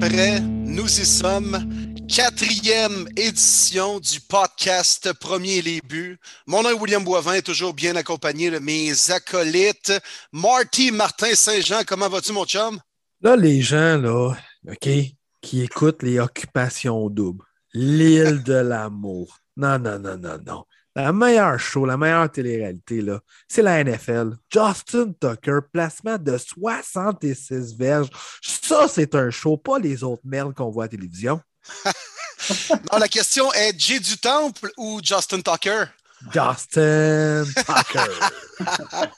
Prêt. Nous y sommes. Quatrième édition du podcast Premier les buts. Mon nom est William Boivin, toujours bien accompagné de mes acolytes. Marty Martin Saint-Jean, comment vas-tu, mon chum? Là, les gens, là, OK, qui écoutent les occupations doubles, l'île de l'amour. Non, non, non, non, non. La meilleure show, la meilleure télé-réalité, là, c'est la NFL. Justin Tucker, placement de 66 verges. Ça, c'est un show, pas les autres merdes qu'on voit à la télévision. non, la question est Jay du Temple ou Justin Tucker? Justin Tucker.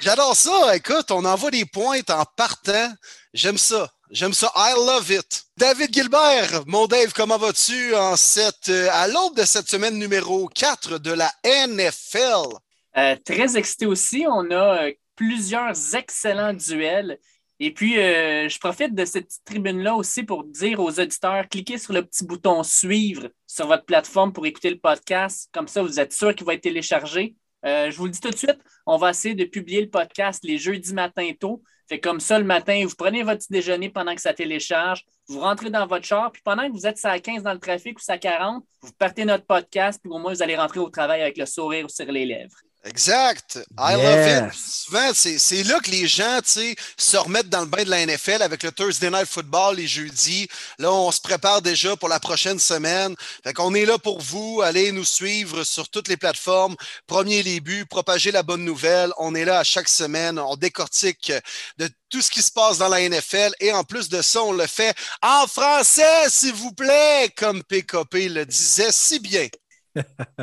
J'adore ça. Écoute, on envoie des pointes en partant. J'aime ça. J'aime ça. I love it. David Gilbert, mon Dave, comment vas-tu en cette, euh, à l'aube de cette semaine numéro 4 de la NFL? Euh, très excité aussi. On a euh, plusieurs excellents duels. Et puis, je profite de cette tribune-là aussi pour dire aux auditeurs, cliquez sur le petit bouton suivre sur votre plateforme pour écouter le podcast. Comme ça, vous êtes sûr qu'il va être téléchargé. je vous le dis tout de suite, on va essayer de publier le podcast les jeudis matin tôt. C'est comme ça, le matin, vous prenez votre petit déjeuner pendant que ça télécharge, vous rentrez dans votre char, puis pendant que vous êtes à 15 dans le trafic ou à 40, vous partez notre podcast, puis au moins, vous allez rentrer au travail avec le sourire sur les lèvres. Exact. I love it. Souvent, c'est là que les gens se remettent dans le bain de la NFL avec le Thursday Night Football les jeudis. Là, on se prépare déjà pour la prochaine semaine. Fait qu'on est là pour vous. Allez nous suivre sur toutes les plateformes. Premier début, propager la bonne nouvelle. On est là à chaque semaine. On décortique de tout ce qui se passe dans la NFL. Et en plus de ça, on le fait en français, s'il vous plaît, comme PKP le disait si bien.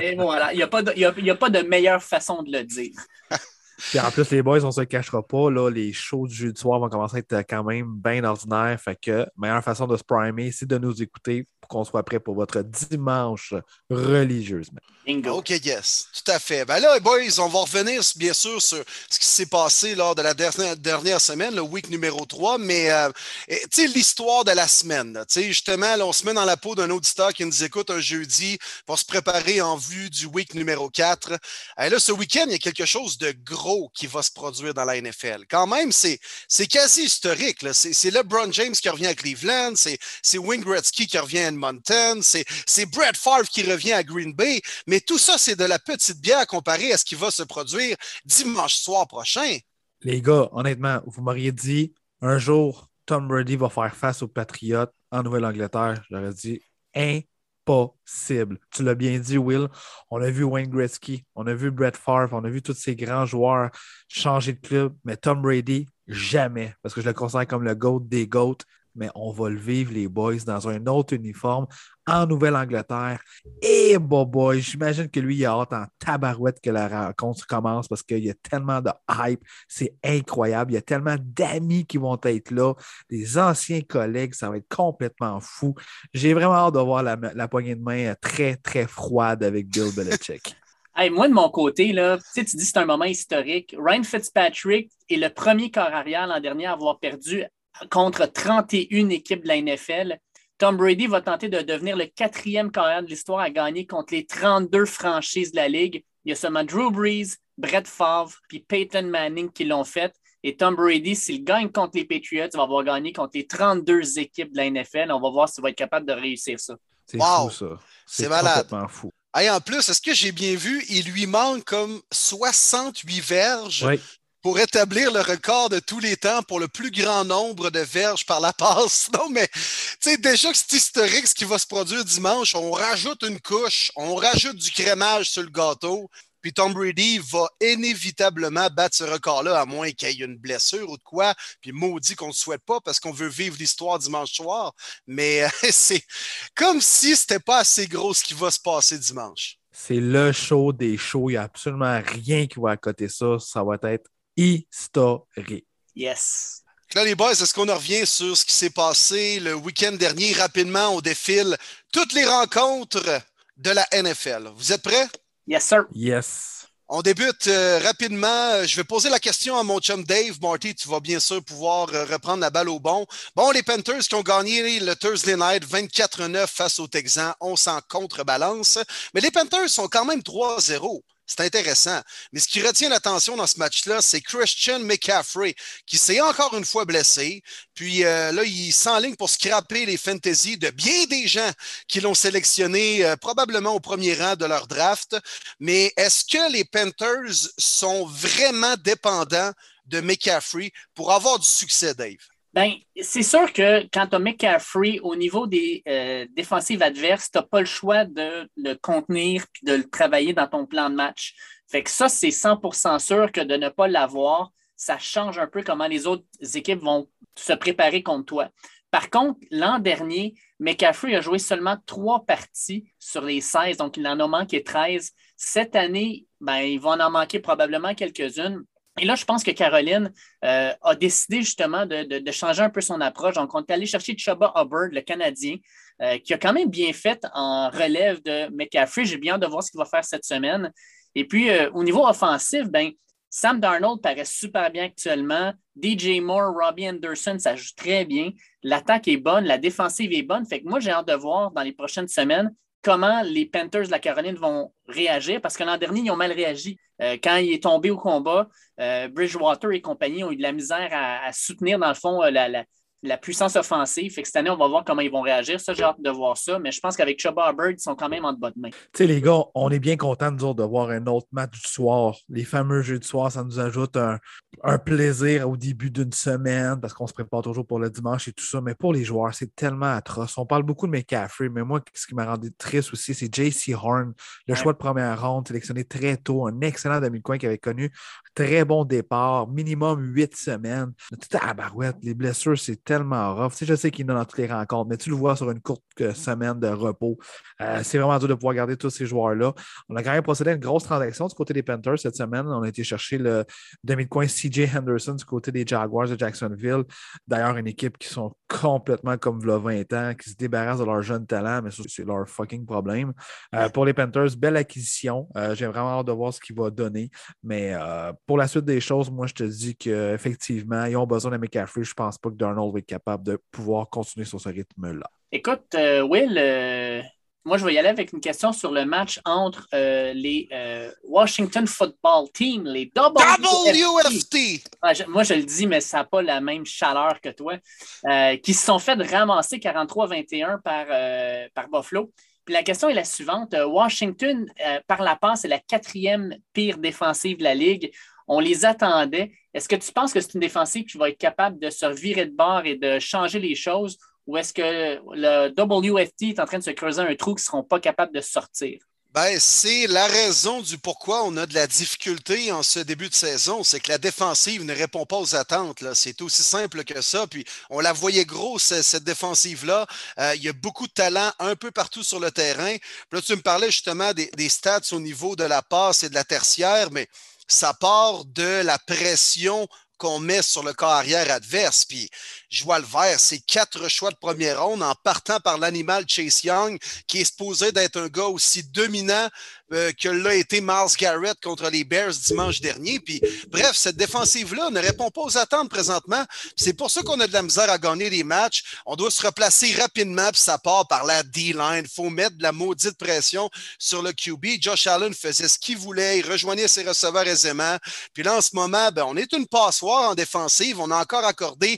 Et voilà, il n'y a, a, pas de meilleure façon de le dire. Puis en plus, les boys, on ne se cachera pas, là, les shows du jeudi soir vont commencer à être quand même bien ordinaires. Fait que meilleure façon de se primer, c'est de nous écouter qu'on soit prêt pour votre dimanche religieusement. OK, yes, tout à fait. Ben là, boys, on va revenir bien sûr sur ce qui s'est passé lors de la dernière, semaine, le week numéro 3, mais euh, tu sais, l'histoire de la semaine. Tu sais, justement, là, on se met dans la peau d'un auditeur qui nous écoute un jeudi pour se préparer en vue du week numéro 4. Et là, ce week-end, il y a quelque chose de gros qui va se produire dans la NFL. Quand même, c'est quasi historique. C'est LeBron James qui revient à Cleveland, c'est Wayne qui revient à Mountain, c'est Brett Favre qui revient à Green Bay, mais tout ça, c'est de la petite bière comparé à ce qui va se produire dimanche soir prochain. Les gars, honnêtement, vous m'auriez dit un jour, Tom Brady va faire face aux Patriots en Nouvelle-Angleterre. J'aurais dit impossible. Tu l'as bien dit, Will. On a vu Wayne Gretzky, on a vu Brett Favre, on a vu tous ces grands joueurs changer de club, mais Tom Brady, jamais, parce que je le considère comme le GOAT des GOAT mais on va le vivre, les boys, dans un autre uniforme en Nouvelle-Angleterre. Et boy, j'imagine que lui, il a hâte en tabarouette que la rencontre commence parce qu'il y a tellement de hype. C'est incroyable. Il y a tellement d'amis qui vont être là, des anciens collègues. Ça va être complètement fou. J'ai vraiment hâte de voir la, poignée de main très, très froide avec Bill Belichick. moi, de mon côté, là, tu dis que c'est un moment historique. Ryan Fitzpatrick est le premier corps arrière l'an dernier à avoir perdu contre 31 équipes de la NFL. Tom Brady va tenter de devenir le quatrième carrière de l'histoire à gagner contre les 32 franchises de la Ligue. Il y a seulement Drew Brees, Brett Favre puis Peyton Manning qui l'ont fait. Et Tom Brady, s'il gagne contre les Patriots, il va avoir gagné contre les 32 équipes de la NFL. On va voir s'il va être capable de réussir ça. C'est fou, ça. C'est malade. fou. en plus, est-ce que j'ai bien vu, il lui manque comme 68 verges pour établir le record de tous les temps pour le plus grand nombre de verges par la passe. Non, mais tu sais, déjà que c'est historique ce qui va se produire dimanche, on rajoute une couche, on rajoute du crémage sur le gâteau. Puis Tom Brady va inévitablement battre ce record-là, à moins qu'il y ait une blessure ou de quoi. Puis maudit qu'on ne souhaite pas parce qu'on veut vivre l'histoire dimanche soir. Mais c'est comme si c'était pas assez gros ce qui va se passer dimanche. C'est le show des shows. Il n'y a absolument rien qui va à côté ça. Ça va être historique. Yes. Là, les boys, est-ce qu'on revient sur ce qui s'est passé le week-end dernier? Rapidement, on défile toutes les rencontres de la NFL. Vous êtes prêts? Yes, sir. Yes. On débute euh, rapidement. Je vais poser la question à mon chum Dave. Marty, tu vas bien sûr pouvoir euh, reprendre la balle au bon. Bon, les Panthers qui ont gagné le Thursday Night 24-9 face aux Texans, on s'en contrebalance. Mais les Panthers sont quand même 3-0. C'est intéressant. Mais ce qui retient l'attention dans ce match-là, c'est Christian McCaffrey, qui s'est encore une fois blessé. Puis euh, là, il s'enligne pour scraper les fantasy de bien des gens qui l'ont sélectionné euh, probablement au premier rang de leur draft. Mais est-ce que les Panthers sont vraiment dépendants de McCaffrey pour avoir du succès, Dave? Ben, c'est sûr que quand tu as McCaffrey au niveau des euh, défensives adverses, tu n'as pas le choix de le contenir puis de le travailler dans ton plan de match. Fait que ça, c'est 100% sûr que de ne pas l'avoir, ça change un peu comment les autres équipes vont se préparer contre toi. Par contre, l'an dernier, McCaffrey a joué seulement trois parties sur les 16, donc il en a manqué 13. Cette année, ben, il va en manquer probablement quelques-unes. Et là, je pense que Caroline euh, a décidé justement de, changer un peu son approche. Donc, on est allé chercher Chuba Hubbard, le Canadien, euh, qui a quand même bien fait en relève de McCaffrey. J'ai bien hâte de voir ce qu'il va faire cette semaine. Et puis, euh, au niveau offensif, ben, Sam Darnold paraît super bien actuellement. DJ Moore, Robbie Anderson, ça joue très bien. L'attaque est bonne, la défensive est bonne. Fait que moi, j'ai hâte de voir dans les prochaines semaines comment les Panthers de la Caroline vont réagir parce que l'an dernier, ils ont mal réagi. Euh, quand il est tombé au combat, euh, Bridgewater et compagnie ont eu de la misère à, soutenir, dans le fond, euh, la, la puissance offensive. Fait que cette année, on va voir comment ils vont réagir. Ça, j'ai hâte de voir ça. Mais je pense qu'avec Chuba Bird, ils sont quand même en bonne main. Tu sais, les gars, on est bien contents, nous autres, de voir un autre match du soir. Les fameux jeux du soir, ça nous ajoute un, plaisir au début d'une semaine parce qu'on se prépare toujours pour le dimanche et tout ça. Mais pour les joueurs, c'est tellement atroce. On parle beaucoup de McCaffrey, mais moi, ce qui m'a rendu triste aussi, c'est JC Horn, le choix de première ronde, sélectionné très tôt, un excellent demi-coin qui avait connu un très bon départ, minimum huit semaines. Tout à barouette, les blessures, c'est tellement rough. je sais qu'il est dans toutes les rencontres, mais tu le vois sur une courte euh, semaine de repos. Euh, c'est vraiment dur de pouvoir garder tous ces joueurs-là. On a quand même procédé à une grosse transaction du côté des Panthers cette semaine. On a été chercher le demi-coin CJ Henderson du côté des Jaguars de Jacksonville. D'ailleurs, une équipe qui sont complètement comme le 20 ans, qui se débarrassent de leurs jeunes talents, mais c'est leur fucking problème. Euh, pour les Panthers, belle acquisition. J'ai vraiment hâte de voir ce qu'il va donner. Mais pour la suite des choses, moi, je te dis qu'effectivement, ils ont besoin de McCaffrey. Je pense pas que Darnold être capable de pouvoir continuer sur ce rythme-là. Écoute, euh, Will, euh, moi, je vais y aller avec une question sur le match entre euh, les Washington Football Team, les WFT. Ah, moi, je le dis, mais ça n'a pas la même chaleur que toi, qui se sont fait ramasser 43-21 par, par Buffalo. Puis la question est la suivante. Washington, par la passe, est la quatrième pire défensive de la Ligue. On les attendait. Est-ce que tu penses que c'est une défensive qui va être capable de se virer de bord et de changer les choses ou est-ce que le WFT est en train de se creuser un trou qu'ils ne seront pas capables de sortir? Ben, c'est la raison du pourquoi on a de la difficulté en ce début de saison. C'est que la défensive ne répond pas aux attentes. C'est aussi simple que ça. Puis on la voyait gros, cette défensive-là. Euh, il y a beaucoup de talent un peu partout sur le terrain. Là, tu me parlais justement des, des stats au niveau de la passe et de la tertiaire, mais ça part de la pression qu'on met sur le corps arrière adverse. Puis je vois le vert, c'est quatre choix de première ronde en partant par l'animal Chase Young, qui est supposé d'être un gars aussi dominant euh, que l'a été Miles Garrett contre les Bears dimanche dernier. Puis, bref, cette défensive-là ne répond pas aux attentes présentement. C'est pour ça qu'on a de la misère à gagner les matchs. On doit se replacer rapidement, puis ça part par la D-line. Il faut mettre de la maudite pression sur le QB. Josh Allen faisait ce qu'il voulait. Il rejoignait ses receveurs aisément. Puis là, en ce moment, ben, on est une passoire en défensive. On a encore accordé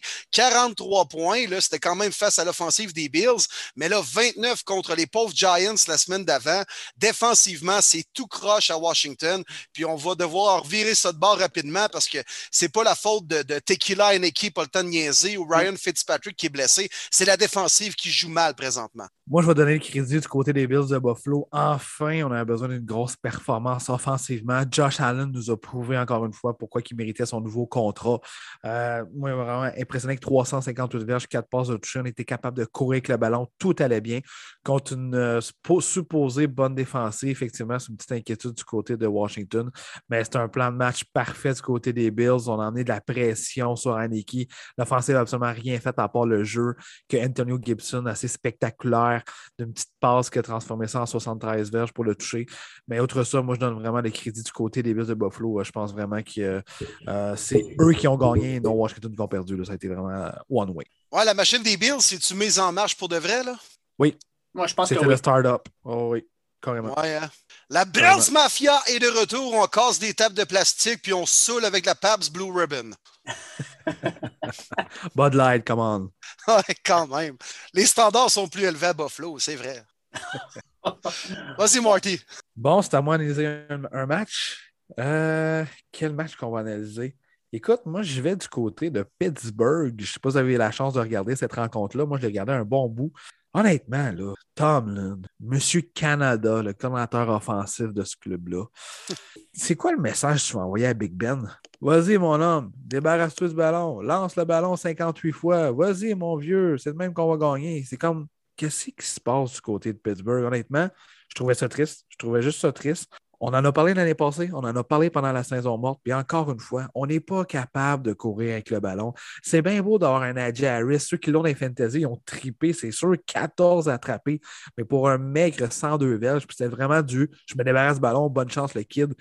43 points. C'était quand même face à l'offensive des Bills. Mais là, 29 contre les pauvres Giants la semaine d'avant. Défensivement, c'est tout croche à Washington. Puis on va devoir virer ça de bord rapidement parce que c'est pas la faute de, de Tequila Eneki, Paul Niazi ou Ryan Fitzpatrick qui est blessé. C'est la défensive qui joue mal présentement. Moi, je vais donner le crédit du côté des Bills de Buffalo. Enfin, on a besoin d'une grosse performance offensivement. Josh Allen nous a prouvé encore une fois pourquoi il méritait son nouveau contrat. Euh, moi, vraiment impressionné avec 300 158 verges, 4 passes de toucher. On était capable de courir avec le ballon. Tout allait bien. Contre une euh, supposée bonne défensive, effectivement, c'est une petite inquiétude du côté de Washington. Mais c'est un plan de match parfait du côté des Bills. On a emmené de la pression sur Aniki. L'offensive n'a absolument rien fait à part le jeu que Antonio Gibson, assez spectaculaire, d'une petite passe qui a transformé ça en 73 verges pour le toucher. Mais autre ça, moi, je donne vraiment les crédits du côté des Bills de Buffalo. Euh, je pense vraiment que euh, c'est eux qui ont gagné et non Washington qui ont perdu. Ça a été vraiment one way. Ouais, la machine des Bills, c'est-tu mise en marche pour de vrai? Là? Oui. Moi, je pense que C'était le start-up. Oh, oui. carrément. Ouais, hein. La Bills Mafia est de retour. On casse des tables de plastique puis on saoule avec la Pabst Blue Ribbon. Bud Light, come on. Ouais, quand même. Les standards sont plus élevés à Buffalo, c'est vrai. Vas-y, Marty. Bon, c'est à moi d'analyser un, un match. Euh, quel match qu'on va analyser? Écoute, moi, je vais du côté de Pittsburgh. Je ne sais pas si vous avez eu la chance de regarder cette rencontre-là. Moi, je l'ai regardé un bon bout. Honnêtement, là, Tomlin, Monsieur Canada, le coordinateur offensif de ce club-là, c'est quoi le message que tu vas envoyer à Big Ben? Vas-y, mon homme, débarrasse-toi du ballon, lance le ballon 58 fois. Vas-y, mon vieux, c'est le même qu'on va gagner. C'est comme, qu'est-ce qui se passe du côté de Pittsburgh? Honnêtement, je trouvais ça triste. Je trouvais juste ça triste. On en a parlé l'année passée, on en a parlé pendant la saison morte, puis encore une fois, on n'est pas capable de courir avec le ballon. C'est bien beau d'avoir un Najee Harris. Ceux qui l'ont dans les fantasy, ils ont tripé, c'est sûr, 14 attrapés, mais pour un maigre 102 verges, puis c'était vraiment du je me débarrasse du ballon, bonne chance le kid.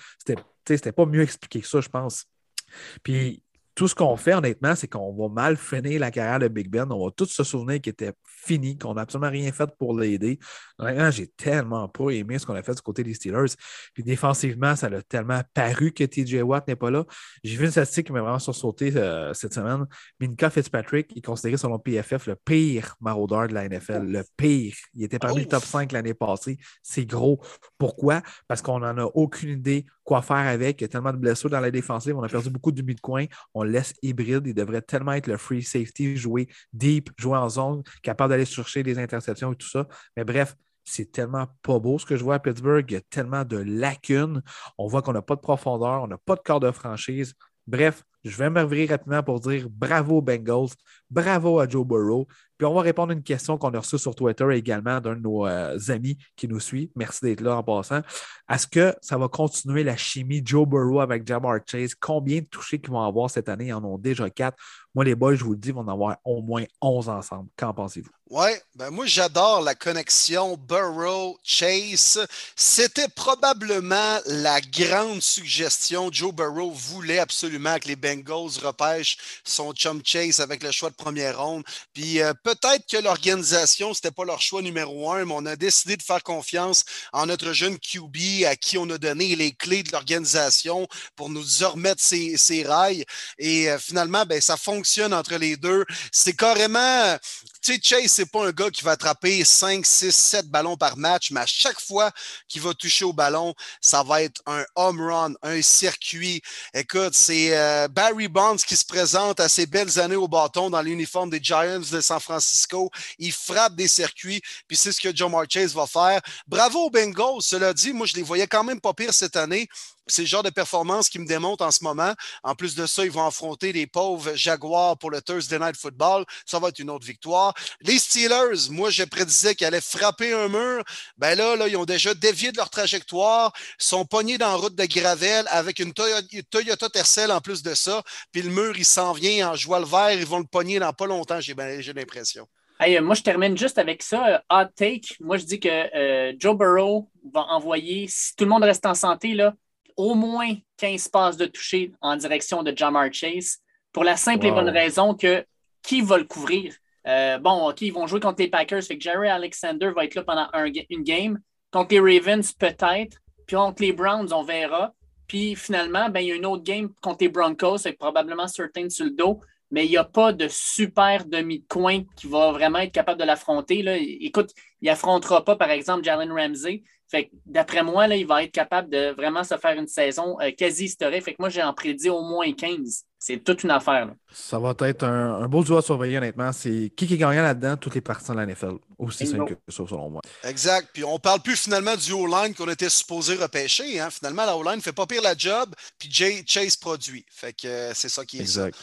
C'était, pas mieux expliqué que ça, je pense. Puis tout ce qu'on fait, honnêtement, c'est qu'on va mal finir la carrière de Big Ben. On va tous se souvenir qu'il était fini, qu'on n'a absolument rien fait pour l'aider. Honnêtement, j'ai tellement pas aimé ce qu'on a fait du côté des Steelers. Puis défensivement, ça a tellement paru que TJ Watt n'est pas là. J'ai vu une statistique qui m'a vraiment sursauté euh, cette semaine. Minka Fitzpatrick est considéré selon PFF le pire maraudeur de la NFL. Le pire. Il était parmi le top 5 l'année passée. C'est gros. Pourquoi? Parce qu'on n'en a aucune idée quoi faire avec. Il y a tellement de blessures dans la défensive. On a perdu beaucoup de demi-de-coin. On laisse hybride. Il devrait tellement être le free safety, jouer deep, jouer en zone, capable d'aller chercher des interceptions et tout ça. Mais bref, c'est tellement pas beau ce que je vois à Pittsburgh. Il y a tellement de lacunes. On voit qu'on n'a pas de profondeur, on n'a pas de corps de franchise. Bref, je vais me rapidement pour dire bravo Bengals, bravo à Joe Burrow. Puis on va répondre à une question qu'on a reçue sur Twitter également d'un de nos euh, amis qui nous suit. Merci d'être là en passant. Est-ce que ça va continuer la chimie Joe Burrow avec Jamar Chase? Combien de touchés qu'ils vont avoir cette année? Ils en ont déjà quatre. Moi, les boys, je vous le dis, vont en avoir au moins 11 ensemble. Qu'en pensez-vous? Oui, ben moi j'adore la connexion Burrow-Chase. C'était probablement la grande suggestion. Joe Burrow voulait absolument que les Bengals repêchent son chum Chase avec le choix de première ronde. Puis euh, peut-être que l'organisation, ce n'était pas leur choix numéro un, mais on a décidé de faire confiance en notre jeune QB à qui on a donné les clés de l'organisation pour nous remettre ses, ses rails. Et euh, finalement, ben, ça fonctionne entre les deux. C'est carrément tu sais, Chase, c'est pas un gars qui va attraper 5, 6, 7 ballons par match, mais à chaque fois qu'il va toucher au ballon, ça va être un home run, un circuit. Écoute, c'est euh, Barry Bonds qui se présente à ses belles années au bâton dans l'uniforme des Giants de San Francisco. Il frappe des circuits, puis c'est ce que John Chase va faire. Bravo aux Bengals, cela dit, moi je les voyais quand même pas pire cette année. C'est le genre de performance qui me démontre en ce moment. En plus de ça, ils vont affronter les pauvres Jaguars pour le Thursday Night Football. Ça va être une autre victoire. Les Steelers, moi, je prédisais qu'ils allaient frapper un mur. Ben là, là, ils ont déjà dévié de leur trajectoire, sont pognés dans la route de Gravel avec une Toyota, Tercel en plus de ça. Puis le mur, il s'en vient en joie le vert. Ils vont le pogner dans pas longtemps, j'ai l'impression. Hey, moi, je termine juste avec ça. hot take. Moi, je dis que euh, Joe Burrow va envoyer, si tout le monde reste en santé, là, au moins 15 passes de toucher en direction de Jamar Chase pour la simple et bonne raison que qui va le couvrir? Euh, bon, OK, ils vont jouer contre les Packers, fait que Jerry Alexander va être là pendant une game. Contre les Ravens, peut-être. Puis contre les Browns, on verra. Puis finalement, ben, il y a une autre game contre les Broncos, c'est probablement certain sur le dos, mais il n'y a pas de super demi-coin qui va vraiment être capable de l'affronter. Écoute, il n'affrontera pas, par exemple, Jalen Ramsey. Fait d'après moi, là, il va être capable de vraiment se faire une saison euh, quasi historique. Fait que moi, j'ai en prédit au moins 15. C'est toute une affaire. Ça va être un, beau duo à surveiller, honnêtement. C'est qui qui est gagnant là-dedans, toutes les parties de la NFL. Aussi simple que ça, selon moi. Exact. Puis on parle plus finalement du O-line qu'on était supposé repêcher. Hein. Finalement, la O-line ne fait pas pire la job, puis Jay Chase produit. Fait que euh, c'est ça qui est exact.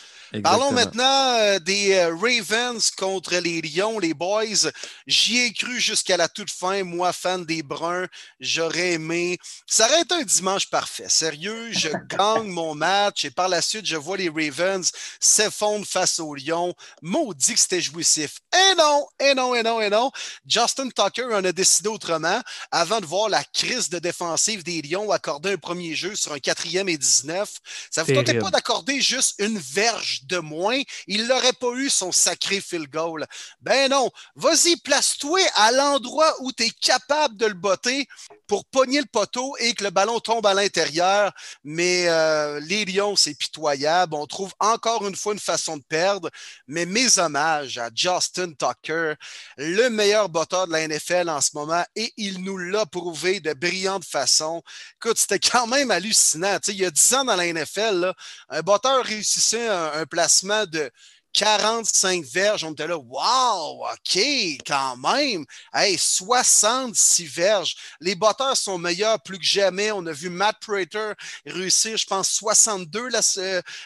Parlons maintenant euh, des euh, Ravens contre les Lions, les Boys. J'y ai cru jusqu'à la toute fin. Moi, fan des Bruns, j'aurais aimé. Ça aurait été un dimanche parfait. Sérieux, je gagne mon match et par la suite, je vois les les Ravens s'effondrent face aux Lions. Maudit que c'était jouissif. Et non, et non, et non, et non. Justin Tucker en a décidé autrement avant de voir la crise de défensive des Lions accorder un premier jeu sur un quatrième et 19. Ça ne vous tentait pas d'accorder juste une verge de moins? Il n'aurait pas eu son sacré field goal. Ben non, vas-y, place-toi à l'endroit où tu es capable de le botter pour pogner le poteau et que le ballon tombe à l'intérieur. Mais euh, les Lions, c'est pitoyable. On trouve encore une fois une façon de perdre. Mais mes hommages à Justin Tucker, le meilleur botteur de la NFL en ce moment, et il nous l'a prouvé de brillante façon. Écoute, c'était quand même hallucinant. il y a 10 ans dans la NFL, un botteur réussissait un placement de 45 verges. On était là, wow, OK, quand même. Hey, 66 verges. Les batteurs sont meilleurs plus que jamais. On a vu Matt Prater réussir, je pense, 62 la,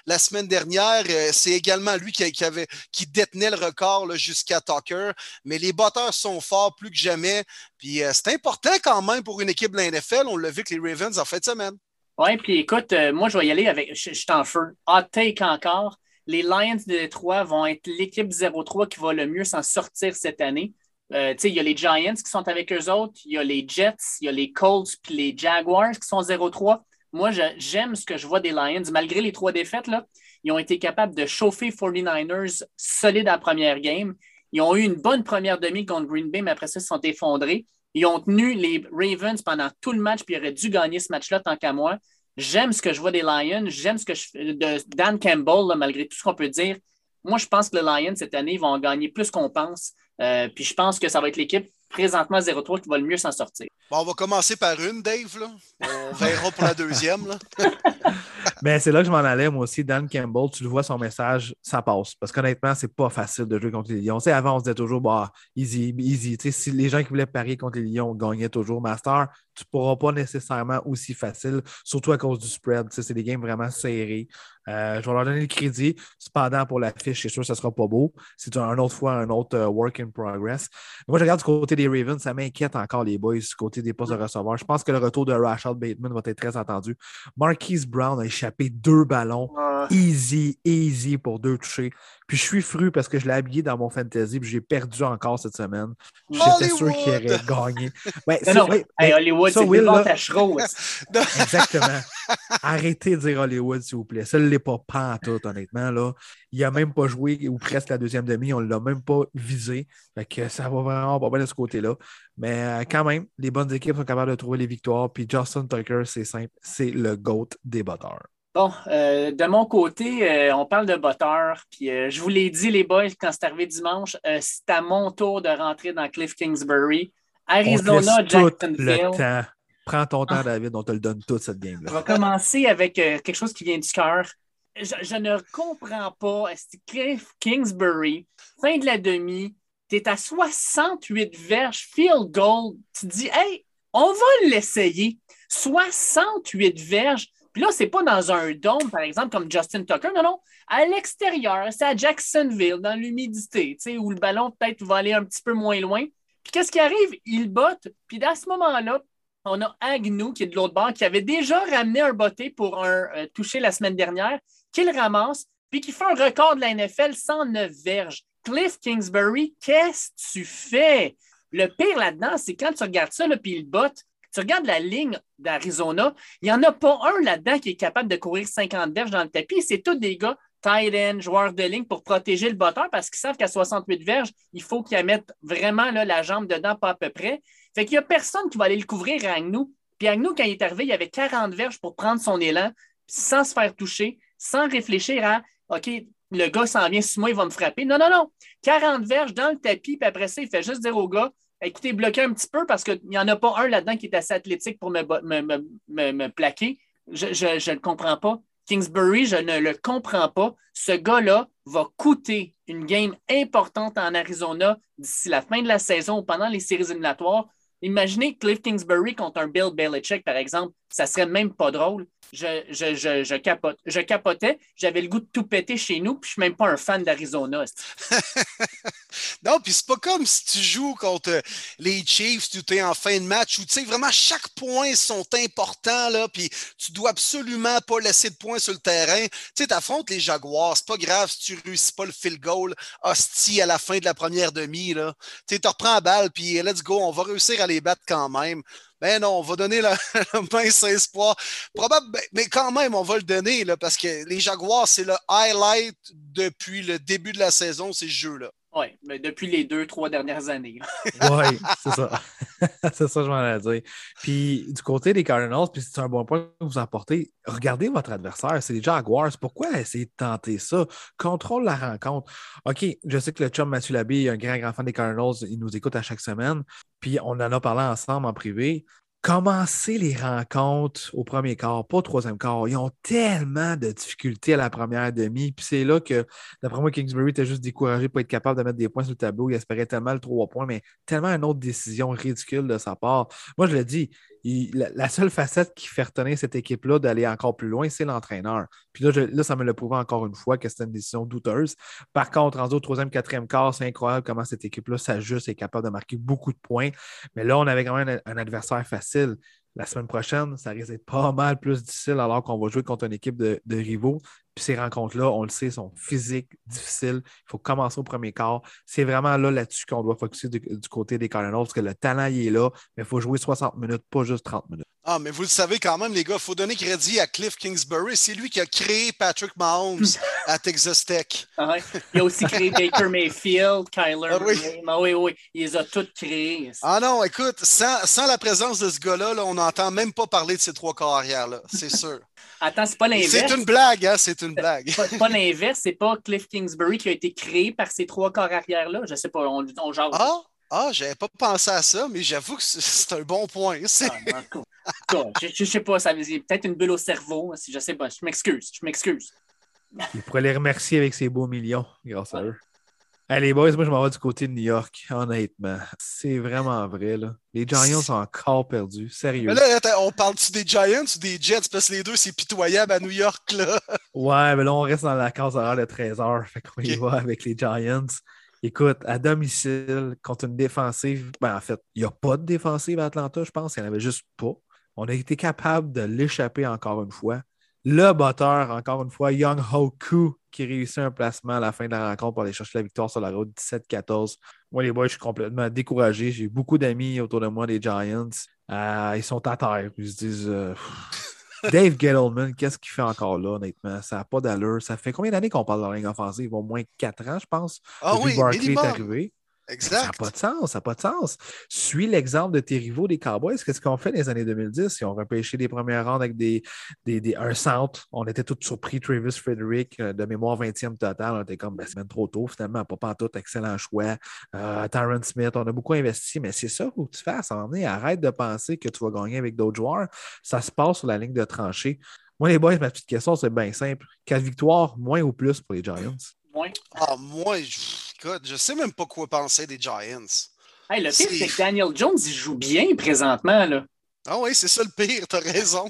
la semaine dernière. Euh, c'est également lui qui, détenait le record jusqu'à Tucker. Mais les batteurs sont forts plus que jamais. Puis euh, c'est important quand même pour une équipe de la NFL. On l'a vu que les Ravens en fait de semaine. Oui, puis écoute, euh, moi, je vais y aller avec. Je suis en feu. Hot take encore les Lions de Détroit vont être l'équipe 0-3 qui va le mieux s'en sortir cette année. Euh, il y a les Giants qui sont avec eux autres, il y a les Jets, il y a les Colts puis les Jaguars qui sont 0-3. Moi, j'aime ce que je vois des Lions. Malgré les trois défaites, ils ont été capables de chauffer 49ers solide à la première game. Ils ont eu une bonne première demi contre Green Bay, mais après ça, ils se sont effondrés. Ils ont tenu les Ravens pendant tout le match, puis ils auraient dû gagner ce match-là tant qu'à moi. J'aime ce que je vois des Lions. J'aime ce que je de Dan Campbell, malgré tout ce qu'on peut dire. Moi, je pense que les Lions, cette année, vont en gagner plus qu'on pense. Euh, puis je pense que ça va être l'équipe présentement 0-3 qui va le mieux s'en sortir. Bon, on va commencer par une, Dave. Là. On verra pour la deuxième. Là. Ben, c'est là que je m'en allais, moi aussi. Dan Campbell, tu le vois, son message, ça passe. Parce qu'honnêtement, c'est pas facile de jouer contre les Lions. avant, on se disait toujours, bah, easy, easy. si les gens qui voulaient parier contre les Lions gagnaient toujours Master, tu ne pourras pas nécessairement aussi facile, surtout à cause du spread. C'est des games vraiment serrés. Euh, je vais leur donner le crédit. Cependant, pour l'affiche, c'est sûr que ce ne sera pas beau. C'est un autre fois un autre euh, work in progress. moi, je regarde du côté des Ravens, ça m'inquiète encore les boys du côté des postes de receveurs. Je pense que le retour de Rashad Bateman va être très attendu. Marquise Brown a échappé deux ballons. Easy, easy pour deux touchés. Puis je suis fru parce que je l'ai habillé dans mon fantasy, puis j'ai perdu encore cette semaine. J'étais sûr qu'il aurait gagné. Ouais, non, non. Hollywood, c'est Will, là... Exactement. Arrêtez de dire Hollywood, s'il vous plaît. Ça ne l'est pas pas tout, honnêtement. Là. Il n'a même pas joué, ou presque la deuxième demi. On ne l'a même pas visé. Fait que ça va vraiment pas bien de ce côté-là. Mais euh, quand même, les bonnes équipes sont capables de trouver les victoires. Puis Justin Tucker, c'est simple, c'est le GOAT des batteurs. Bon, euh, de mon côté, euh, on parle de botteur. Puis euh, je vous l'ai dit, les boys, quand c'est arrivé dimanche, c'est à mon tour de rentrer dans Cliff Kingsbury. Arizona, Jacksonville. Prends ton temps, ah. David, on te le donne toute cette game-là. On va commencer avec quelque chose qui vient du cœur. Je, ne comprends pas. Cliff Kingsbury, fin de la demi, tu es à 68 verges, field goal. Tu dis, hey, on va l'essayer. 68 verges puis là, c'est pas dans un dôme, par exemple, comme Justin Tucker. Non, non. À l'extérieur, c'est à Jacksonville, dans l'humidité, où le ballon peut-être va aller un petit peu moins loin. Puis qu'est-ce qui arrive? Il botte. Puis à ce moment-là, on a Agnew, qui est de l'autre bord, qui avait déjà ramené un botté pour un euh, toucher la semaine dernière, qu'il ramasse, puis qui fait un record de la NFL 109 verges. Cliff Kingsbury, qu'est-ce que tu fais? Le pire là-dedans, c'est quand tu regardes ça, puis il botte, tu regardes la ligne d'Arizona, il n'y en a pas un là-dedans qui est capable de courir 50 verges dans le tapis. C'est tous des gars tight end, joueurs de ligne pour protéger le botteur parce qu'ils savent qu'à 68 verges, il faut qu'ils mettent vraiment la jambe dedans, pas à peu près. Fait qu'il n'y a personne qui va aller le couvrir à Agnew. Puis Agnew, quand il est arrivé, il avait 40 verges pour prendre son élan sans se faire toucher, sans réfléchir à OK, le gars s'en vient sous moi, il va me frapper. Non, non, non. 40 verges dans le tapis, puis après ça, il fait juste dire au gars écoutez, bloquez un petit peu parce qu'il n'y en a pas un là-dedans qui est assez athlétique pour me, me, plaquer. Je ne le comprends pas. Kingsbury, je ne le comprends pas. Ce gars-là va coûter une game importante en Arizona d'ici la fin de la saison ou pendant les séries éliminatoires. Imaginez Cliff Kingsbury contre un Bill Belichick, par exemple. Ça serait même pas drôle. Je, je, je, je, capote. je capotais. J'avais le goût de tout péter chez nous, puis je suis même pas un fan d'Arizona. non, puis c'est pas comme si tu joues contre les Chiefs, tu es en fin de match, où tu sais, vraiment chaque point sont importants, là, puis tu dois absolument pas laisser de points sur le terrain. Tu sais, t'affrontes les Jaguars, c'est pas grave si tu réussis pas le field goal hostie à la fin de la première demi, là. Tu sais, reprends la balle, puis let's go, on va réussir à les battre quand même. Ben non, on va donner le, mince espoir. Probable, ben, mais quand même, on va le donner là, parce que les Jaguars, c'est le highlight depuis le début de la saison, ces jeux-là. Oui, mais depuis les deux, trois dernières années. oui, c'est ça. c'est ça, je m'en ai dire. Puis du côté des Cardinals, puis c'est un bon point que vous apportez, regardez votre adversaire, c'est les Jaguars. Pourquoi essayer de tenter ça? Contrôle la rencontre. OK, je sais que le chum Mathieu Labbé est un grand, grand fan des Cardinals, il nous écoute à chaque semaine, puis on en a parlé ensemble en privé commencer les rencontres au premier quart, pas au troisième quart. Ils ont tellement de difficultés à la première demi. Puis c'est là que, d'après moi, Kingsbury était juste découragé pour être capable de mettre des points sur le tableau. Il espérait tellement le trois points, mais tellement une autre décision ridicule de sa part. Moi, je le dis, la, seule facette qui fait retenir cette équipe-là d'aller encore plus loin, c'est l'entraîneur. Puis là, là, ça me l'a prouvé encore une fois que c'était une décision douteuse. Par contre, en au troisième, quatrième quart, c'est incroyable comment cette équipe-là s'ajuste et est capable de marquer beaucoup de points. Mais là, on avait quand même un, adversaire facile. La semaine prochaine, ça risque d'être pas mal plus difficile alors qu'on va jouer contre une équipe de, rivaux ces rencontres-là, on le sait, sont physiques, difficiles. Il faut commencer au premier quart. C'est vraiment là là-dessus qu'on doit focuser du, côté des Cardinals, parce que le talent, il est là, mais il faut jouer 60 minutes, pas juste 30 minutes. Ah, mais vous le savez quand même, les gars, il faut donner crédit à Cliff Kingsbury. C'est lui qui a créé Patrick Mahomes à Texas Tech. Ah il a aussi créé Baker Mayfield, Kyler ah oui. Ah oui, oui, il les a toutes créés. Ah non, écoute, sans, la présence de ce gars-là, on n'entend même pas parler de ces trois carrières-là, c'est sûr. Attends, c'est pas l'inverse. C'est une blague, hein? C'est une blague. pas, pas l'inverse, c'est pas Cliff Kingsbury qui a été créé par ces trois corps arrière-là. Je sais pas, on, on genre. Ah, ah j'avais pas pensé à ça, mais j'avoue que c'est un bon point. Ah, je, je, sais pas, ça peut-être une bulle au cerveau. Je sais pas, je m'excuse, je m'excuse. Il pourrait les remercier avec ses beaux millions grâce à eux. Allez, boys, moi, je m'en vais du côté de New York, honnêtement. C'est vraiment vrai, là. Les Giants sont encore perdus, sérieux. Mais là, on parle-tu des Giants ou des Jets? Parce que les deux, c'est pitoyable à New York, là. Ouais, mais là, on reste dans la case horaire de 13 heures. Fait qu'on y va avec les Giants. Écoute, à domicile, contre une défensive, ben, en fait, il n'y a pas de défensive à Atlanta, je pense. Il n'y en avait juste pas. On a été capable de l'échapper encore une fois. Le batteur, encore une fois, Young Hoku, qui réussit un placement à la fin de la rencontre pour aller chercher la victoire sur la route 17-14. Moi, les boys, je suis complètement découragé. J'ai beaucoup d'amis autour de moi, des Giants. Euh, ils sont à terre. Ils se disent euh, Dave Gettleman, qu'est-ce qu'il fait encore là, honnêtement? Ça n'a pas d'allure. Ça fait combien d'années qu'on parle de la ligne offensive? Au moins 4 ans, je pense. Ah oui, Barkley est arrivé. Ça n'a pas de sens, ça n'a pas de sens. Suis l'exemple de tes rivaux des Cowboys. Qu'est-ce qu'on fait dans les années 2010? Ils ont repêché des premières rondes avec des, des, un centre. On était tous surpris. Travis Frederick, euh, de mémoire 20e total. On était comme, ben, c'est même trop tôt, finalement. Pas pas tout, excellent choix. Euh, Tyron Smith, on a beaucoup investi, mais c'est ça que tu fasses. Arrête de penser que tu vas gagner avec d'autres joueurs. Ça se passe sur la ligne de tranchée. Moi, les boys, ma petite question, c'est bien simple. Quatre victoires, moins ou plus pour les Giants? Moins. Ah, moi, écoute, je sais même pas quoi penser des Giants. Hey, le pire, c'est que Daniel Jones, il joue bien présentement. Là. Ah oui, c'est ça le pire, t'as raison.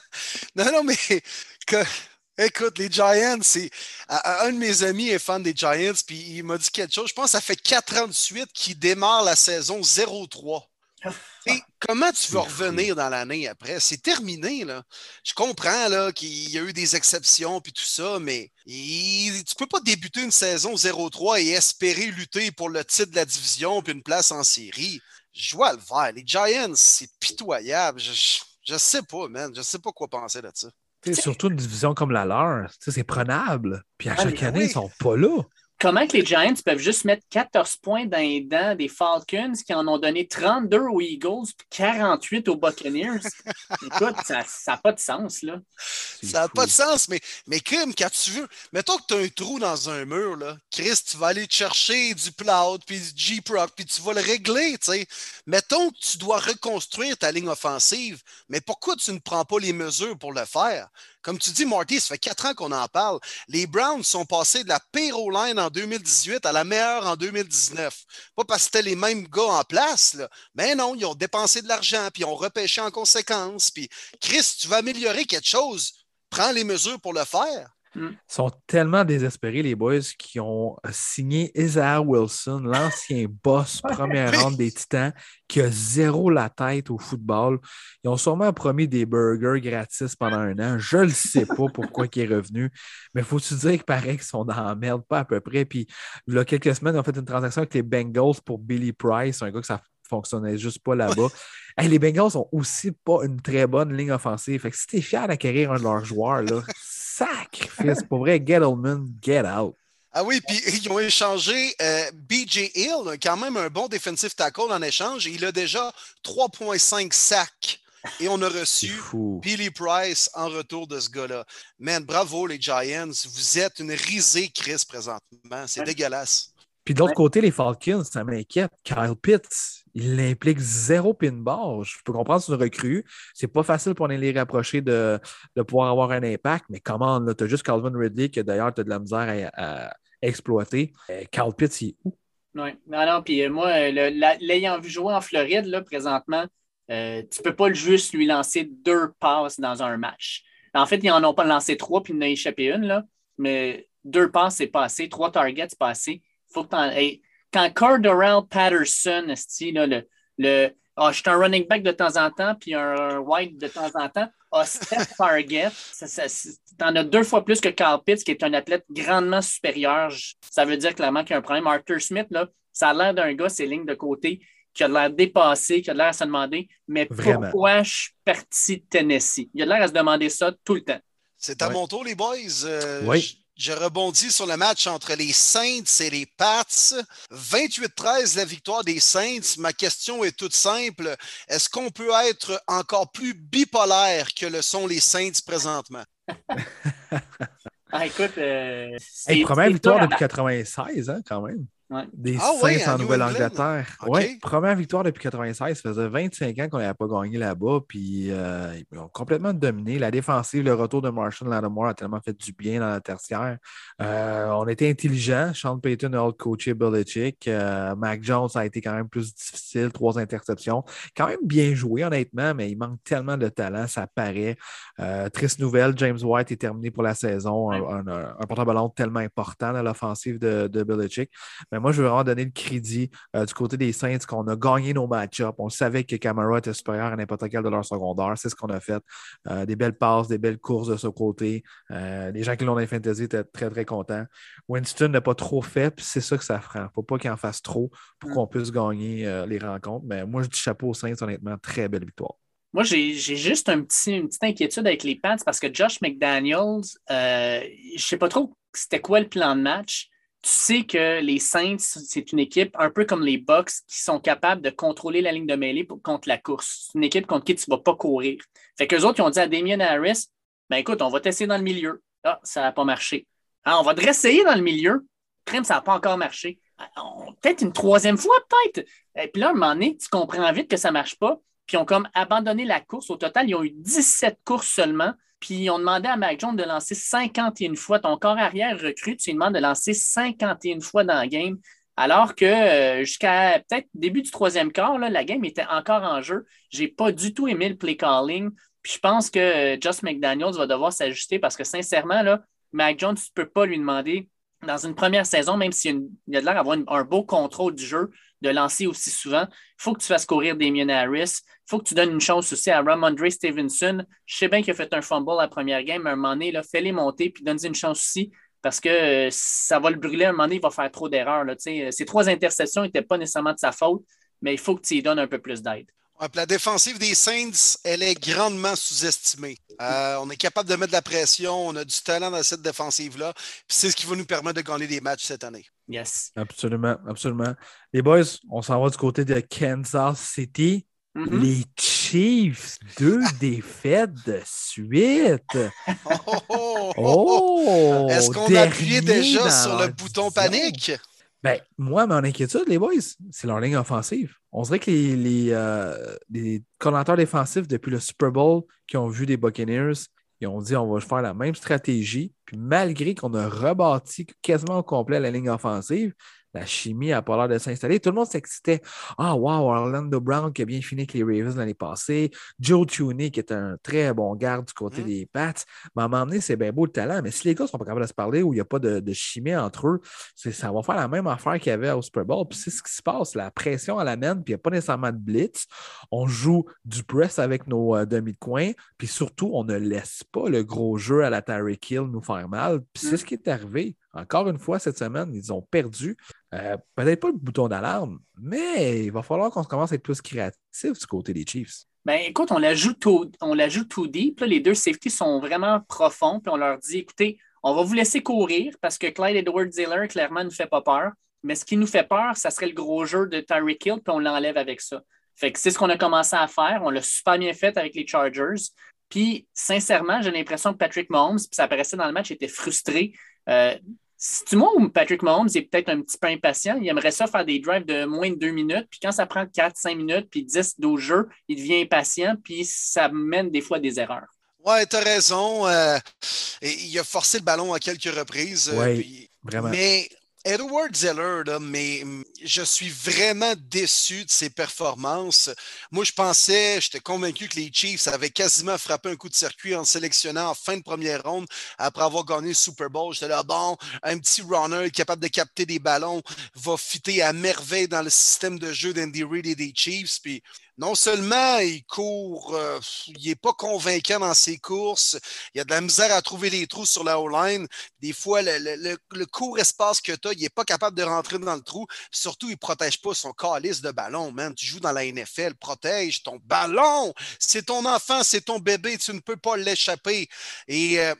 non, non, mais écoute, les Giants, c'est. Un de mes amis est fan des Giants, puis il m'a dit quelque chose. Je pense que ça fait 4 ans de suite qu'il démarre la saison 0-3. Comment tu veux revenir dans l'année après? C'est terminé, là. Je comprends là, qu'il y a eu des exceptions puis tout ça, mais tu tu peux pas débuter une saison 0-3 et espérer lutter pour le titre de la division puis une place en série. Je vois le vert. Les Giants, c'est pitoyable. Je, je, sais pas, man. Je sais pas quoi penser de ça. Surtout une division comme la leur, c'est prenable. Puis à ah, chaque année, ils sont pas là comment que les Giants peuvent juste mettre 14 points dans les dents des Falcons qui en ont donné 32 aux Eagles et 48 aux Buccaneers? Écoute, ça n'a pas de sens, là. Ça n'a pas de sens, mais, mais crime, quand tu veux, mettons que tu as un trou dans un mur, là, Chris, tu vas aller te chercher du plow, puis du G-Proc, puis tu vas le régler, tu sais. Mettons que tu dois reconstruire ta ligne offensive, mais pourquoi tu ne prends pas les mesures pour le faire? Comme tu dis, Marty, ça fait quatre ans qu'on en parle. Les Browns sont passés de la payroll line en 2018 à la meilleure en 2019. Pas parce que c'était les mêmes gars en place, mais non, ils ont dépensé de l'argent, puis ils ont repêché en conséquence. Puis, Chris, tu vas améliorer quelque chose, prends les mesures pour le faire. Ils sont tellement désespérés, les boys, qui ont signé Isaiah Wilson, l'ancien boss première ronde des Titans, qui a zéro la tête au football. Ils ont sûrement promis des burgers gratis pendant un an. Je ne sais pas pourquoi il est revenu, mais faut-tu dire qu'il paraît qu'ils sont dans la merde, pas à peu près. Puis, il y a quelques semaines, ils ont fait une transaction avec les Bengals pour Billy Price, un gars que ça fonctionnait juste pas là-bas. les Bengals ont aussi pas une très bonne ligne offensive. Fait que si fier d'acquérir un de leurs joueurs, là, sacrifice. Pour vrai, Gettleman, get out. Ah oui, puis ils ont échangé euh, BJ Hill, quand même un bon defensive tackle en échange. Il a déjà 3,5 sacs. Et on a reçu Billy Price en retour de ce gars-là. Man, bravo les Giants. Vous êtes une risée, Chris, présentement. C'est dégueulasse. Puis de l'autre côté, les Falcons, ça m'inquiète. Kyle Pitts, il implique zéro pinball. Je peux comprendre c'est une recrue. C'est pas facile pour les rapprocher de, de pouvoir avoir un impact, mais comment tu as juste Calvin Ridley que d'ailleurs tu as de la misère à, exploiter. Euh, Kyle Pitts, il est où? Oui, non, non, puis euh, moi, l'ayant vu jouer en Floride, là, présentement, euh, tu ne peux pas juste lui lancer deux passes dans un match. En fait, ils n'en ont pas lancé trois, puis il en a échappé une, là, mais deux passes, c'est pas assez. Trois targets, c'est pas assez faut que quand Cordell Patterson, le, le ah, je suis un running back de temps en temps, puis un, wide de temps en temps, a sept targets. Tu en as deux fois plus que Carl Pitts, qui est un athlète grandement supérieur. Ça veut dire clairement qu'il y a un problème. Arthur Smith, là, ça a l'air d'un gars, ses lignes de côté, qui a l'air dépassé, qui a l'air à se demander mais pourquoi je suis parti de Tennessee? Il a l'air à se demander ça tout le temps. C'est à mon tour, les boys. Euh, oui. Je rebondis sur le match entre les Saints et les Pats. 28-13, la victoire des Saints. Ma question est toute simple. Est-ce qu'on peut être encore plus bipolaire que le sont les Saints présentement? ah, écoute, euh, première victoire depuis 96, hein, quand même. Des ah Saints en Nouvelle-Angleterre. Oui, première victoire depuis 96. Ça faisait 25 ans qu'on n'avait pas gagné là-bas. Puis euh, ils ont complètement dominé. La défensive, le retour de Marshall Lattimore a tellement fait du bien dans la tertiaire. Euh, on était intelligents. Sean Payton a coaché Belichick. Euh, Mac Jones a été quand même plus difficile. Trois interceptions. Quand même bien joué, honnêtement, mais il manque tellement de talent. Ça paraît. triste nouvelle. James White est terminé pour la saison. Un, un, porte-ballon tellement important dans l'offensive de, de Belichick moi, je veux vraiment donner le crédit euh, du côté des Saints qu'on a gagné nos match-ups. On savait que Camara était supérieur à n'importe quel de leur secondaire. C'est ce qu'on a fait. Euh, des belles passes, des belles courses de ce côté. Euh, les gens qui l'ont dans les fantasy étaient très, très contents. Winston n'a pas trop fait, puis c'est ça que ça fera. Il ne faut pas qu'il en fasse trop pour mm. qu'on puisse gagner les rencontres. Mais moi, je dis chapeau aux Saints, honnêtement, très belle victoire. Moi, j'ai juste un petit, une petite inquiétude avec les Pants parce que Josh McDaniels, je ne sais pas trop c'était quoi le plan de match tu sais que les Saints, c'est une équipe un peu comme les Bucks qui sont capables de contrôler la ligne de mêlée contre la course. C'est une équipe contre qui tu ne vas pas courir. Fait qu'eux autres, ils ont dit à Damien Harris ben écoute, on va tester dans le milieu. Ah, ça n'a pas marché. Ah, on va te réessayer dans le milieu. Crème, ça n'a pas encore marché. Ah, peut-être une troisième fois, peut-être. Et puis là, à un moment donné, tu comprends vite que ça ne marche pas. Puis ils ont comme abandonné la course. Au total, ils ont eu 17 courses seulement. Puis on demandait à Mac Jones de lancer 51 fois. Ton corps arrière recrue, tu lui demandes de lancer 51 fois dans la game. Alors que euh, jusqu'à peut-être début du troisième quart, la game était encore en jeu. Je n'ai pas du tout aimé le play calling. Puis je pense que euh, Just McDaniels va devoir s'ajuster parce que sincèrement, là, Mac Jones, tu ne peux pas lui demander dans une première saison, même s'il a de l'air d'avoir un beau contrôle du jeu, de lancer aussi souvent, il faut que tu fasses courir Damien Harris. Il faut que tu donnes une chance aussi à Ramondre Stevenson. Je sais bien qu'il a fait un fumble la première game, mais à un moment donné, fais-les monter puis donne-lui une chance aussi parce que euh, ça va le brûler. À un moment donné, il va faire trop d'erreurs. Ces trois interceptions n'étaient pas nécessairement de sa faute, mais il faut que tu lui donnes un peu plus d'aide la défensive des Saints, elle est grandement sous-estimée. Euh, on est capable de mettre de la pression, on a du talent dans cette défensive-là. C'est ce qui va nous permettre de gagner des matchs cette année. Yes. Absolument, absolument. Les boys, on s'en va du côté de Kansas City. Mhm. Les Chiefs, deux défaites de suite. Oh, oh, oh, oh. Oh! Est-ce qu'on dernier appuyait déjà sur le bouton panique? Ben, moi, mon inquiétude, les boys, c'est leur ligne offensive. On dirait que les, les, euh, défensifs, depuis le Super Bowl, qui ont vu des Buccaneers, ils ont dit on va faire la même stratégie. Puis malgré qu'on a rebâti quasiment au complet la ligne offensive, la chimie n'a pas l'air de s'installer. Tout le monde s'excitait. Ah, wow, Orlando Brown qui a bien fini avec les Ravens l'année passée. Joe Tooney qui est un très bon garde du côté Mm. des Pats. Mais à un moment donné, c'est bien beau le talent. Mais si les gars ne sont pas capables de se parler ou il n'y a pas de, de chimie entre eux, ça va faire la même affaire qu'il y avait au Super Bowl. Puis c'est ce qui se passe. La pression à la mène, puis il n'y a pas nécessairement de blitz. On joue du press avec nos euh, demi de coin. Puis surtout, on ne laisse pas le gros jeu à la Tyreek Hill nous faire mal. Puis c'est Mm. ce qui est arrivé. Encore une fois, cette semaine, ils ont perdu. Euh, Peut-être pas le bouton d'alarme, mais il va falloir qu'on commence à être plus créatif du côté des Chiefs. Ben, écoute, on on l'ajoute tout deep. Les deux safeties sont vraiment profonds. Puis on leur dit, écoutez, on va vous laisser courir parce que Clyde Edward Ziller, clairement, ne fait pas peur. Mais ce qui nous fait peur, ça serait le gros jeu de Tyreek Hill, puis on l'enlève avec ça. Fait c'est ce qu'on a commencé à faire. On l'a super bien fait avec les Chargers. Puis, sincèrement, j'ai l'impression que Patrick Mahomes, puis ça apparaissait dans le match, était frustré. Euh, si tu moi où Patrick Mahomes est peut-être un petit peu impatient, il aimerait ça faire des drives de moins de deux minutes, puis quand ça prend 4, 5 minutes, puis 10, 12 jeux, il devient impatient, puis ça mène des fois à des erreurs. Ouais, t'as raison. euh, et il a forcé le ballon à quelques reprises. euh, Ouais. puis- Vraiment. Mais Edward Zeller, mais hum, je suis vraiment déçu de ses performances. Moi, je pensais, j'étais convaincu que les Chiefs avaient quasiment frappé un coup de circuit en sélectionnant en fin de première ronde après avoir gagné le Super Bowl. J'étais là, bon, un petit runner capable de capter des ballons va fitter à merveille dans le système de jeu d'Andy Reid et des Chiefs. Puis non seulement il court, euh, il n'est pas convaincant dans ses courses, il a de la misère à trouver les trous sur la O-line. Des fois, le, court espace que tu il n'est pas capable de rentrer dans le trou. Surtout, il ne protège pas son calice de ballon, man. Tu joues dans la NFL, protège ton ballon. C'est ton enfant, c'est ton bébé, tu ne peux pas l'échapper. Et euh,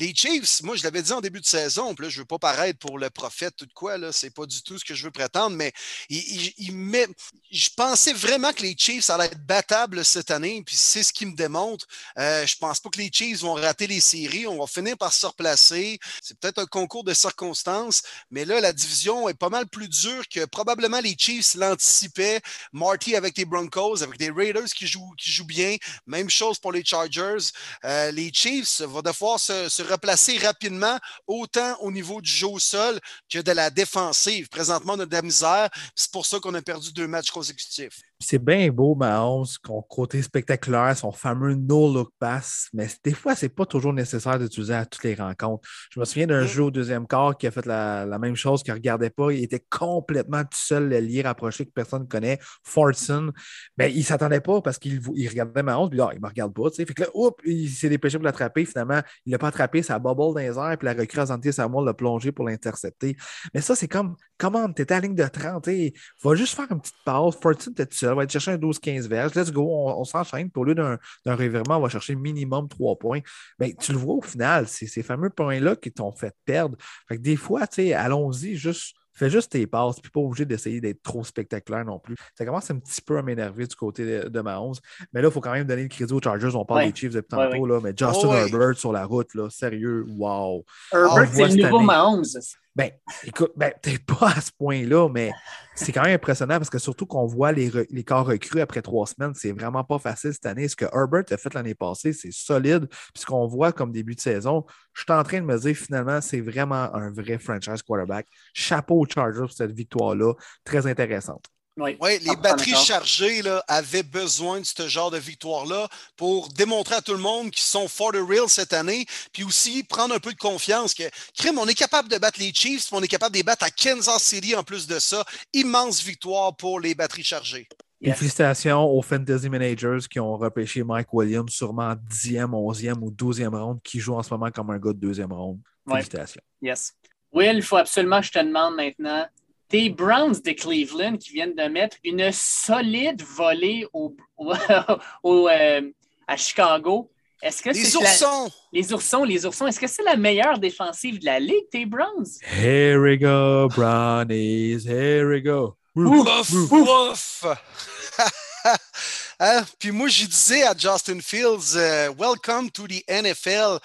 les Chiefs, moi, je l'avais dit en début de saison, puis là, je ne veux pas paraître pour le prophète ou de quoi, c'est pas du tout ce que je veux prétendre, mais je pensais vraiment que les Chiefs allaient être battables cette année, puis c'est ce qui me démontre. Euh, je pense pas que les Chiefs vont rater les séries, on va finir par se replacer. C'est peut-être un concours de circonstances, mais là, la division est pas mal plus dure que probablement les Chiefs l'anticipaient. Marty avec les Broncos, avec les Raiders qui jouent, qui jouent bien. Même chose pour les Chargers. Euh, les Chiefs vont devoir se, se replacer rapidement, autant au niveau du jeu au sol que de la défensive. Présentement, on a de la misère. C'est pour ça qu'on a perdu deux matchs consécutifs. C'est bien beau, Mahomes, son côté spectaculaire, son fameux no-look pass, mais des fois, c'est pas toujours nécessaire d'utiliser à toutes les rencontres. Je me souviens d'un jeu au deuxième quart qui a fait la, la même chose, qui ne regardait pas. Il était complètement tout seul, le lié rapproché que personne ne connaît. Fortson, mais il ne s'attendait pas parce qu'il il regardait Mahomes, puis là, il ne me regarde pas. tu sais. Fait que là, oups, il s'est dépêché pour l'attraper. Finalement, il ne l'a pas attrapé, ça bubble dans les airs, puis la recrue Azanté Samuel l'a plongé pour l'intercepter. Mais ça, c'est comme, comment, tu étais à la ligne de 30, tu sais, va juste faire une petite pause. Fortune, t'es tout seul, va chercher un 12-15 verges. Let's go, on, on s'enchaîne. Puis au lieu d'un revirement, on va chercher minimum 3 points. Ben, tu le vois au final, c'est ces fameux points-là qui t'ont fait perdre. Fait que des fois, tu sais, allons-y, juste. Fais juste tes passes, puis pas obligé d'essayer d'être trop spectaculaire non plus. Ça commence un petit peu à m'énerver du côté de, de Mahomes. Mais là, il faut quand même donner le crédit aux Chargers. On parle Ouais. des Chiefs depuis Ouais, tantôt, là, mais Justin Oh. Herbert sur la route, là, sérieux, wow. Herbert, on c'est le nouveau année. Mahomes. Ben, écoute, ben, peut-être pas à ce point-là, mais c'est quand même impressionnant parce que surtout qu'on voit les, re- les corps recrues après trois semaines, c'est vraiment pas facile cette année. Ce que Herbert a fait l'année passée, c'est solide. Puis ce qu'on voit comme début de saison, je suis en train de me dire finalement, c'est vraiment un vrai franchise quarterback. Chapeau aux Chargers pour cette victoire-là, très intéressante. Oui, Oui, les 100% batteries chargées là, avaient besoin de ce genre de victoire-là pour démontrer à tout le monde qu'ils sont for the real cette année, puis aussi prendre un peu de confiance que, crime, on est capable de battre les Chiefs, puis on est capable de les battre à Kansas City en plus de ça. Immense victoire pour les batteries chargées. Et Yes. félicitations aux Fantasy Managers qui ont repêché Mike Williams, sûrement 10e, 11e ou 12e ronde, qui joue en ce moment comme un gars de deuxième ronde. Ouais. Félicitations. Yes. Will, il faut absolument que je te demande maintenant. Tes Browns de Cleveland qui viennent de mettre une solide volée au, euh, à Chicago. Est-ce que Les la- oursons! les oursons, les oursons, est-ce que c'est la meilleure défensive de la ligue, tes Browns? Here we go, Brownies. Here we go. Ouf, ouf! Hein? Puis moi, je disais à Justin Fields, euh, Welcome to the NFL.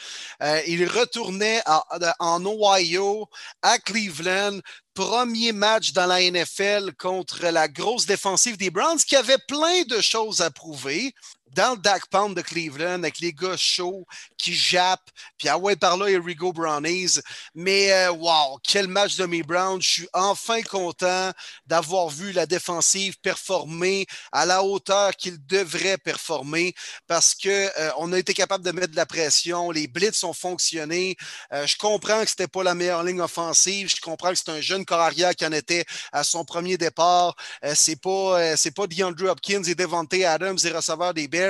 Euh, il retournait en Ohio, à Cleveland, premier match dans la NFL contre la grosse défensive des Browns qui avait plein de choses à prouver dans le Dak Pound de Cleveland avec les gars chauds qui jappent, puis ah ouais, par là, il Rigo Brownies. Mais euh, wow, quel match de mes Browns. Je suis enfin content d'avoir vu la défensive performer à la hauteur qu'il devrait performer parce qu'on euh, a été capable de mettre de la pression, les blitz ont fonctionné. Euh, je comprends que ce n'était pas la meilleure ligne offensive, je comprends que c'est un jeune corps qui en était à son premier départ. c'est pas, c'est pas DeAndre Hopkins et Devante Adams, les receveurs des Bears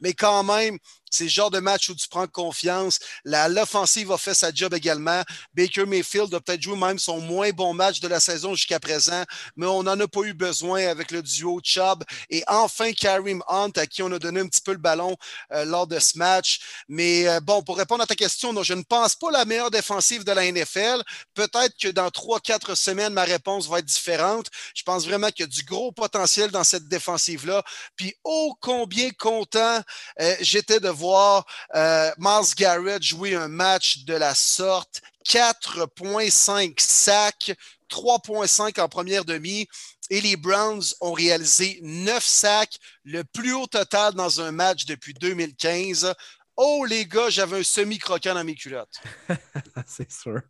mais quand même, c'est le genre de match où tu prends confiance. L'offensive a fait sa job également. Baker Mayfield a peut-être joué même son moins bon match de la saison jusqu'à présent, mais on n'en a pas eu besoin avec le duo Chubb et enfin Karim Hunt, à qui on a donné un petit peu le ballon euh, lors de ce match. Mais euh, bon, pour répondre à ta question, je ne pense pas la meilleure défensive de la NFL. Peut-être que dans trois, quatre semaines, ma réponse va être différente. Je pense vraiment qu'il y a du gros potentiel dans cette défensive-là. Puis, ô combien content euh, j'étais de voir voir euh, Miles Garrett jouer un match de la sorte. 4,5 sacs, 3,5 en première demi. Et les Browns ont réalisé 9 sacs, le plus haut total dans un match depuis 2015. Oh les gars, j'avais un semi-croquant dans mes culottes. c'est sûr.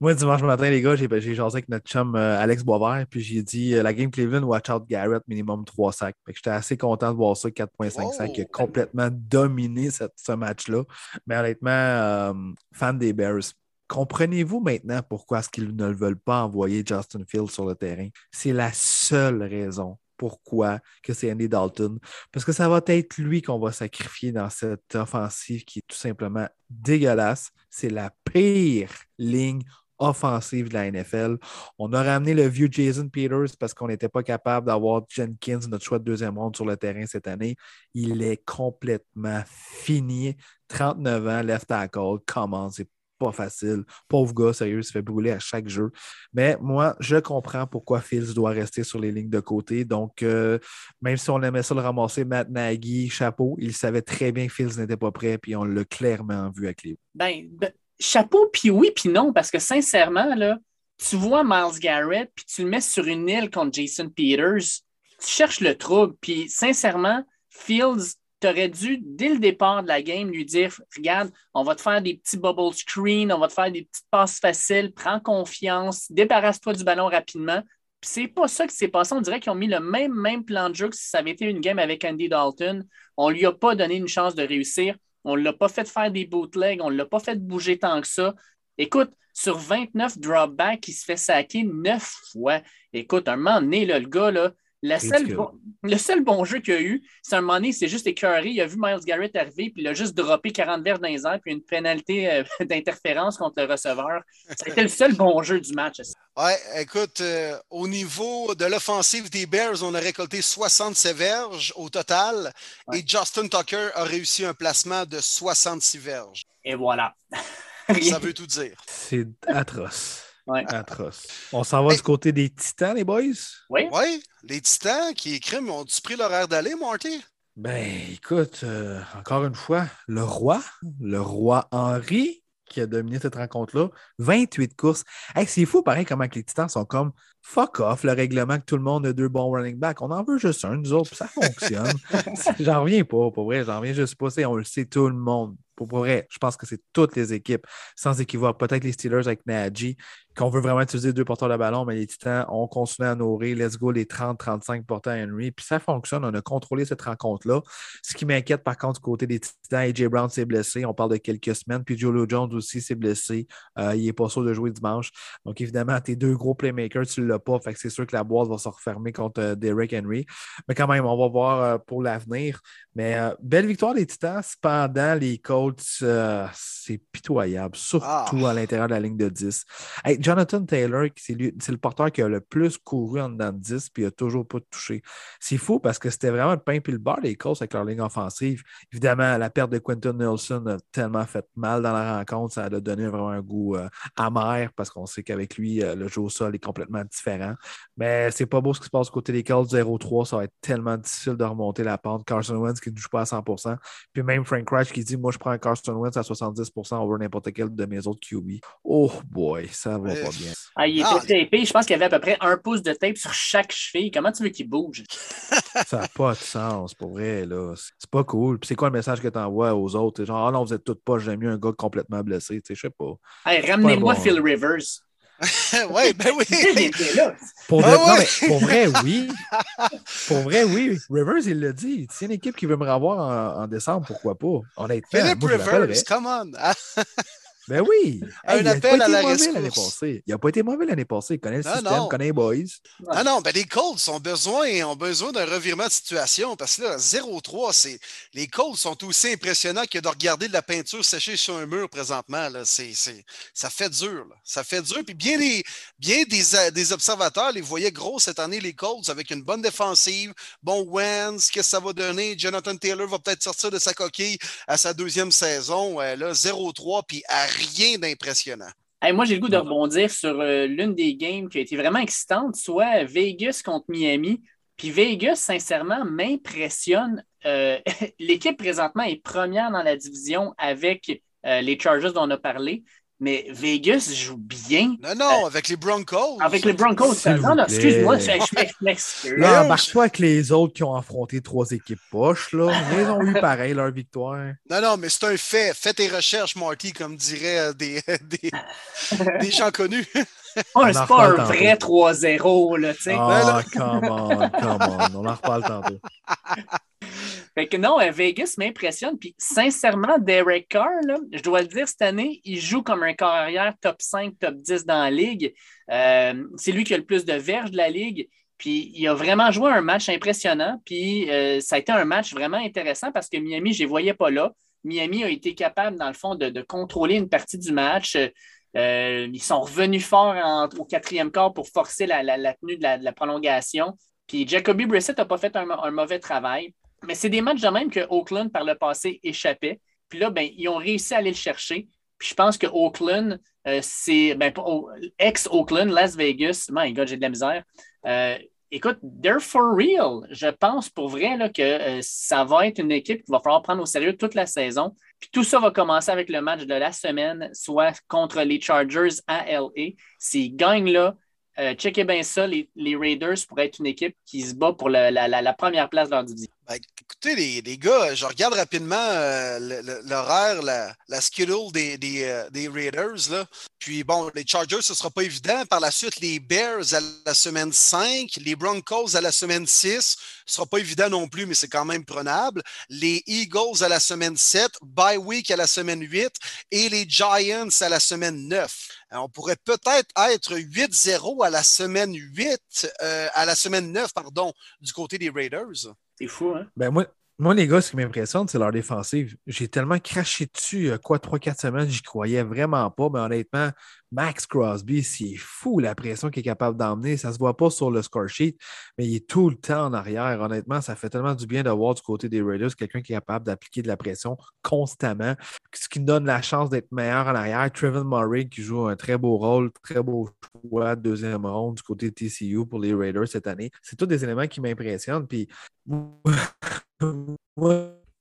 Moi, dimanche matin, les gars, j'ai jasé avec notre chum euh, Alex Boisvert, puis j'ai dit euh, la game Cleveland, watch out Garrett, minimum 3 sacs. J'étais assez content de voir ça, 4.5 sacs, qui a complètement dominé ce match-là. Mais honnêtement, euh, fan des Bears. Comprenez-vous maintenant pourquoi est-ce qu'ils ne veulent pas envoyer Justin Fields sur le terrain? C'est la seule raison pourquoi que c'est Andy Dalton. Parce que ça va être lui qu'on va sacrifier dans cette offensive qui est tout simplement dégueulasse. C'est la pire ligne offensive de la NFL. On a ramené le vieux Jason Peters parce qu'on n'était pas capable d'avoir Jenkins, notre choix de deuxième ronde, sur le terrain cette année. Il est complètement fini. 39 ans, left tackle, comment c'est pas facile. Pauvre gars, sérieux, il se fait brûler à chaque jeu. Mais moi, je comprends pourquoi Fields doit rester sur les lignes de côté. Donc, euh, même si on aimait ça le ramasser, Matt Nagy, chapeau, il savait très bien que Fields n'était pas prêt, puis on l'a clairement vu avec les. Ben, ben, chapeau, puis oui, puis non, parce que sincèrement, là, tu vois Miles Garrett, puis tu le mets sur une île contre Jason Peters, tu cherches le trouble, puis sincèrement, Fields tu aurais dû, dès le départ de la game, lui dire Regarde, on va te faire des petits bubble screens, on va te faire des petites passes faciles, prends confiance, débarrasse-toi du ballon rapidement. Puis c'est pas ça qui s'est passé. On dirait qu'ils ont mis le même, même plan de jeu que si ça avait été une game avec Andy Dalton. On lui a pas donné une chance de réussir. On ne l'a pas fait faire des bootlegs. On ne l'a pas fait bouger tant que ça. Écoute, sur 29 dropbacks, il se fait saquer 9 fois. Écoute, un moment donné, le gars, là, le seul bon jeu qu'il y a eu, c'est un moment donné, c'est juste écœuré. Il a vu Miles Garrett arriver, puis il a juste droppé 40 verres dans les airs, puis une pénalité euh, d'interférence contre le receveur. C'était le seul bon jeu du match. Ouais, écoute, euh, au niveau de l'offensive des Bears, on a récolté 67 verges au total, et Justin Tucker a réussi un placement de 66 verges. Et voilà. Ça veut tout dire. C'est atroce. Atroce. On s'en va du côté des Titans, les boys? Oui. Oui, les Titans qui écrivent, ont-tu pris l'horaire d'aller, Marty? Ben, écoute, euh, encore une fois, le roi, le roi Henri, qui a dominé cette rencontre-là, 28 courses. c'est fou, pareil, comment les Titans sont comme fuck off le règlement que tout le monde a deux bons running backs. On en veut juste un, nous autres, ça fonctionne. j'en reviens pas, pour vrai, j'en reviens juste pas. On le sait, tout le monde. Pour vrai, je pense que c'est toutes les équipes, sans équivoque. Peut-être les Steelers avec Najee, qu'on veut vraiment utiliser deux porteurs de ballon, mais les Titans ont continué à nourrir. Let's go, les 30-35 porteurs Henry. Puis ça fonctionne. On a contrôlé cette rencontre-là. Ce qui m'inquiète, par contre, du côté des Titans, AJ Brown s'est blessé. On parle de quelques semaines. Puis Julio Jones aussi s'est blessé. Euh, il n'est pas sûr de jouer dimanche. Donc, évidemment, tes deux gros playmakers, tu ne l'as pas. Fait que c'est sûr que la boîte va se refermer contre euh, Derrick Henry. Mais quand même, on va voir euh, pour l'avenir. Mais belle victoire des Titans. Cependant, les Colts, euh, c'est pitoyable, surtout Ah. à l'intérieur de la ligne de 10. Hey, Jonathan Taylor, c'est le porteur qui a le plus couru en dedans de 10 puis il n'a toujours pas touché. C'est fou parce que c'était vraiment le pain et le beurre des Colts avec leur ligne offensive. Évidemment, la perte de Quentin Nelson a tellement fait mal dans la rencontre, ça a donné vraiment un goût euh, amer parce qu'on sait qu'avec lui, euh, le jeu au sol est complètement différent. Mais c'est pas beau ce qui se passe côté des Colts 0-3. Ça va être tellement difficile de remonter la pente. Carson Wentz qui ne joue pas à 100% Puis même Frank Reich qui dit Moi, je prends Carson Wentz à 70% over n'importe quel de mes autres QB. Oh boy, ça va Eh. pas bien. Ah, il était Ah. tapé. Je pense qu'il y avait à peu près un pouce de tape sur chaque cheville. Comment tu veux qu'il bouge? Ça n'a pas de sens, pour vrai. là. C'est pas cool. Puis c'est quoi le message que tu envoies aux autres? C'est Genre, ah non, vous êtes toutes pas, j'aime mieux un gars complètement blessé. Tu sais, Je sais pas. Hey, ramenez-moi bon. Phil Rivers. ouais, ben oui. Il était là. Pour, Ah vrai, non, mais pour vrai, oui. pour vrai, oui. Rivers, il l'a dit. C'est une équipe qui veut me revoir en, en décembre, pourquoi pas? Honnêtement, Philip moi, je l'appellerais. Rivers, come on. Ah, Ben oui! Un il a appel pas à été la mauvais l'année rescousse. passée. Il n'a pas été mauvais l'année passée. Il connaît le Non, système, non. il connaît les boys. Non, non, ben les Colts ont besoin, ont besoin d'un revirement de situation parce que là, 0-3, c'est. Les Colts sont aussi impressionnants que de regarder de la peinture séchée sur un mur présentement. Là. C'est, c'est- ça fait dur. là. Ça fait dur. Puis bien, des, bien des, des observateurs les voyaient gros cette année, les Colts, avec une bonne défensive. Bon, Wentz, qu'est-ce que ça va donner? Jonathan Taylor va peut-être sortir de sa coquille à sa deuxième saison. Euh, là, 0-3, puis à rien d'impressionnant. Hey, moi, j'ai le goût de rebondir sur euh, l'une des games qui a été vraiment excitante, soit Vegas contre Miami. Puis Vegas, sincèrement, m'impressionne. Euh, L'équipe présentement est première dans la division avec euh, les Chargers dont on a parlé. Mais Vegas joue bien Non, non, avec les Broncos. avec les Broncos. Non, non, excuse-moi, je, m'excuse. Là, embarque pas avec les autres qui ont affronté trois équipes poches. Là. Ils ont eu pareil leur victoire. Non, non, mais c'est un fait. Fais tes recherches, Marty, comme diraient euh, des, des, des gens connus. Oh, c'est pas un tantôt. vrai 3-0, là, tu sais. Ah, come on, come on. On en reparle tantôt. Fait que non, euh, Vegas m'impressionne. Puis sincèrement, Derek Carr, là, je dois le dire, cette année, il joue comme un corps arrière top 5, top 10 dans la ligue. Euh, c'est lui qui a le plus de verges de la ligue. Puis il a vraiment joué un match impressionnant. Puis euh, ça a été un match vraiment intéressant parce que Miami, je ne les voyais pas là. Miami a été capable, dans le fond, de, de contrôler une partie du match. Ils sont revenus fort au quatrième quart pour forcer la, la- la tenue de la, de la prolongation. Puis Jacoby Brissett n'a pas fait un, un mauvais travail. Mais c'est des matchs de même que Oakland, par le passé, échappait. Puis là, ben, ils ont réussi à aller le chercher. Puis je pense que Oakland, euh, c'est ben, oh, ex-Oakland, Las Vegas, my God, j'ai de la misère. Euh, écoute, they're for real. Je pense pour vrai là, que euh, ça va être une équipe qu'il va falloir prendre au sérieux toute la saison. Puis tout ça va commencer avec le match de la semaine, soit contre les Chargers à LA. S'ils gagnent là, checkez bien ça, les, Raiders pourraient être une équipe qui se bat pour la- la première place de leur division. Ben, écoutez, les, gars, je regarde rapidement euh, l'horaire, la, la schedule des, euh, Raiders. Puis bon, les Chargers, ce ne sera pas évident. Par la suite, les Bears à la semaine 5, les Broncos à la semaine 6. Ce ne sera pas évident non plus, mais c'est quand même prenable. Les Eagles à la semaine 7, bye week à la semaine 8 et les Giants à la semaine 9. Euh, On pourrait peut-être être 8-0 à la semaine 8, euh, à la semaine 9, pardon, du côté des Raiders. C'est fou, hein? Ben moi, moi, les gars, ce qui m'impressionne, c'est leur défensive. J'ai tellement craché dessus, euh, quoi, 3-4 semaines, j'y croyais vraiment pas. Mais honnêtement, Max Crosby, c'est fou la pression qu'il est capable d'emmener. Ça se voit pas sur le score sheet, mais il est tout le temps en arrière. Honnêtement, ça fait tellement du bien de voir du côté des Raiders quelqu'un qui est capable d'appliquer de la pression constamment, ce qui donne la chance d'être meilleur en arrière. Trevin Murray qui joue un très beau rôle, très beau choix de deuxième ronde du côté TCU pour les Raiders cette année. C'est tous des éléments qui m'impressionnent. Puis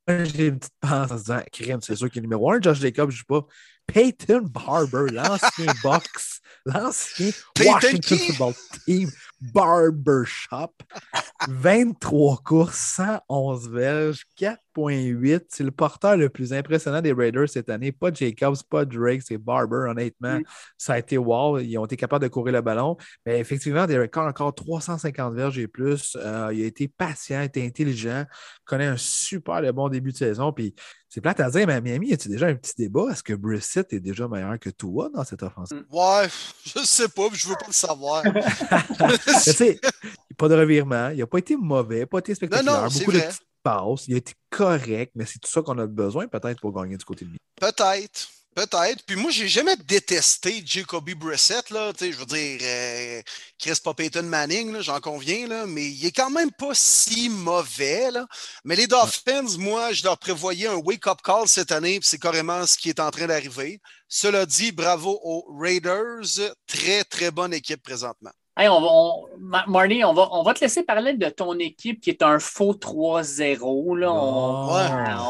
j'ai une petite pensée en se disant, c'est sûr qu'il est numéro un. Josh Jacobs, je ne sais pas. Peyton Barber, l'ancien box, l'ancien Washington? Football Team Barbershop. 23 courses, 111 verges, 4.8. C'est le porteur le plus impressionnant des Raiders cette année. Pas Jacobs, pas Drake, c'est Barber, honnêtement. Mm. Ça a été wow. Ils ont été capables de courir le ballon. Mais effectivement, des records encore 350 verges et plus. Euh, il a été patient, il a été intelligent, connaît un super bon début de saison. Puis c'est plate à dire, mais à Miami, y a-tu déjà un petit débat? Est-ce que Brissett est déjà meilleur que Tua dans cette offensive? Ouais, je sais pas, je veux pas le savoir. Tu sais, pas de revirement, il n'a pas été mauvais, pas été spectaculaire. Non, non, c'est beaucoup de vrai. petites passe. Il a été correct, mais c'est tout ça qu'on a besoin peut-être pour gagner du côté de lui. Peut-être. Peut-être. Puis moi, j'ai jamais détesté Jacoby Brissett, là. je veux dire, euh, Chris Payton Manning, j'en conviens, là, mais il est quand même pas si mauvais. Là. Mais les Dolphins, moi, je leur prévoyais un wake-up call cette année, puis c'est carrément ce qui est en train d'arriver. Cela dit, bravo aux Raiders. Très, très bonne équipe présentement. Hey, on va, on, Marty, on va, on va te laisser parler de ton équipe qui est un faux 3-0. Là. On, on,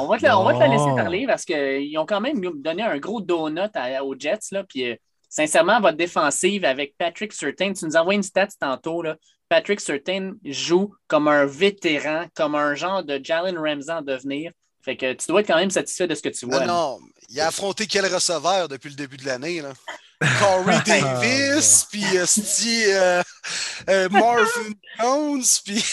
va te, on, va te, la laisser parler parce qu'ils ont quand même donné un gros donut aux Jets. Là, puis, euh, sincèrement, votre défensive avec Patrick Surtain, tu nous as envoyé une stat tantôt. Là. Patrick Surtain joue comme un vétéran, comme un genre de Jalen Ramsey en devenir. Fait que tu dois être quand même satisfait de ce que tu vois. Non, non. Il a affronté quel receveur depuis le début de l'année? Corey Davis, puis euh, euh, euh, Marvin Jones, puis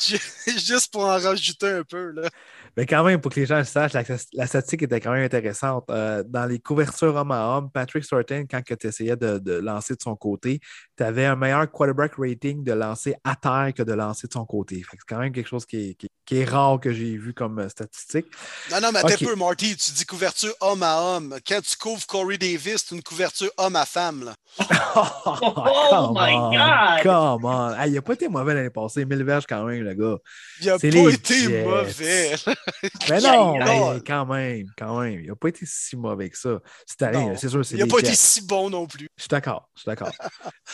juste pour en rajouter un peu. Là. Mais quand même, pour que les gens le sachent, la, statistique était quand même intéressante. Euh, dans les couvertures homme à homme, Patrick Sorten, quand tu essayais de, lancer de son côté, tu avais un meilleur quarterback rating de lancer à terre que de lancer de son côté. C'est quand même quelque chose qui est, rare que j'ai vu comme euh, statistique. Non, non, mais attends un peu, Marty. Tu dis couverture homme à homme. Quand tu couvres Corey Davis, c'est une couverture homme à femme. Là. oh, my God! Come on! il n'a pas été mauvais l'année passée. 1000 verges quand même, le gars. Il n'a pas été mauvais. Mais non, mais quand même, quand même. Il n'a pas été si mauvais que ça. C'est sûr. Il n'a pas été si bon non plus. Je suis d'accord, je suis d'accord.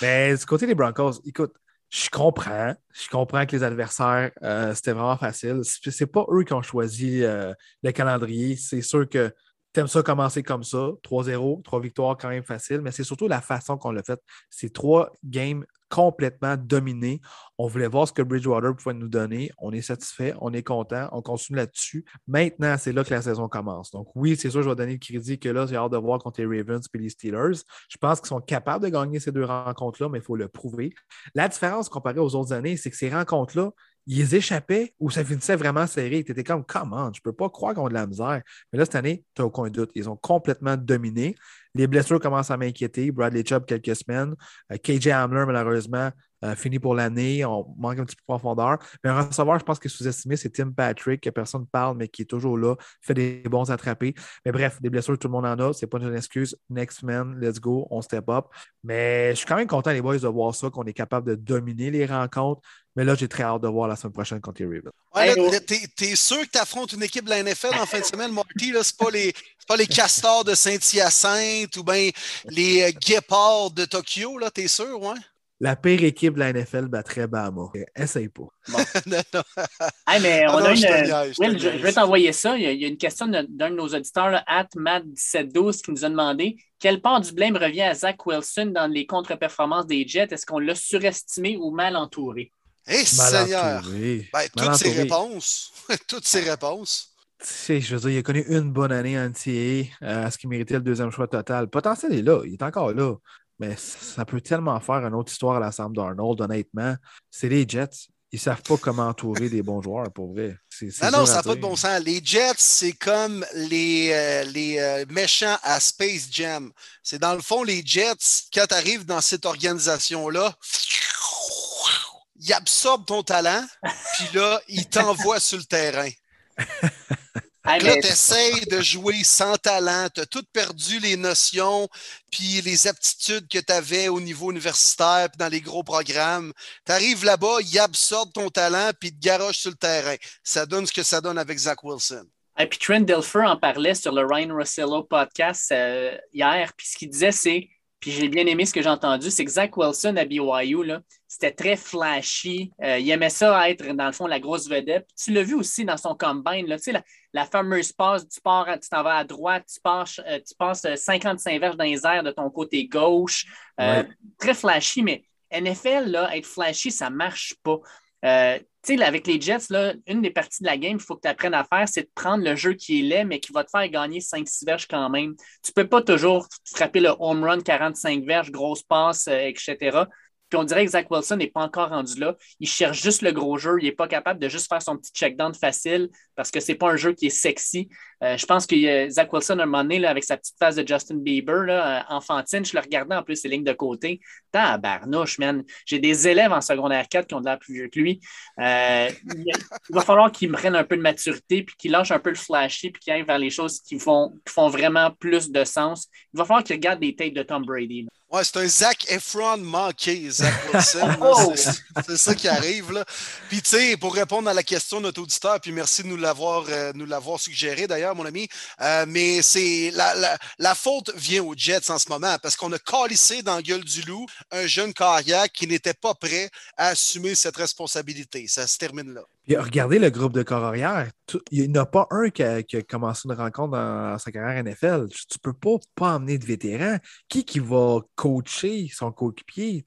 mais du côté des Broncos, écoute, je comprends. Je comprends que les adversaires, euh, c'était vraiment facile. C'est pas eux qui ont choisi euh, le calendrier. C'est sûr que tu aimes ça commencer comme ça, 3-0, trois victoires quand même facile, mais c'est surtout la façon qu'on l'a fait. C'est trois games complètement dominés. On voulait voir ce que Bridgewater pouvait nous donner. On est satisfait, on est content, on continue là-dessus. Maintenant, c'est là que la saison commence. Donc, oui, c'est sûr, je vais donner le crédit que là, j'ai hâte de voir contre les Ravens et les Steelers. Je pense qu'ils sont capables de gagner ces deux rencontres-là, mais il faut le prouver. La différence comparée aux autres années, c'est que ces rencontres-là, ils échappaient ou ça finissait vraiment serré. Tu étais comme, comment? Je peux pas croire qu'on a de la misère. Mais là, cette année, tu n'as aucun doute. Ils ont complètement dominé. Les blessures commencent à m'inquiéter. Bradley Chubb, quelques semaines. Euh, KJ Hamler, malheureusement, euh, fini pour l'année. On manque un petit peu de profondeur. Mais un receveur, je pense que sous-estimé, c'est Tim Patrick, que personne ne parle, mais qui est toujours là, fait des bons attrapés. Mais bref, des blessures, tout le monde en a. C'est pas une excuse. Next man, let's go, on step up. Mais je suis quand même content, les boys, de voir ça, qu'on est capable de dominer les rencontres. Mais là, j'ai très hâte de voir la semaine prochaine contre les Ravens. Ouais, t'es, sûr que tu affrontes une équipe de la NFL en fin de semaine, Marty? Ce pas les, pas les castors de Saint-Hyacinthe ou bien les euh, guépards de Tokyo, là, t'es sûr, ouais? la pire équipe de la NFL battrait Bama. Essaye pas. mais on a une... je, vais t'envoyer ça. Il y, a, une question d'un de, nos auditeurs, Atmat1712, qui nous a demandé quelle part du blâme revient à Zach Wilson dans les contre-performances des Jets? Est-ce qu'on l'a surestimé ou mal entouré? Eh, Seigneur! Ben, toutes ses réponses. toutes ses réponses. Tu sais, je veux dire, il a connu une bonne année entière euh, à ce qui méritait le deuxième choix total. Potentiel est là, il est encore là. Mais ça peut tellement faire une autre histoire à Sam Darnold, honnêtement. C'est les Jets. Ils ne savent pas comment entourer des bons joueurs, pour vrai. non, non, ça n'a pas de bon sens. Les Jets, c'est comme les, euh, les euh, méchants à Space Jam. C'est dans le fond, les Jets, quand tu arrives dans cette organisation-là, ils absorbent ton talent, puis là, ils t'envoient sur le terrain. là, tu essaies de jouer sans talent, tu as tout perdu les notions, puis les aptitudes que tu avais au niveau universitaire, puis dans les gros programmes. Tu arrives là-bas, ils absorbent ton talent, puis te garochent sur le terrain. Ça donne ce que ça donne avec Zach Wilson. Et puis Trent Dilfer en parlait sur le Ryan Rossello podcast euh, hier, puis ce qu'il disait, c'est puis j'ai bien aimé ce que j'ai entendu, c'est que Zach Wilson à BYU, c'était très flashy. Euh, il aimait ça être, dans le fond, la grosse vedette. tu l'as vu aussi dans son combine, là, tu sais, la, fameuse passe, tu pars, tu t'en vas à droite, tu passes, euh, tu passes 55 euh, verges dans les airs de ton côté gauche. Très flashy, mais NFL, là, être flashy, ça ne marche pas tu sais, avec les Jets, là, une des parties de la game qu'il faut que tu apprennes à faire, c'est de prendre le jeu qui est laid, mais qui va te faire gagner 5-6 verges quand même. Tu ne peux pas toujours frapper le home run 45 verges, grosse passe, euh, etc. Puis on dirait que Zach Wilson n'est pas encore rendu là. Il cherche juste le gros jeu. Il n'est pas capable de juste faire son petit check-down facile parce que ce n'est pas un jeu qui est sexy. Euh, je pense que Zach Wilson, un moment donné, avec sa petite face de Justin Bieber, euh, enfantine, je le regardais en plus, ses lignes de côté. Tabarnouche, man. J'ai des élèves en secondaire 4 qui ont de l'air plus vieux que lui. Euh, il va falloir qu'ils me prennent un peu de maturité, puis qu'ils lâchent un peu le flashy, puis qu'ils aillent vers les choses qui font, qui font vraiment plus de sens. Il va falloir qu'ils regardent des tapes de Tom Brady. Ouais, c'est un Zach Efron manqué, Zach Wilson. oh! C'est ça qui arrive. Là. Puis, tu sais, pour répondre à la question de notre auditeur, puis merci de nous l'avoir, euh, nous l'avoir suggéré d'ailleurs, mon ami, euh, mais c'est la, la, la, faute vient aux Jets en ce moment parce qu'on a calissé dans la gueule du loup un jeune carrière qui n'était pas prêt à assumer cette responsabilité. Ça se termine là. Puis regardez le groupe de corps arrière. Il n'y en a pas un qui a, commencé une rencontre dans sa carrière NFL. Tu ne peux pas, pas emmener de vétéran. Qui qui va coacher son coéquipier?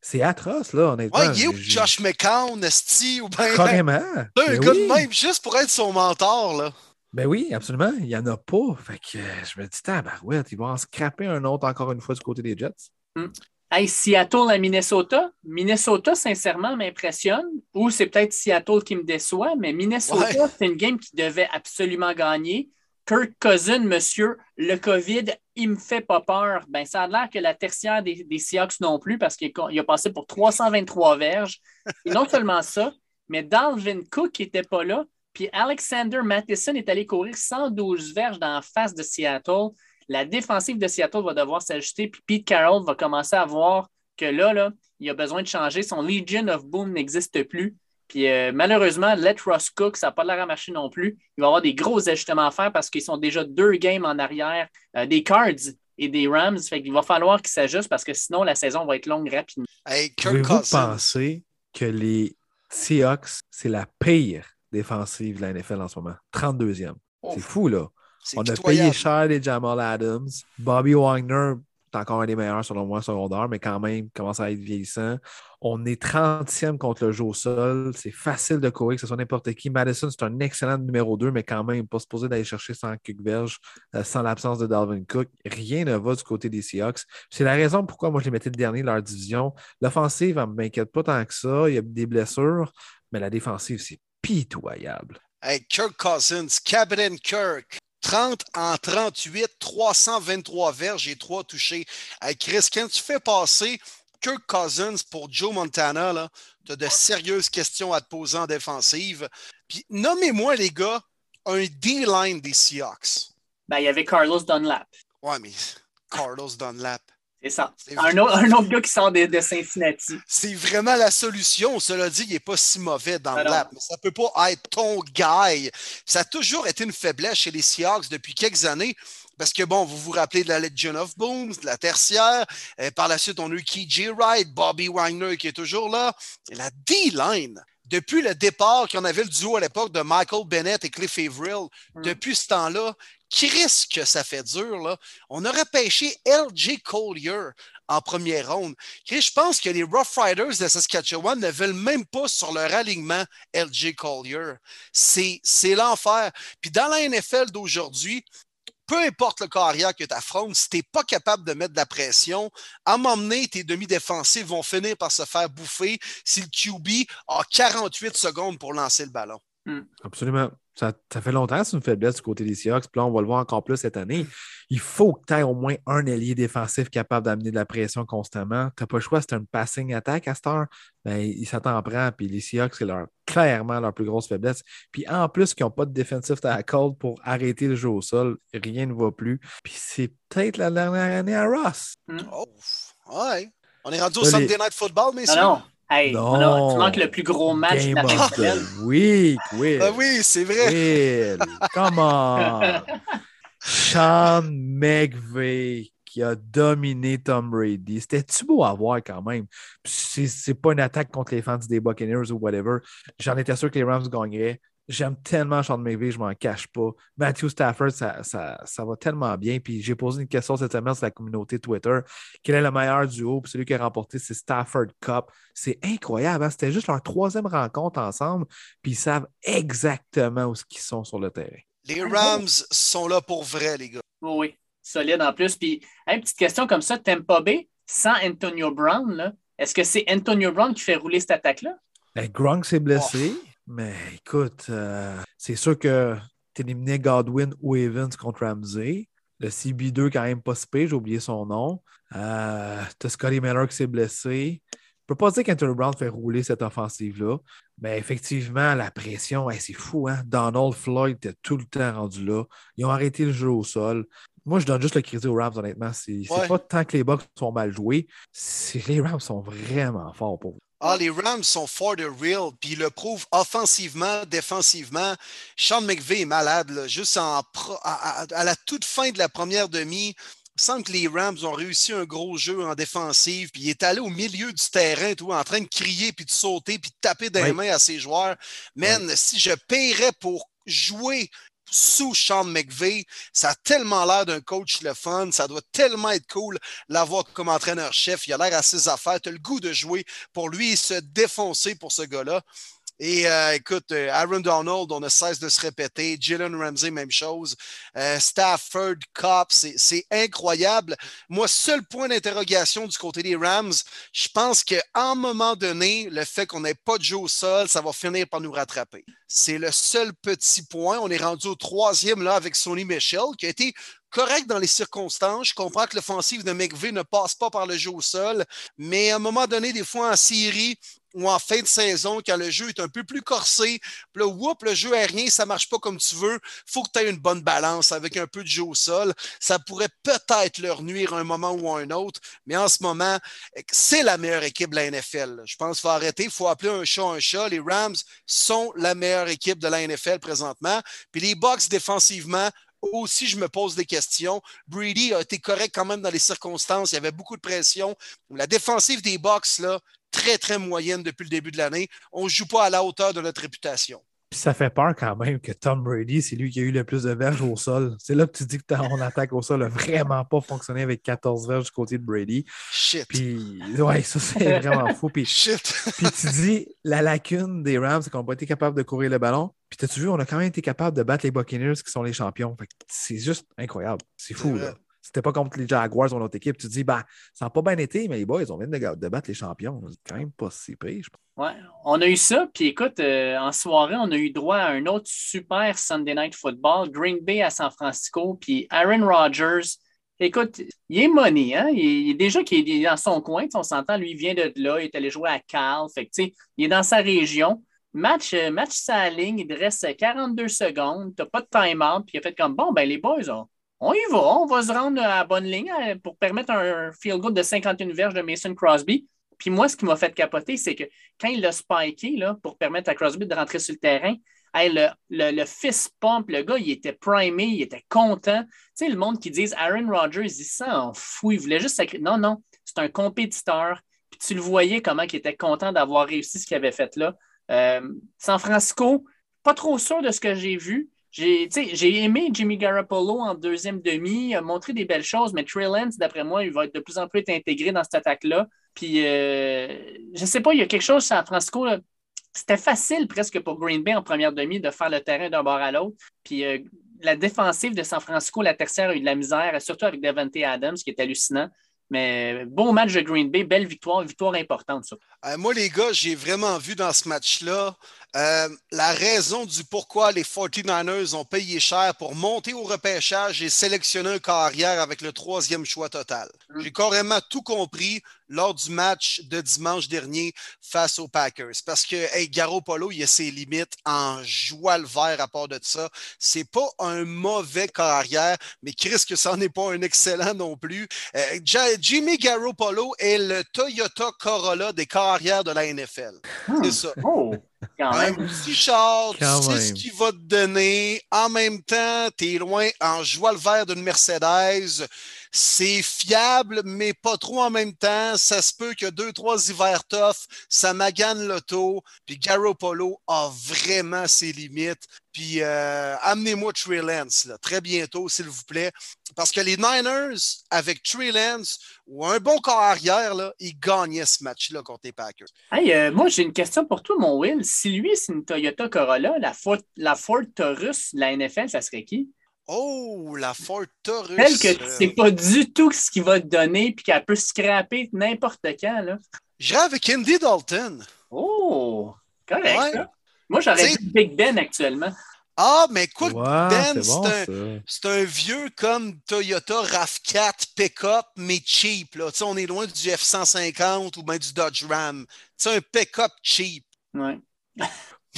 c'est atroce, là, honnêtement. Ouais, il est Josh McCown, Steve ou bien. Carrément. Un ben gars de même, juste pour être son mentor, là. Ben oui, absolument. Il n'y en a pas. Fait que je me dis, ouais, ils vont en scraper un autre encore une fois du côté des Jets. Hmm. Hey, Seattle à Minnesota. Minnesota, sincèrement, m'impressionne. Ou c'est peut-être Seattle qui me déçoit, mais Minnesota, c'est une game qui devait absolument gagner. Kirk Cousin, monsieur, le COVID, il me fait pas peur. Ben, ça a l'air que la tertiaire des, Seahawks non plus, parce qu'il a passé pour 323 verges. Et non seulement ça, mais Dalvin Cook n'était pas là. Puis Alexander Matheson est allé courir 112 verges dans la face de Seattle. La défensive de Seattle va devoir s'ajuster, puis Pete Carroll va commencer à voir que là, là, il a besoin de changer. Son Legion of Boom n'existe plus. Puis euh, malheureusement, Let Ross Cook, ça n'a pas l'air à marcher non plus. Il va avoir des gros ajustements à faire parce qu'ils sont déjà deux games en arrière euh, des Cards et des Rams. Fait qu'il va falloir qu'ils s'ajustent parce que sinon, la saison va être longue rapidement. Hey, Pouvez-vous penser que les Seahawks, c'est la pire défensive de la NFL en ce moment? 32e. C'est fou, là. On a payé cher les Jamal Adams. Bobby Wagner est encore un des meilleurs selon moi secondaire, mais quand même commence à être vieillissant. On est 30e contre le jeu au sol. C'est facile de courir, que ce soit n'importe qui. Madison, c'est un excellent numéro 2, mais quand même pas supposé d'aller chercher sans verge, euh, sans l'absence de Dalvin Cook. Rien ne va du côté des Seahawks. C'est la raison pourquoi moi je les mettais le dernier de leur division. L'offensive, elle ne m'inquiète pas tant que ça. Il y a des blessures, mais la défensive, c'est pitoyable. Hey, Kirk Cousins, Captain Kirk, 30 en 38, 323 verges et 3 touchés. Chris, quand tu fais passer Kirk Cousins pour Joe Montana, tu as de sérieuses questions à te poser en défensive. Puis nommez-moi, les gars, un D-line des Seahawks. Ben, il y avait Carlos Dunlap. Ouais, mais Carlos Dunlap. C'est ça. Un autre, un autre, gars qui sort de, de Cincinnati. C'est vraiment la solution. Cela dit, il n'est pas si mauvais dans le lap. Mais ça ne peut pas être ton guy. Ça a toujours été une faiblesse chez les Seahawks depuis quelques années. Parce que, bon, vous vous rappelez de la Legion of Boom, de la tertiaire. Et par la suite, on a eu KJ Wright, Bobby Wagner qui est toujours là. Et la D-line, depuis le départ qu'on avait le duo à l'époque de Michael Bennett et Cliff Averill, mm. depuis ce temps-là, risque que ça fait dur, là. On aurait pêché LJ Collier en première ronde. je pense que les Rough Riders de Saskatchewan ne veulent même pas sur leur alignement LJ Collier. C'est l'enfer. Puis dans la NFL d'aujourd'hui, peu importe le carrière que tu affrontes, si tu n'es pas capable de mettre de la pression, à m'emmener, tes demi-défensifs vont finir par se faire bouffer si le QB a 48 secondes pour lancer le ballon. Hmm. Absolument. Ça, fait longtemps que c'est une faiblesse du côté des Seahawks, puis là, on va le voir encore plus cette année. Il faut que tu aies au moins un ailier défensif capable d'amener de la pression constamment. Tu n'as pas le choix, c'est un passing attack à cette heure. Ben, il s'attend prend, puis les Seahawks, c'est leur, clairement leur plus grosse faiblesse. Puis en plus, qu'ils n'ont pas de defensive tackle pour arrêter le jeu au sol, rien ne va plus. Puis c'est peut-être la dernière année à Ross. Hmm. Oh, ouais. On est rendu au Sunday Night Football, mais non. Hey, non. tu manques le plus gros match de la Oui, oui. Ah oui, c'est vrai. Will, come on. Sean McVay qui a dominé Tom Brady. C'était-tu beau à voir quand même? C'est pas une attaque contre les fans des Buccaneers ou whatever. J'en étais sûr que les Rams gagneraient. J'aime tellement Sean McVay, je m'en cache pas. Matthew Stafford, ça, ça, va tellement bien. Puis j'ai posé une question cette semaine sur la communauté Twitter. Quel est le meilleur duo? Puis celui qui a remporté, c'est Stafford Cup. C'est incroyable. Hein? C'était juste leur troisième rencontre ensemble. Puis ils savent exactement où ils sont sur le terrain. Les Rams sont là pour vrai, les gars. Oui, solide en plus. Puis, une petite question comme ça, Tampa Bay, sans Antonio Brown, est-ce que c'est Antonio Brown qui fait rouler cette attaque-là? Ben, Gronk s'est blessé. Mais écoute, euh, c'est sûr que éliminé Godwin ou Evans contre Ramsey. Le CB2, quand même pas spé, j'ai oublié son nom. Euh, T'as Scotty Miller qui s'est blessé. Je peux pas dire qu'Anthony Brown fait rouler cette offensive-là, mais effectivement, la pression, c'est fou. Hein? Donald Floyd était tout le temps rendu là. Ils ont arrêté le jeu au sol. Moi, je donne juste le crédit aux Rams, honnêtement. C'est pas tant que les Bucks sont mal joués, les Rams sont vraiment forts pour vous. Ah, les Rams sont for the real, puis ils le prouvent offensivement, défensivement. Sean McVay est malade, juste en à, la toute fin de la première demi. Il semble que les Rams ont réussi un gros jeu en défensive, puis il est allé au milieu du terrain, tout, en train de crier, puis de sauter, puis de taper des mains à ses joueurs. Man, si je paierais pour jouer sous Sean McVay. Ça a tellement l'air d'un coach le fun. Ça doit tellement être cool l'avoir comme entraîneur-chef. Il a l'air à ses affaires. Tu as le goût de jouer pour lui se défoncer pour ce gars-là. Et euh, écoute, euh, Aaron Donald, on ne cesse de se répéter. Jalen Ramsey, même chose. Euh, Stafford, Cobb, c'est incroyable. Moi, seul point d'interrogation du côté des Rams, je pense qu'à un moment donné, le fait qu'on n'ait pas de jeu au sol, ça va finir par nous rattraper. C'est le seul petit point. On est rendu au troisième là avec Sonny Michel, qui a été correct dans les circonstances. Je comprends que l'offensive de McVeigh ne passe pas par le jeu au sol, mais à un moment donné, des fois en série, ou en fin de saison, quand le jeu est un peu plus corsé, puis là, whoop, le jeu aérien, ça ne marche pas comme tu veux, faut que tu aies une bonne balance avec un peu de jeu au sol. Ça pourrait peut-être leur nuire un moment ou un autre, mais en ce moment, c'est la meilleure équipe de la NFL. Je pense qu'il faut arrêter, il faut appeler un chat un chat. Les Rams sont la meilleure équipe de la NFL présentement. Puis les Bucks défensivement, aussi, je me pose des questions. Brady a été correct quand même dans les circonstances. Il y avait beaucoup de pression. La défensive des Bucks, là, très, très moyenne depuis le début de l'année. On ne joue pas à la hauteur de notre réputation. Puis ça fait peur quand même que Tom Brady, c'est lui qui a eu le plus de verges au sol. C'est là que tu dis que ton attaque au sol n'a vraiment pas fonctionné avec 14 verges du côté de Brady. Shit. Puis, ouais, ça, c'est vraiment fou. Puis, Shit. puis tu dis, la lacune des Rams, c'est qu'on n'a pas été capable de courir le ballon. Puis, t'as-tu vu, on a quand même été capable de battre les Buccaneers qui sont les champions. C'est juste incroyable. C'est fou, là. C'était pas contre les Jaguars ou notre équipe. Tu te dis, ben, ça n'a pas bien été, mais les boys, ils ont venu de, battre les champions. C'est quand même pas si pire, je pense. Ouais, on a eu ça. Puis écoute, euh, en soirée, on a eu droit à un autre super Sunday Night Football, Green Bay à San Francisco. Puis Aaron Rodgers, écoute, il est money, hein? Il, est déjà qu'il est dans son coin, on s'entend, lui, il vient de là, il est allé jouer à Cal. Fait que, il est dans sa région. Match, euh, match sa ligne, il reste 42 secondes, tu n'as pas de time-out, puis il a fait comme bon, ben les boys, ont on y va, on va se rendre à bonne ligne hein, pour permettre un field goal de 51 verges de Mason Crosby. Puis moi, ce qui m'a fait capoter, c'est que quand il l'a spiké pour permettre à Crosby de rentrer sur le terrain, le, le, fist pump, le gars, il était primé, il était content. Tu sais, le monde qui dit Aaron Rodgers, il s'en fout, il voulait juste. Non, non, c'est un compétiteur. Puis tu le voyais comment il était content d'avoir réussi ce qu'il avait fait là. Euh, San Francisco, pas trop sûr de ce que j'ai vu. J'ai aimé Jimmy Garoppolo en deuxième demi, a montré des belles choses, mais Trey Lance, d'après moi, il va être de plus en plus intégré dans cette attaque-là. Puis, euh, je ne sais pas, il y a quelque chose San Francisco. C'était facile presque pour Green Bay en première demi de faire le terrain d'un bord à l'autre. Puis, euh, la défensive de San Francisco, la tertiaire, a eu de la misère, surtout avec Devante Adams, qui est hallucinant. Mais bon match de Green Bay, belle victoire, victoire importante. Ça. Euh, moi, les gars, j'ai vraiment vu dans ce match-là euh, la raison du pourquoi les 49ers ont payé cher pour monter au repêchage et sélectionner un carrière avec le troisième choix total. Mm. J'ai carrément tout compris lors du match de dimanche dernier face aux Packers. Parce que hey, Garoppolo, il a ses limites en joie le vert à part de ça. C'est pas un mauvais carrière, mais Chris, que ça n'est pas un excellent non plus. Euh, Jimmy Garoppolo est le Toyota Corolla des carrières de la NFL. C'est hmm. ça. Oh. Quand même. Un petit char, tu sais ce qu'il va te donner. En même temps, tu es loin en joie le vert d'une Mercedes. C'est fiable, mais pas trop en même temps. Ça se peut que deux, trois hivers tough, ça magane l'auto. Puis Garoppolo a vraiment ses limites. Puis euh, amenez-moi Trey très bientôt, s'il vous plaît. Parce que les Niners, avec Trey Lance ou un bon corps arrière, là, ils gagnaient ce match-là contre les Packers. Hey, euh, moi, j'ai une question pour toi, mon Will. Si lui, c'est une Toyota Corolla, la Ford, la Ford Taurus de la NFL, ça serait qui? Oh, la Ford Taurus. Telle que tu ne sais pas du tout ce qu'il va te donner puis qu'elle peut scraper n'importe quand. Là. J'irais avec Andy Dalton. Oh, correct. Moi, j'aurais dit Big Ben actuellement. Ah, mais écoute, Ouais, Ben, c'est bon, un, vieux comme Toyota RAV4 pick-up, mais cheap. Là. Tu sais, on est loin du F-150 ou bien du Dodge Ram. C'est un pick-up cheap. Ouais.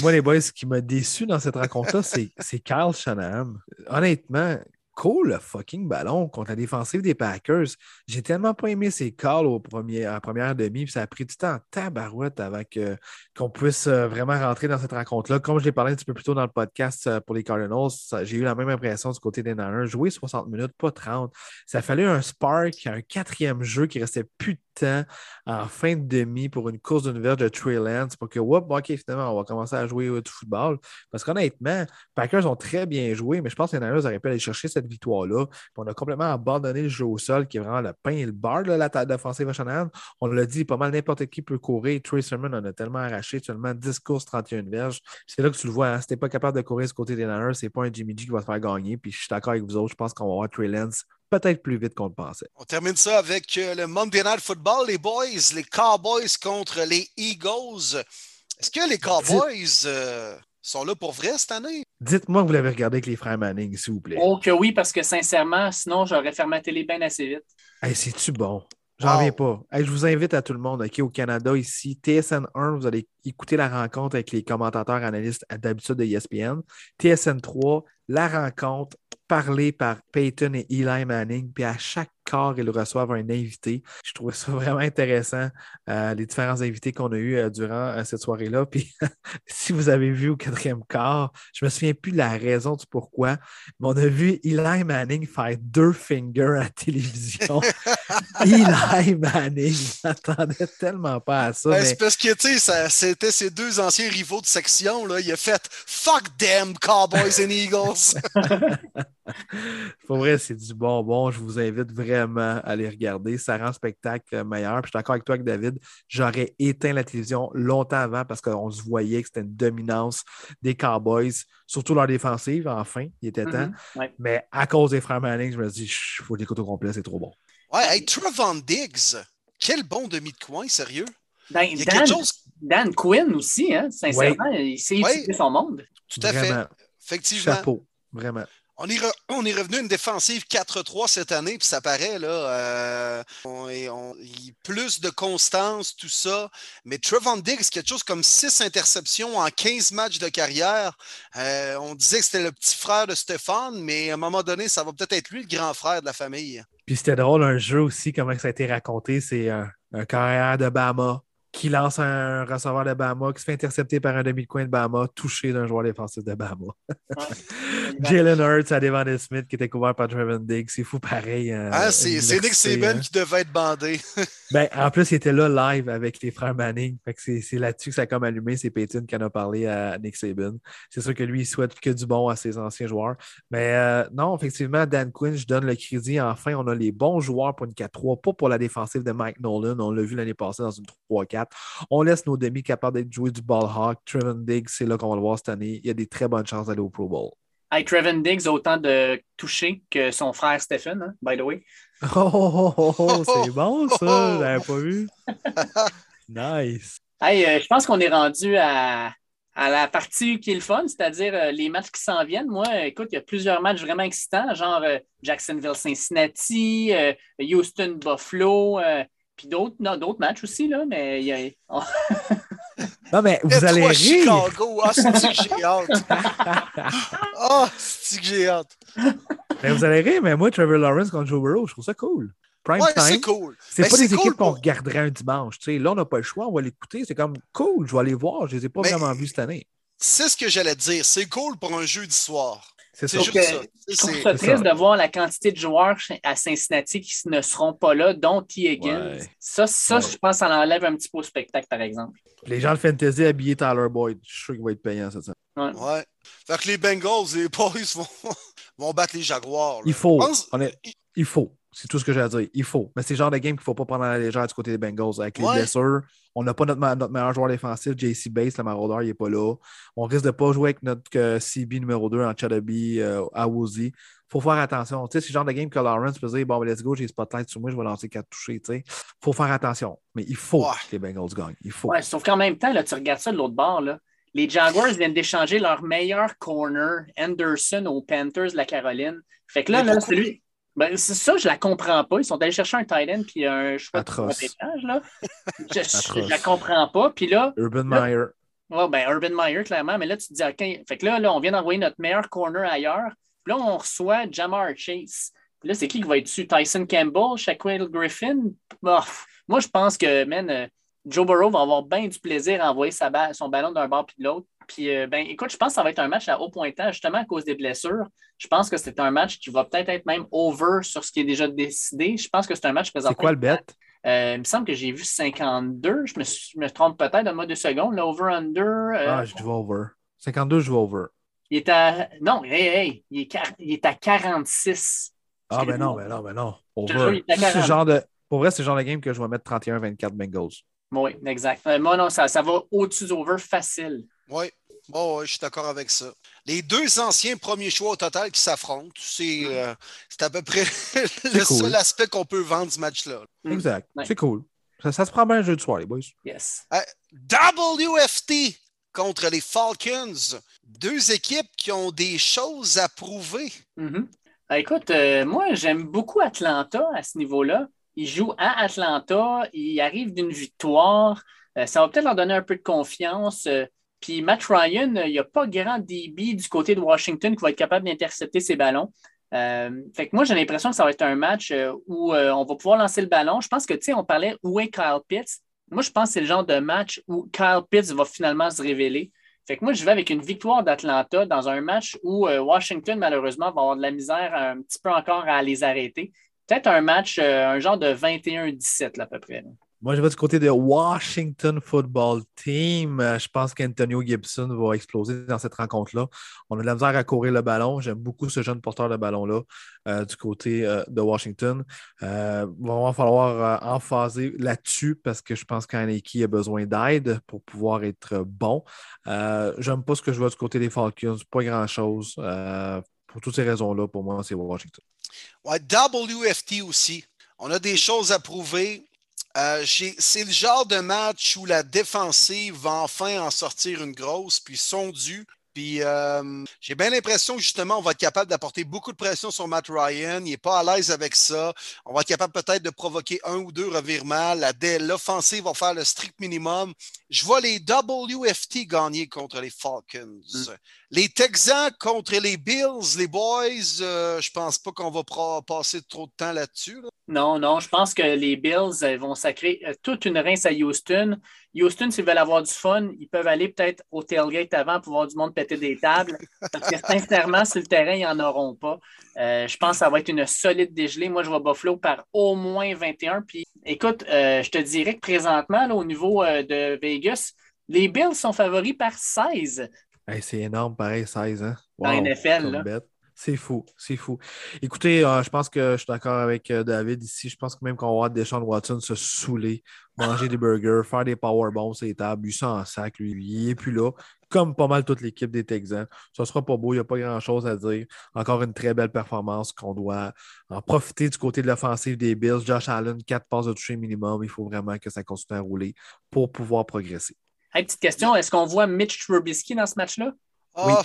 Moi, les boys, ce qui m'a déçu dans cette rencontre-là, c'est Kyle Shanahan. Honnêtement, cool le fucking ballon contre la défensive des Packers. J'ai tellement pas aimé ses calls au premier, en première demi, puis ça a pris du temps en tabarouette avant qu'on puisse euh, vraiment rentrer dans cette rencontre-là. Comme je l'ai parlé un petit peu plus tôt dans le podcast euh, pour les Cardinals, j'ai eu la même impression du côté des Niners. Jouer 60 minutes, pas 30. Ça fallait un spark, un quatrième jeu qui restait plus de temps en fin de demi pour une course d'une verge de Trey Lance pour que, whoop, OK, finalement, on va commencer à jouer au football. Parce qu'honnêtement, Packers ont très bien joué, mais je pense que les Niners auraient pu aller chercher cette victoire-là. On a complètement abandonné le jeu au sol, qui est vraiment le pain et le beurre de la table défensive à Shanahan. On l'a dit, pas mal n'importe qui peut courir. Trey Sermon en a tellement arraché, seulement 10 courses, 31 verges. C'est là que tu le vois. Hein. Si t'es pas capable de courir ce côté des Niners, c'est pas un Jimmy G qui va te faire gagner. Puis je suis d'accord avec vous autres, je pense qu'on va avoir Trey Lance peut-être plus vite qu'on le pensait. On termine ça avec euh, le Monday Night Football, les boys, les Cowboys contre les Eagles. Est-ce que les Cowboys euh, sont là pour vrai cette année? Dites-moi que vous l'avez regardé avec les frères Manning, s'il vous plaît. Oh que oui, parce que sincèrement, sinon, j'aurais fermé la télé bien assez vite. Hey, c'est-tu bon? J'en Wow. reviens pas. Hey, je vous invite à tout le monde, OK, au Canada, ici, TSN 1, vous allez écouter la rencontre avec les commentateurs analystes d'habitude de ESPN. TSN 3, la rencontre parlée par Peyton et Eli Manning, puis à chaque quart, ils reçoivent un invité. Je trouvais ça vraiment intéressant, euh, les différents invités qu'on a eus euh, durant euh, cette soirée-là. Puis si vous avez vu au quatrième quart, je me souviens plus de la raison du pourquoi, mais on a vu Eli Manning faire deux fingers à la télévision. Eli Manning, je m'attendais tellement pas à ça. Ben, mais C'est parce que, tu sais, c'était ses deux anciens rivaux de section. Là. Il a fait Fuck them, Cowboys and Eagles. pour vrai, c'est du bonbon. Je vous invite vraiment à les regarder. Ça rend le spectacle meilleur. Puis je suis d'accord avec toi, avec David. J'aurais éteint la télévision longtemps avant parce qu'on se voyait que c'était une dominance des Cowboys, surtout leur défensive. Enfin, il était temps. Mhm, ouais. Mais à cause des frères Manning, je me dis, il faut l'écouter au complet, c'est trop bon. Ouais, hey, Trevon Diggs, quel bon demi de coin, sérieux? Ben, Il y a Dan, quelque chose. Dan Quinn aussi, hein, sincèrement, il sait Ouais. utiliser son monde. Tout à fait. Vraiment, Effectivement. chapeau. Vraiment. On est, revenu à une défensive 4-3 cette année, puis ça paraît, là, euh, plus de constance, tout ça. Mais Trevon Diggs, quelque chose comme 6 interceptions en 15 matchs de carrière. Euh, on disait que c'était le petit frère de Stéphane, mais à un moment donné, ça va peut-être être lui, le grand frère de la famille. Puis c'était drôle, un jeu aussi, comment ça a été raconté. C'est un, un carrière de Bama qui lance un receveur de Bama, qui se fait intercepter par un demi-coin de Bama, touché d'un joueur défensif de Bama. Jalen Hurts à Devon Smith qui était couvert par Trevor Diggs. C'est fou pareil. euh, Hein, c'est c'est Nick Saban hein. qui devait être bandé. Ben, en plus, il était là live avec les frères Manning. C'est c'est là-dessus que ça a comme allumé. C'est Peyton qui en a parlé à Nick Saban. C'est sûr que lui, il souhaite que du bon à ses anciens joueurs. Mais euh, non, effectivement, Dan Quinn, je donne le crédit. Enfin, on a les bons joueurs pour une 4-3, pas pour la défensive de Mike Nolan. On l'a vu l'année passée dans une 3-4. On laisse nos demi capables d'être joués du ball hawk. Trevon Diggs, c'est là qu'on va le voir cette année. Il y a des très bonnes chances d'aller au Pro Bowl. Hey, Trevin Diggs a autant de touchés que son frère Stephen, hein, by the way. Oh, oh, oh, oh, c'est bon ça, je l'avais pas vu. Nice. Hey, euh, je pense qu'on est rendu à, à la partie qui est le fun, c'est-à-dire euh, les matchs qui s'en viennent. Moi, euh, écoute, il y a plusieurs matchs vraiment excitants, genre euh, Jacksonville-Cincinnati, euh, Houston-Buffalo, euh, puis d'autres non, d'autres matchs aussi, là, mais il y a... Non, mais vous allez rire. Chicago. Ah, c'est que j'ai hâte. Ah, c'est que j'ai hâte. Mais vous allez rire, mais moi, Trevor Lawrence contre Joe Burrow, je trouve ça cool. Prime Ouais, time. c'est cool. C'est pas des cool équipes qu'on pour- regarderait un dimanche. tu sais. Là, on n'a pas le choix, on va l'écouter. C'est comme cool, je vais aller voir. Je les ai pas Mais- vraiment vus cette année. C'est ce que j'allais te dire. C'est cool pour un jeudi soir. C'est ça. juste ça. Je trouve ça c'est triste ça. de voir la quantité de joueurs à Cincinnati qui ne seront pas là, dont T. Higgins. Ouais. Ça, ça Ouais. je pense, ça enlève un petit peu au spectacle, par exemple. Les gens de fantasy habillés Tyler Boyd, je suis sûr qu'il va être payant semaine. Ouais. Ouais. Fait que les Bengals, les boys vont, vont battre les Jaguars. là. Il faut. Pense- On est- Il faut. C'est tout ce que j'ai à dire. Il faut. Mais c'est le genre de game qu'il ne faut pas prendre à la légère du côté des Bengals. Avec les Ouais. blessures, on n'a pas notre, notre meilleur joueur défensif, JC Bates, le maraudeur, il n'est pas là. On risque de ne pas jouer avec notre euh, CB numéro 2 en Chadabi euh, à Woozy. Il faut faire attention. Tu sais, c'est le genre de game que Lawrence peut dire bon, ben, let's go, j'ai spotlight sur moi, je vais lancer quatre touchés. Il faut faire attention. Mais il faut Ouais. que les Bengals gagnent. Il faut. Ouais, sauf qu'en même temps, là, tu regardes ça de l'autre bord, là, les Jaguars viennent d'échanger leur meilleur corner, Anderson, aux Panthers de la Caroline. Fait que là, là c'est lui. Ben, c'est ça, je la comprends pas. Ils sont allés chercher un tight end puis un choix Atroce. de là. Je, je, la comprends pas. Puis là, Urban Là- Meyer. Ouais, ben Urban Meyer, clairement, mais là, tu te dis, OK, fait que là, là, on vient d'envoyer notre meilleur corner ailleurs. Puis là, on reçoit Jamar Chase. Puis là, c'est qui qui va être dessus? Tyson Campbell, Shaquille Griffin? Bah, moi, je pense que, man, euh, Joe Burrow va avoir bien du plaisir à envoyer sa ba- son ballon d'un bord puis de l'autre. Puis, euh, ben, écoute, je pense que ça va être un match à haut pointage, justement à cause des blessures. Je pense que c'est un match qui va peut-être être même over sur ce qui est déjà décidé. Je pense que c'est un match C'est présentement. quoi le bet? Euh, il me semble que j'ai vu 52. Je me, je me trompe peut-être, donne-moi deux secondes. L'over-under. euh, Ah, je joue over. 52, je joue over. il est à. Non, hey, hey, il est, il est à 46. Ah, ben non, ben non, ben non. te jure, Over. il est à C'est le 40. genre de... Pour vrai, c'est le genre de game que je vais mettre 31-24 Bengals. Oui, exact. Moi, non, ça, ça va au-dessus du over facile. Oui, bon, ouais, je suis d'accord avec ça. Les deux anciens premiers choix au total qui s'affrontent, c'est euh, c'est à peu près le cool. seul aspect qu'on peut vendre ce match-là. Mm. Exact. Ouais. C'est cool. Ça, ça se prend bien un jeu de soir, les boys. Yes. WFT contre les Falcons. Deux équipes qui ont des choses à prouver. Mhm. Ah, écoute, euh, moi, j'aime beaucoup Atlanta à ce niveau-là. Ils jouent à Atlanta, ils arrivent d'une victoire. Euh, ça va peut-être leur donner un peu de confiance. Puis Matt Ryan, euh, il n'y a pas grand DB du côté de Washington qui va être capable d'intercepter ses ballons. Euh, fait que moi, j'ai l'impression que ça va être un match euh, où on va pouvoir lancer le ballon. Je pense que, tu sais, on parlait où est Kyle Pitts. Moi, je pense que c'est le genre de match où Kyle Pitts va finalement se révéler. Fait que moi, je vais avec une victoire d'Atlanta dans un match où Washington, malheureusement, va avoir de la misère un petit peu encore à les arrêter. Peut-être un match, un genre de 21-17 là, à peu près. Moi, je vais du côté de Washington Football Team. Euh, Je pense qu'Antonio Gibson va exploser dans cette rencontre-là. On a de la misère à courir le ballon. J'aime beaucoup ce jeune porteur de ballon-là euh, du côté euh, de Washington. Il va vraiment falloir emphaser là-dessus parce que je pense qu'Aneki a besoin d'aide pour pouvoir être bon. J'aime pas ce que je vois du côté des Falcons. Pas grand-chose. Pour toutes ces raisons-là, pour moi, c'est Washington. Ouais, WFT aussi. On a des choses à prouver. Euh, c'est le genre de match où la défensive va enfin en sortir une grosse, puis sont dus. Puis euh, j'ai bien l'impression que justement, on va être capable d'apporter beaucoup de pression sur Matt Ryan. Il n'est pas à l'aise avec ça. On va être capable peut-être de provoquer un ou deux revirements. L'offensive va faire le strict minimum. Je vois les WFT gagner contre les Falcons. Les Texans contre les Bills, les boys, euh, je pense pas qu'on va passer trop de temps là-dessus. là. Non, non, je pense que les Bills euh, vont sacrer euh, toute une rince à Houston. Houston, s'ils veulent avoir du fun, ils peuvent aller peut-être au tailgate avant pour voir du monde péter des tables. Parce que sincèrement, sur le terrain, ils n'en auront pas. Euh, je pense que ça va être une solide dégelée. Moi, je vois Buffalo par au moins 21. Puis écoute, euh, je te dirais que présentement, là, au niveau euh, de Vegas, les Bills sont favoris par 16. Hey, c'est énorme, pareil, 16 ans. Dans NFL, là. bet. C'est fou, c'est fou. Écoutez, euh, je pense que je suis d'accord avec euh, David ici. Je pense que même qu'on va voir Deshaun Watson se saouler, manger des burgers, faire des powerbombs sur les tables, lui ça en sac, lui, il n'est plus là. Comme pas mal toute l'équipe des Texans. Ça sera pas beau, il n'y a pas grand-chose à dire. Encore une très belle performance qu'on doit en profiter du côté de l'offensive des Bills. Josh Allen, quatre passes de toucher minimum. Il faut vraiment que ça continue à rouler pour pouvoir progresser. Hey, petite question, est-ce qu'on voit Mitch Trubisky dans ce match-là? Ah,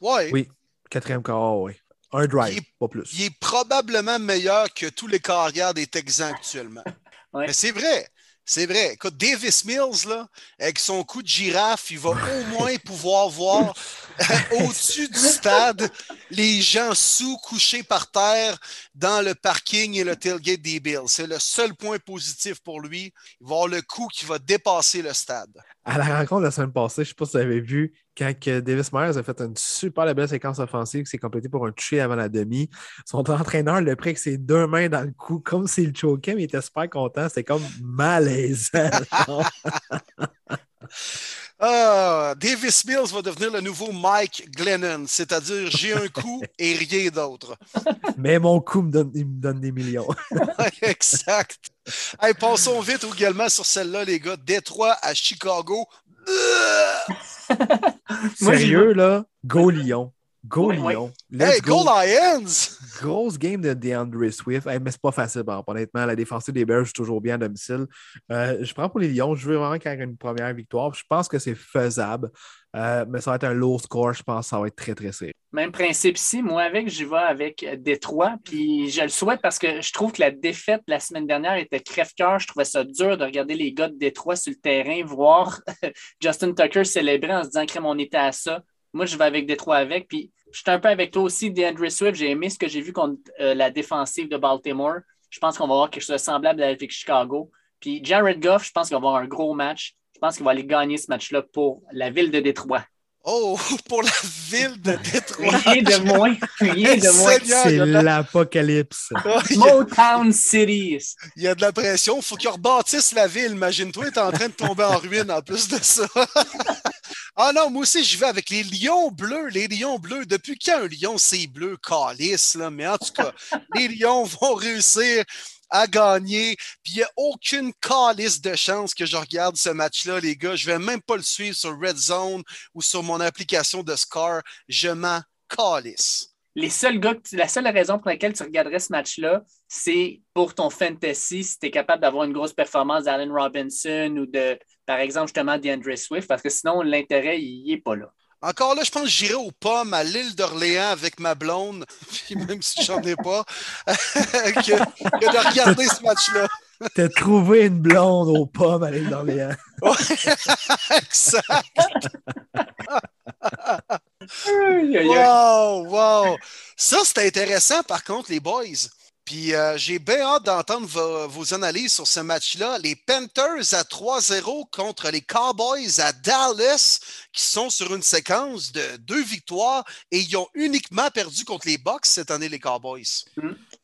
ouais. Oui, quatrième quart, oui. Un drive, Il est- pas plus. Il est probablement meilleur que tous les carrières des Texans actuellement. Ouais. Mais c'est vrai. C'est vrai. Écoute, Davis Mills, là, avec son coup de girafe, il va au moins pouvoir voir au-dessus du stade les gens sous couchés par terre dans le parking et le tailgate des Bills. C'est le seul point positif pour lui. Il va avoir le coup qui va dépasser le stade. À la rencontre la semaine passée, je ne sais pas si vous avez vu, quand Davis Myers a fait une super belle séquence offensive qui s'est complétée pour un toucher avant la demi, son entraîneur le pris avec ses deux mains dans le cou, comme s'il choquait, mais il était super content. C'était comme malaisant. Ah, Davis Mills va devenir le nouveau Mike Glennon, c'est-à-dire j'ai un coup et rien d'autre. mais mon coup me donne, il me donne des millions. exact. Hey, passons vite également sur celle-là, les gars. Détroit à Chicago. Sérieux, là, go Lyon. Go Ouais. Lyon. Let's Hey, go Lions! Grosse game de DeAndre Swift. Hey, mais c'est pas facile, par honnêtement. La défensive des Bears joue toujours bien à domicile. Euh, je prends pour les Lions. Je veux vraiment qu'il y ait une première victoire. Je pense que c'est faisable. Euh, mais ça va être un low score. Je pense que ça va être très, très serré. Même principe ici. Moi, avec, j'y vais avec Détroit. Puis je le souhaite parce que je trouve que la défaite la semaine dernière était crève-cœur. Je trouvais ça dur de regarder les gars de Détroit sur le terrain, voir Justin Tucker célébrer en se disant que on était à ça. Moi, je vais avec Détroit avec. Puis je suis un peu avec toi aussi, DeAndre Swift. J'ai aimé ce que j'ai vu contre euh, la défensive de Baltimore. Je pense qu'on va avoir quelque chose de semblable avec Chicago. Puis Jared Goff, je pense qu'il va avoir un gros match. Je pense qu'il va aller gagner ce match-là pour la ville de Détroit. Oh, pour la ville de Détroit! Rien de moins. Rien de moins. C'est l'apocalypse. Oh, Motown City. Il y a de la pression. Il faut qu'ils rebâtissent la ville. Imagine-toi, il est en train de tomber en ruine en plus de ça. Ah non, moi aussi, je vais avec les lions bleus. Les lions bleus. Depuis quand un lion, c'est bleu? Calice, là? Mais en tout cas, les lions vont réussir à gagner. Puis il n'y a aucune calice de chance que je regarde ce match-là, les gars. Je vais même pas le suivre sur Red Zone ou sur mon application de Scar. Je m'en calisse. Les seuls gars, la seule raison pour laquelle tu regarderais ce match-là, c'est pour ton fantasy, si tu es capable d'avoir une grosse performance d'Allen Robinson ou de, par exemple, justement, DeAndre Swift, parce que sinon, l'intérêt, il n'est pas là. Encore là, je pense que j'irai aux pommes à l'île d'Orléans avec ma blonde, puis même si j'en ai pas, que, que de regarder ce match-là. T'as trouvé une blonde aux pommes à l'île d'Orléans. Exact. Wow, wow. Ça, c'est intéressant, par contre, les boys. Puis euh, j'ai bien hâte d'entendre vos, vos analyses sur ce match-là. Les Panthers à 3-0 contre les Cowboys à Dallas, qui sont sur une séquence de deux victoires et ils ont uniquement perdu contre les Bucks cette année, les Cowboys.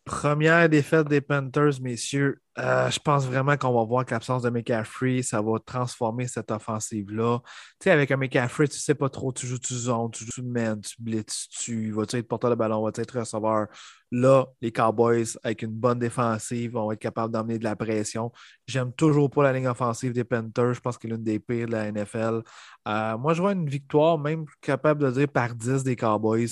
Première défaite des Panthers, messieurs. Euh, je pense vraiment qu'on va voir que l'absence de McCaffrey, ça va transformer cette offensive-là. Tu sais, avec un McCaffrey, tu sais pas trop, tu joues tu zone, tu joues man, tu blitz, tu vas-tu être porteur de ballon, vas-tu être receveur. Là, les Cowboys, avec une bonne défensive, vont être capables d'emmener de la pression. J'aime toujours pas la ligne offensive des Panthers. Je pense qu'elle est l'une des pires de la NFL. Euh, moi, je vois une victoire, même capable de dire par 10 des Cowboys.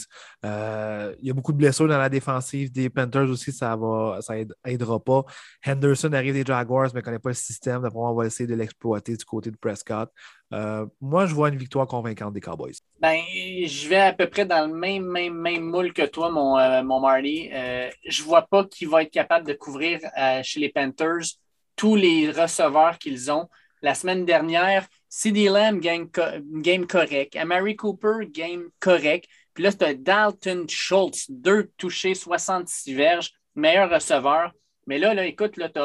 Euh, il y a beaucoup de blessures dans la défensive des Panthers aussi, ça va, ça aide- aidera pas. Henderson arrive des Jaguars, mais ne connaît pas le système. D'après on va essayer de l'exploiter du côté de Prescott. Euh, moi, je vois une victoire convaincante des Cowboys. Ben, je vais à peu près dans le même, même, même moule que toi, mon, euh, mon Marty. Euh, je vois pas qu'il va être capable de couvrir euh, chez les Panthers tous les receveurs qu'ils ont. La semaine dernière, CD Lamb game, game correct. Amari Cooper game correct. Puis là, c'est Dalton Schultz, deux touchés, 66 verges, meilleur receveur. Mais là, là écoute, là, tu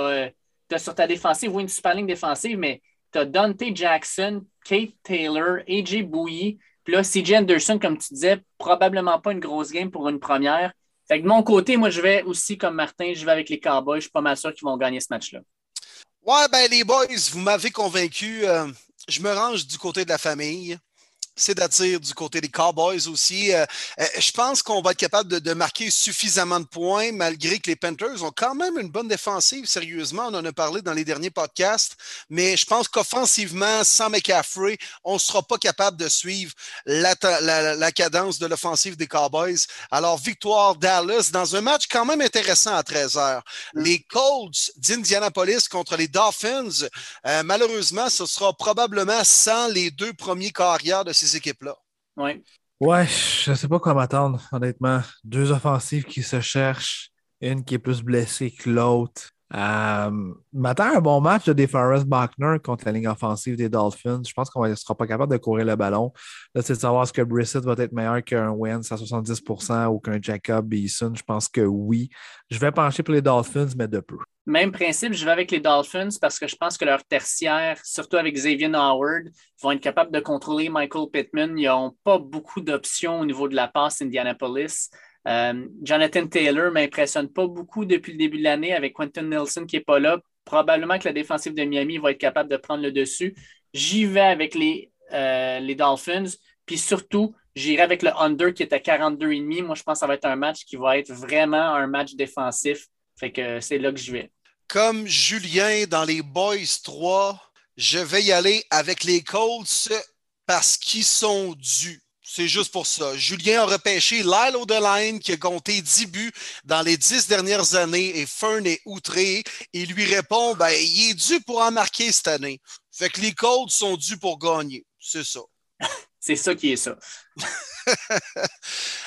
as, sur ta défensive, oui, une super ligne défensive, mais tu as Dante Jackson, Kate Taylor, AJ Bouilly, puis là, CJ Anderson, comme tu disais, probablement pas une grosse game pour une première. Fait que de mon côté, moi, je vais aussi, comme Martin, je vais avec les Cowboys. Je suis pas mal sûr qu'ils vont gagner ce match-là. Ouais, ben les boys, vous m'avez convaincu. Euh, je me range du côté de la famille. C'est-à-dire du côté des Cowboys aussi. Euh, euh, je pense qu'on va être capable de, de, marquer suffisamment de points, malgré que les Panthers ont quand même une bonne défensive, sérieusement. On en a parlé dans les derniers podcasts. Mais je pense qu'offensivement, sans McCaffrey, on ne sera pas capable de suivre la, la, la cadence de l'offensive des Cowboys. Alors, victoire Dallas dans un match quand même intéressant à 13h. Les Colts d'Indianapolis contre les Dolphins, euh, malheureusement, ce sera probablement sans les deux premiers carrières de ces équipes-là. Oui. Ouais, je ne sais pas quoi m'attendre, honnêtement. Deux offensives qui se cherchent, une qui est plus blessée que l'autre. Euh, un bon match de DeForest Buckner contre la ligne offensive des Dolphins. Je pense qu'on ne sera pas capable de courir le ballon. Là, c'est de savoir est-ce que Brissett va être meilleur qu'un Wentz à 70 ou qu'un Jacob Beeson. Je pense que oui. Je vais pencher pour les Dolphins, mais de peu. Même principe, je vais avec les Dolphins parce que je pense que leur tertiaire, surtout avec Xavier Howard, vont être capables de contrôler Michael Pittman. Ils n'ont pas beaucoup d'options au niveau de la passe Indianapolis. Euh, Jonathan Taylor ne m'impressionne pas beaucoup depuis le début de l'année avec Quentin Nelson qui n'est pas là. Probablement que la défensive de Miami va être capable de prendre le dessus. J'y vais avec les, euh, Dolphins. Puis surtout, j'irai avec le under qui est à 42,5. Moi, je pense que ça va être un match qui va être vraiment un match défensif. Fait que c'est là que je vais. Comme Julien dans les Boys 3, je vais y aller avec les Colts parce qu'ils sont dus. C'est juste pour ça. Julien a repêché Lyle O'Deline qui a compté 10 buts dans les 10 dernières années et Fern est outré. Il lui répond ben, il est dû pour en marquer cette année. Fait que les Colts sont dus pour gagner. C'est ça. C'est ça qui est ça.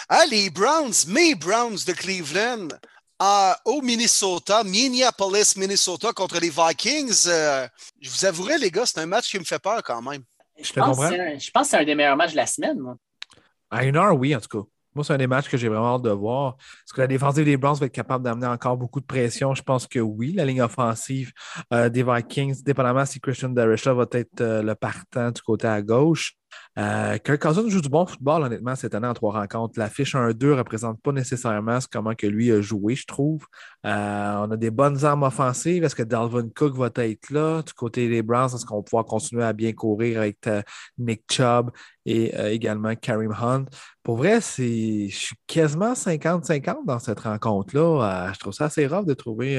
ah, les Browns, mes Browns de Cleveland, au Minnesota, Minneapolis, Minnesota contre les Vikings. Euh, je vous avouerai, les gars, c'est un match qui me fait peur quand même. Je, pense, je pense que c'est un des meilleurs matchs de la semaine, moi. À une heure, oui, en tout cas. Moi, c'est un des matchs que j'ai vraiment hâte de voir. Est-ce que la défensive des Browns va être capable d'amener encore beaucoup de pression? Je pense que oui. La ligne offensive euh, des Vikings, dépendamment si Christian Derisha va être euh, le partant du côté à gauche. Euh, Kirk joue du bon football, honnêtement, cette année en trois rencontres. La fiche 1-2 ne représente pas nécessairement comment que lui a joué, je trouve. Euh, on a des bonnes armes offensives. Est-ce que Dalvin Cook va être là? Du côté des Browns, est-ce qu'on va pouvoir continuer à bien courir avec euh, Nick Chubb et également Karim Hunt? Pour vrai, je suis quasiment 50-50 dans cette rencontre-là. je trouve ça assez rare de trouver.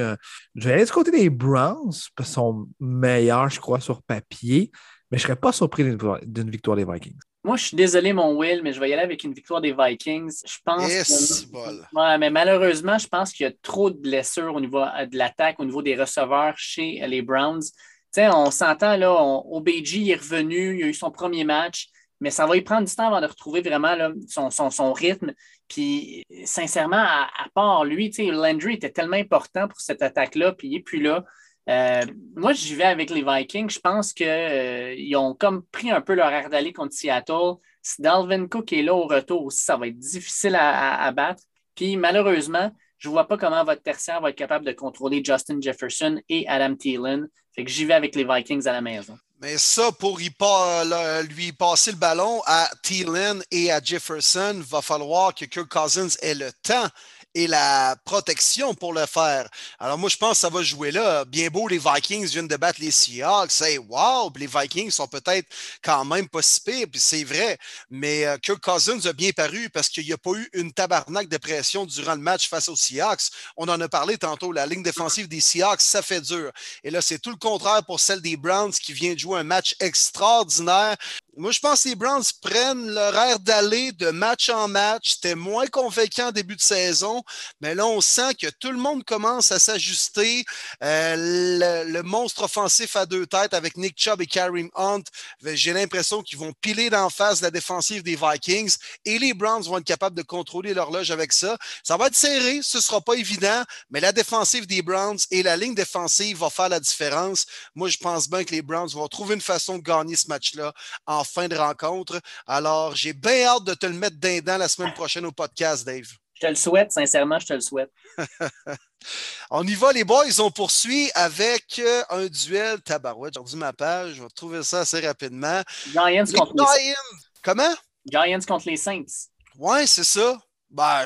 Je vais aller du côté des Browns, parce sont meilleurs, je crois, sur papier. Mais je ne serais pas surpris d'une victoire des Vikings. Moi, je suis désolé, mon Will, mais je vais y aller avec une victoire des Vikings. Je pense que... mais malheureusement, je pense qu'il y a trop de blessures au niveau euh, de l'attaque, au niveau des receveurs chez les Browns. sais, on s'entend, là, OBG est revenu, il a eu son premier match, mais ça va y prendre du temps avant de retrouver vraiment là, son, son, rythme. Puis, sincèrement, à, part lui, Landry était tellement important pour cette attaque-là, puis il n'est plus là. Euh, moi, j'y vais avec les Vikings. Je pense qu'ils euh, ont comme pris un peu leur air d'aller contre Seattle. Si Dalvin Cook est là au retour aussi, ça va être difficile à, battre. Puis malheureusement, je ne vois pas comment votre tertiaire va être capable de contrôler Justin Jefferson et Adam Thielen. Fait que j'y vais avec les Vikings à la maison. Mais ça, pour lui passer le ballon à Thielen et à Jefferson, va falloir que Kirk Cousins ait le temps et la protection pour le faire. Alors moi, je pense que ça va jouer là. Bien beau, les Vikings viennent de battre les Seahawks. C'est wow! les Vikings sont peut-être quand même pas si puis c'est vrai. Mais euh, Kirk Cousins a bien paru parce qu'il n'y a pas eu une tabarnak de pression durant le match face aux Seahawks. On en a parlé tantôt. La ligne défensive des Seahawks, ça fait dur. Et là, c'est tout le contraire pour celle des Browns qui vient de jouer un match extraordinaire. Moi, je pense que les Browns prennent leur air d'aller de match en match. C'était moins convaincant en début de saison, mais là, on sent que tout le monde commence à s'ajuster. Euh, le, monstre offensif à deux têtes avec Nick Chubb et Kareem Hunt, ben, j'ai l'impression qu'ils vont piler d'en face la défensive des Vikings et les Browns vont être capables de contrôler l'horloge avec ça. Ça va être serré, ce ne sera pas évident, mais la défensive des Browns et la ligne défensive va faire la différence. Moi, je pense bien que les Browns vont trouver une façon de gagner ce match-là en fin de rencontre. Alors, j'ai bien hâte de te le mettre d'un la semaine prochaine au podcast, Dave. Je te le souhaite, sincèrement, je te le souhaite. On y va, les boys. On poursuit avec euh, un duel tabarouette. J'ai ma page. Je vais trouver ça assez rapidement. Giants contre les Saints. Comment? Giants contre les Saints. Ouais, c'est ça. Ben,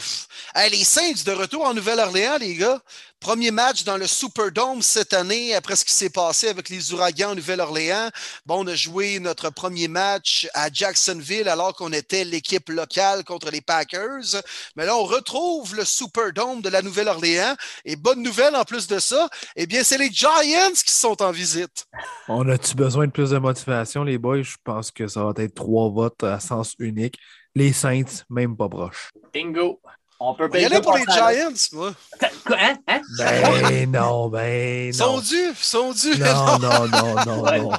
les Saints de retour en Nouvelle-Orléans, les gars. Premier match dans le Superdome cette année, après ce qui s'est passé avec les Ouragans en Nouvelle-Orléans. Bon, on a joué notre premier match à Jacksonville alors qu'on était l'équipe locale contre les Packers. Mais là, on retrouve le Superdome de la Nouvelle-Orléans. Et bonne nouvelle en plus de ça, eh bien, c'est les Giants qui sont en visite. On a-tu besoin de plus de motivation, les boys? Je pense que ça va être trois votes à sens unique. Les Saints, même pas proches. Bingo. On peut payer. Il pour les Giants, moi. Quoi? Hein? hein? Ben non, ben non. Sont dus, sont dus. Non, non, non, non, non.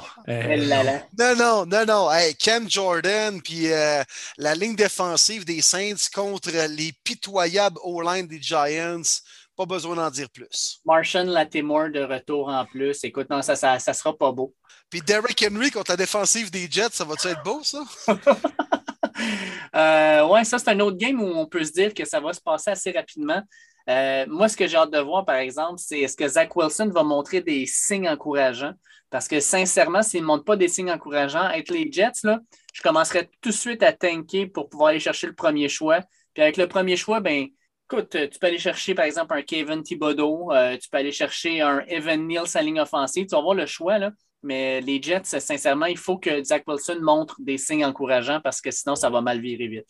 non, non, non, non. Hey, Cam Jordan, puis euh, la ligne défensive des Saints contre les pitoyables O-line des Giants. Pas besoin d'en dire plus. Martian Latimore de retour en plus. Écoute, non, ça, ça, ça sera pas beau. Puis Derrick Henry contre la défensive des Jets, ça va-tu être beau, ça? euh, oui, ça, c'est un autre game où on peut se dire que ça va se passer assez rapidement. Euh, moi, ce que j'ai hâte de voir, par exemple, c'est est-ce que Zach Wilson va montrer des signes encourageants? Parce que sincèrement, s'il ne montre pas des signes encourageants, avec les Jets, là, je commencerai tout de suite à tanker pour pouvoir aller chercher le premier choix. Puis avec le premier choix, ben, écoute, tu peux aller chercher, par exemple, un Kevin Thibodeau, euh, tu peux aller chercher un Evan Neal sa ligne offensive. Tu vas voir le choix, là. Mais les Jets, sincèrement, il faut que Zach Wilson montre des signes encourageants parce que sinon, ça va mal virer vite.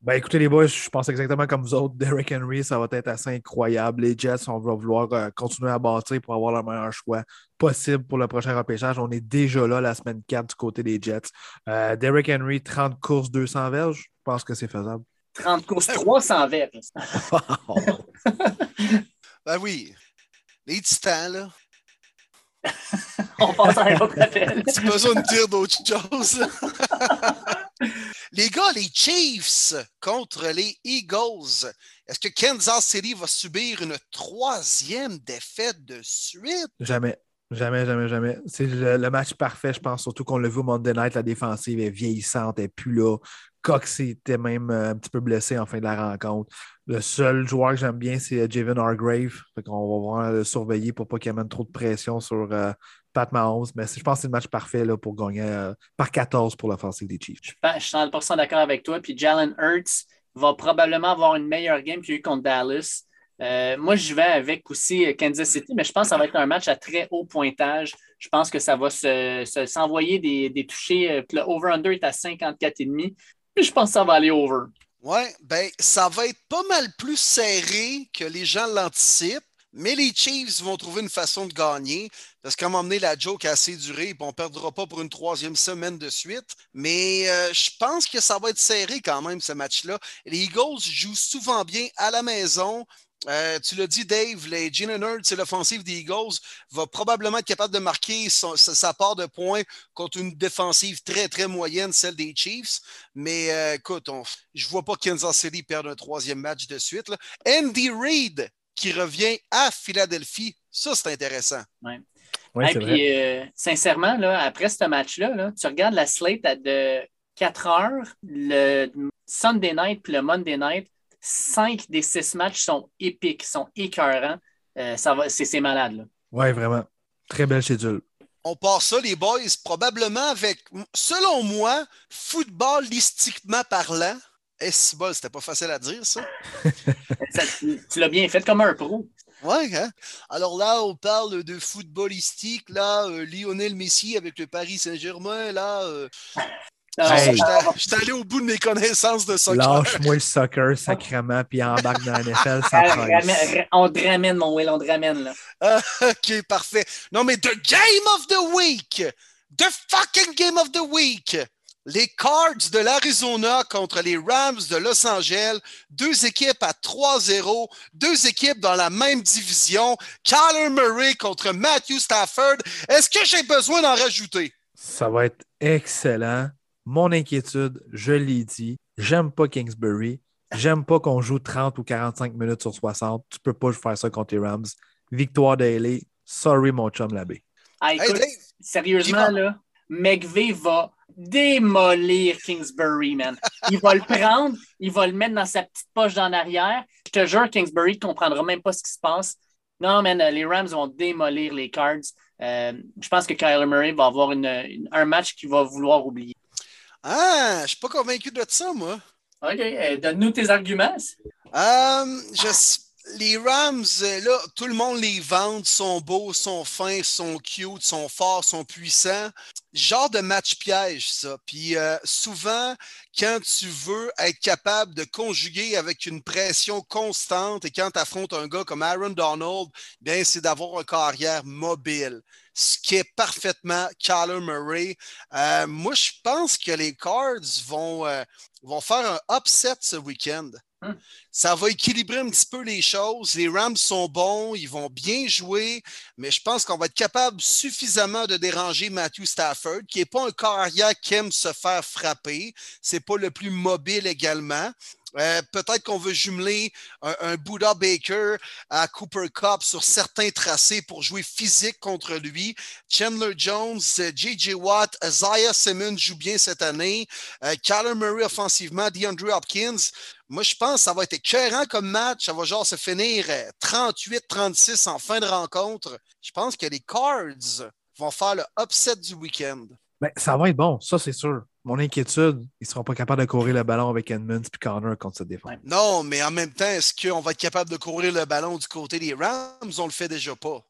Ben écoutez les boys, je pense exactement comme vous autres. Derrick Henry, ça va être assez incroyable. Les Jets, on va vouloir euh, continuer à bâtir pour avoir le meilleur choix possible pour le prochain repêchage. On est déjà là la semaine 4 du côté des Jets. Euh, Derrick Henry, 30 courses, 200 verges. Je pense que c'est faisable. 30 courses, 300 verges. ben oui. Les titans, là. On passe à un autre appel. Tu as besoin de dire d'autres choses. les gars, les Chiefs contre les Eagles. Est-ce que Kansas City va subir une troisième défaite de suite? Jamais. Jamais, jamais, jamais. C'est le, match parfait, je pense, surtout qu'on l'a vu au Monday Night, la défensive est vieillissante, elle n'est plus là. Cox était même euh, un petit peu blessé en fin de la rencontre. Le seul joueur que j'aime bien, c'est euh, Javen Hargrave. On va vraiment le surveiller pour pas qu'il amène trop de pression sur euh, Pat Mahomes. Mais je pense que c'est le match parfait là, pour gagner par 14 pour l'offensive des Chiefs. Je suis 100% d'accord avec toi. Puis Jalen Hurts va probablement avoir une meilleure game qu'il a eu contre Dallas. Euh, moi, je vais avec aussi Kansas City, mais je pense que ça va être un match à très haut pointage. Je pense que ça va s'envoyer se, des, des touchés. Euh, le over-under est à 54,5. Je pense que ça va aller over. Oui, ben, ça va être pas mal plus serré que les gens l'anticipent. Mais les Chiefs vont trouver une façon de gagner parce qu'à un moment donné, la joke assez duré. On ne perdra pas pour une troisième semaine de suite. Mais euh, je pense que ça va être serré quand même, ce match-là. Les Eagles jouent souvent bien à la maison. Euh, tu l'as dit, Dave, les Gene Hurts, c'est l'offensive des Eagles, va probablement être capable de marquer sa, part de points contre une défensive très, très moyenne, celle des Chiefs. Mais euh, écoute, je ne vois pas Kansas City perdre un troisième match de suite. Andy Reid qui revient à Philadelphie, ça, c'est intéressant. Ouais. puis, euh, sincèrement, là, après ce match-là, tu regardes la slate de 4 heures, le Sunday night puis le Monday night cinq des six matchs sont épiques, sont écœurants. Euh, c'est malade. Oui, vraiment. Très belle schedule. On part ça, les boys, probablement avec, selon moi, footballistiquement parlant. Eh, c'est bon, c'était pas facile à dire, ça. tu l'as bien fait comme un pro. Ouais, hein? Alors là, on parle de footballistique, là, euh, Lionel Messi avec le Paris Saint-Germain, là. Euh. J'étais allé au bout de mes connaissances de soccer. Lâche-moi le soccer sacrément, puis embarque dans la NFL, ça On te ramène, mon Will, on te ramène, là. Ah, OK, parfait. Non, mais the game of the week! The fucking game of the week! Les Cards de l'Arizona contre les Rams de Los Angeles, deux équipes à 3-0, deux équipes dans la même division. Kyler Murray contre Matthew Stafford. Est-ce que j'ai besoin d'en rajouter? Ça va être excellent. Mon inquiétude, je l'ai dit, j'aime pas Kingsbury. J'aime pas qu'on joue 30 ou 45 minutes sur 60. Tu peux pas faire ça contre les Rams. Victoire d'Ailey. Sorry, mon chum Labbé. Ah, écoute, sérieusement, là, McVeigh va démolir Kingsbury, man. Il va le prendre, il va le mettre dans sa petite poche d'en arrière. Je te jure, Kingsbury ne comprendra même pas ce qui se passe. Non, man, les Rams vont démolir les Cards. Euh, je pense que Kyler Murray va avoir un match qu'il va vouloir oublier. Ah, je ne suis pas convaincu de ça, moi. OK. Euh, donne-nous tes arguments. Euh, les Rams, euh, là, tout le monde les vend, sont beaux, sont fins, sont cute, sont forts, sont puissants. Genre de match piège, ça. Puis souvent, quand tu veux être capable de conjuguer avec une pression constante et quand tu affrontes un gars comme Aaron Donald, bien, c'est d'avoir un carrière mobile ce qui est parfaitement Kyler Murray. Euh, moi, je pense que les Cards vont, euh, vont faire un upset ce week-end. Hmm. Ça va équilibrer un petit peu les choses. Les Rams sont bons, ils vont bien jouer, mais je pense qu'on va être capable suffisamment de déranger Matthew Stafford, qui n'est pas un carrière qui aime se faire frapper. C'est pas le plus mobile également. Euh, peut-être qu'on veut jumeler un, Buddha Baker à Cooper Cup sur certains tracés pour jouer physique contre lui. Chandler Jones, J.J. Watt, Isaiah Simmons joue bien cette année. Euh, Murray offensivement, DeAndre Hopkins. Moi, je pense que ça va être écœurant comme match. Ça va genre se finir 38-36 euh, en fin de rencontre. Je pense que les Cards vont faire le upset du week-end. Ben, ça va être bon, ça c'est sûr. Mon inquiétude, ils ne seront pas capables de courir le ballon avec Edmonds et Connor contre cette défense. Non, mais en même temps, est-ce qu'on va être capable de courir le ballon du côté des Rams? On le fait déjà pas.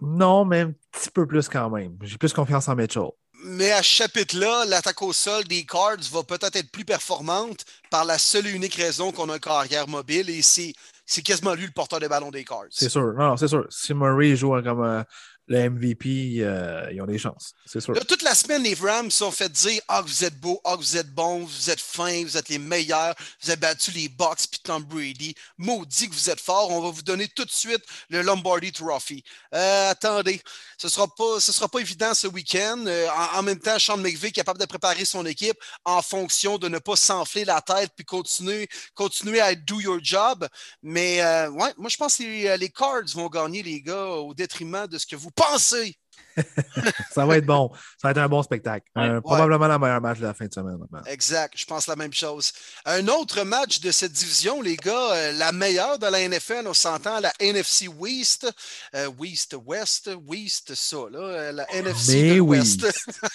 Non, mais un petit peu plus quand même. J'ai plus confiance en Mitchell. Mais à ce chapitre-là, l'attaque au sol des Cards va peut-être être plus performante par la seule et unique raison qu'on a un carrière mobile et c'est, c'est quasiment lui le porteur des ballons des Cards. C'est sûr. Non, c'est sûr. Si Murray joue comme euh, le MVP, euh, ils ont des chances. C'est sûr. Toute la semaine, les Rams sont fait dire Ah, vous êtes beau, ah, vous êtes bon, vous êtes fin, vous êtes les meilleurs, vous avez battu les Bucks puis Tom Brady. Maudit que vous êtes fort, on va vous donner tout de suite le Lombardi Trophy. Euh, attendez, ce ne sera, pas, ce sera pas évident ce week-end. Euh, en, même temps, Sean McVay est capable de préparer son équipe en fonction de ne pas s'enfler la tête puis continuer, continuer à do your job. Mais ouais, moi, je pense que les, les Cards vont gagner, les gars, au détriment de ce que vous pensez. ça va être bon. Ça va être un bon spectacle. Ouais, euh, probablement le meilleur match de la fin de semaine. Exact. Je pense la même chose. Un autre match de cette division, les gars, euh, la meilleure de la NFL, on s'entend la NFC West. Euh, West, West, West, ça, là. La NFC Mais West.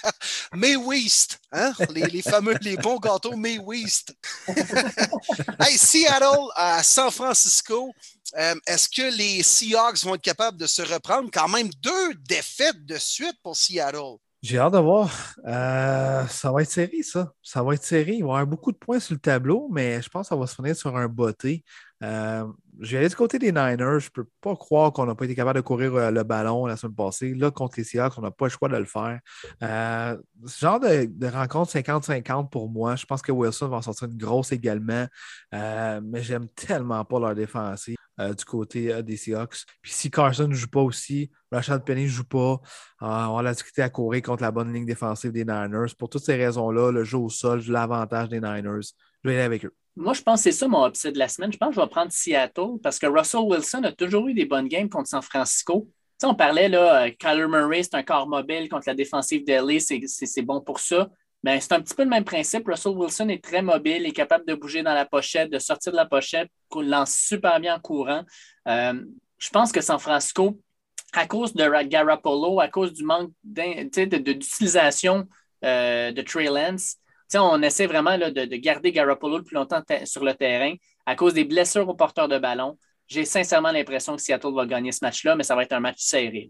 Mais West. Hein? Les, les, fameux, les bons gâteaux May West. hey, Seattle à San Francisco. Euh, Est-ce que les Seahawks vont être capables de se reprendre? Quand même deux défaites de suite pour Seattle. J'ai hâte de voir. Euh, ça va être serré, ça. Ça va être serré. Il va y avoir beaucoup de points sur le tableau, mais je pense que ça va se finir sur un botté. Euh, je vais aller du côté des Niners. Je ne peux pas croire qu'on n'a pas été capable de courir euh, le ballon la semaine passée. Là, contre les Seahawks, on n'a pas le choix de le faire. Ce genre de, rencontre 50-50 pour moi. Je pense que Wilson va en sortir une grosse également. Mais j'aime tellement pas leur défensive. Euh, du côté euh, des Seahawks. Puis si Carson ne joue pas aussi, Rashad Penny ne joue pas, euh, on a discuté à courir contre la bonne ligne défensive des Niners. Pour toutes ces raisons-là, le jeu au sol, l'avantage des Niners. Je vais aller avec eux. Moi, je pense que c'est ça mon upset de la semaine. Je pense que je vais prendre Seattle parce que Russell Wilson a toujours eu des bonnes games contre San Francisco. sais, on parlait, là, Kyler Murray, c'est un corps mobile contre la défensive d'LA, c'est bon pour ça. Ben, c'est un petit peu le même principe. Russell Wilson est très mobile, est capable de bouger dans la pochette, de sortir de la pochette, lance super bien en courant. Euh, je pense que San Francisco, à cause de Garoppolo, à cause du manque d'utilisation euh, de Trey Lance, on essaie vraiment là, de, de, garder Garoppolo le plus longtemps sur le terrain à cause des blessures aux porteurs de ballon. J'ai sincèrement l'impression que Seattle va gagner ce match-là, mais ça va être un match serré.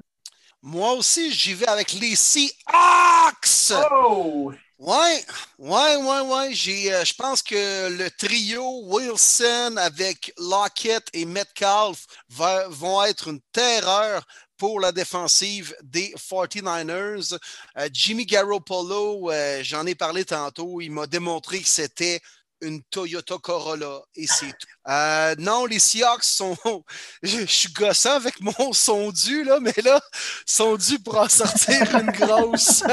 Moi aussi, j'y vais avec les Seahawks. Oh! Ouais, ouais, ouais, ouais. J'ai, euh, je pense que le trio Wilson avec Lockett et Metcalf vont être une terreur pour la défensive des 49ers. Euh, Jimmy Garoppolo, euh, j'en ai parlé tantôt, il m'a démontré que c'était une Toyota Corolla et c'est tout. Euh, non, les Seahawks sont. Je, suis gossant avec mon sondu, là, mais là, sondu pour en sortir une grosse.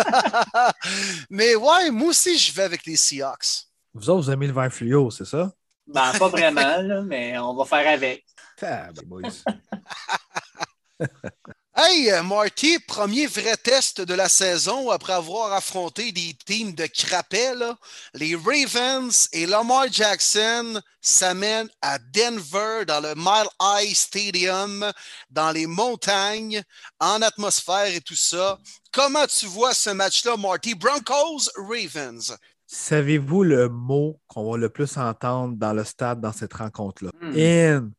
mais ouais, moi aussi, je vais avec les Seahawks. Vous autres, vous aimez le vin fluo, c'est ça? Ben, pas vraiment, là, mais on va faire avec. Ah, boys. Hey, Marty, premier vrai test de la saison après avoir affronté des teams de crapet. Là. Les Ravens et Lamar Jackson s'amènent à Denver dans le Mile High Stadium, dans les montagnes, en atmosphère et tout ça. Comment tu vois ce match-là, Marty? Broncos, Ravens. Savez-vous le mot qu'on va le plus entendre dans le stade dans cette rencontre-là? Mm.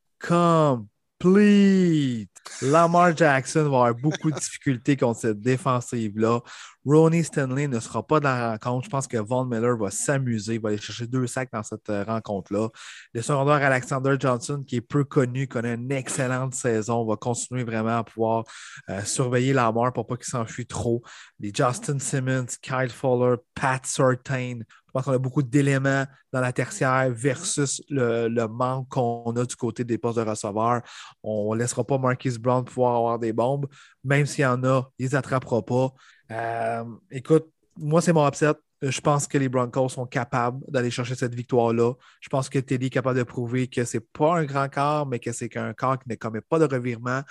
Incomplete. Lamar Jackson va avoir beaucoup de difficultés contre cette défensive-là. Ronnie Stanley ne sera pas dans la rencontre. Je pense que Von Miller va s'amuser, va aller chercher deux sacs dans cette rencontre-là. Le secondaire Alexander Johnson, qui est peu connu, connaît une excellente saison, va continuer vraiment à pouvoir euh, surveiller Lamar pour pas qu'il s'enfuit trop. Les Justin Simmons, Kyle Fuller, Pat Surtain, je pense qu'on a beaucoup d'éléments dans la tertiaire versus le, le manque qu'on a du côté des postes de receveurs. On ne laissera pas Marquis Brown pouvoir avoir des bombes. Même s'il y en a, il ne les attrapera pas. Euh, écoute, moi, c'est mon upset. Je pense que les Broncos sont capables d'aller chercher cette victoire-là. Je pense que Teddy est capable de prouver que ce n'est pas un grand corps, mais que c'est qu'un corps qui ne commet pas de revirement,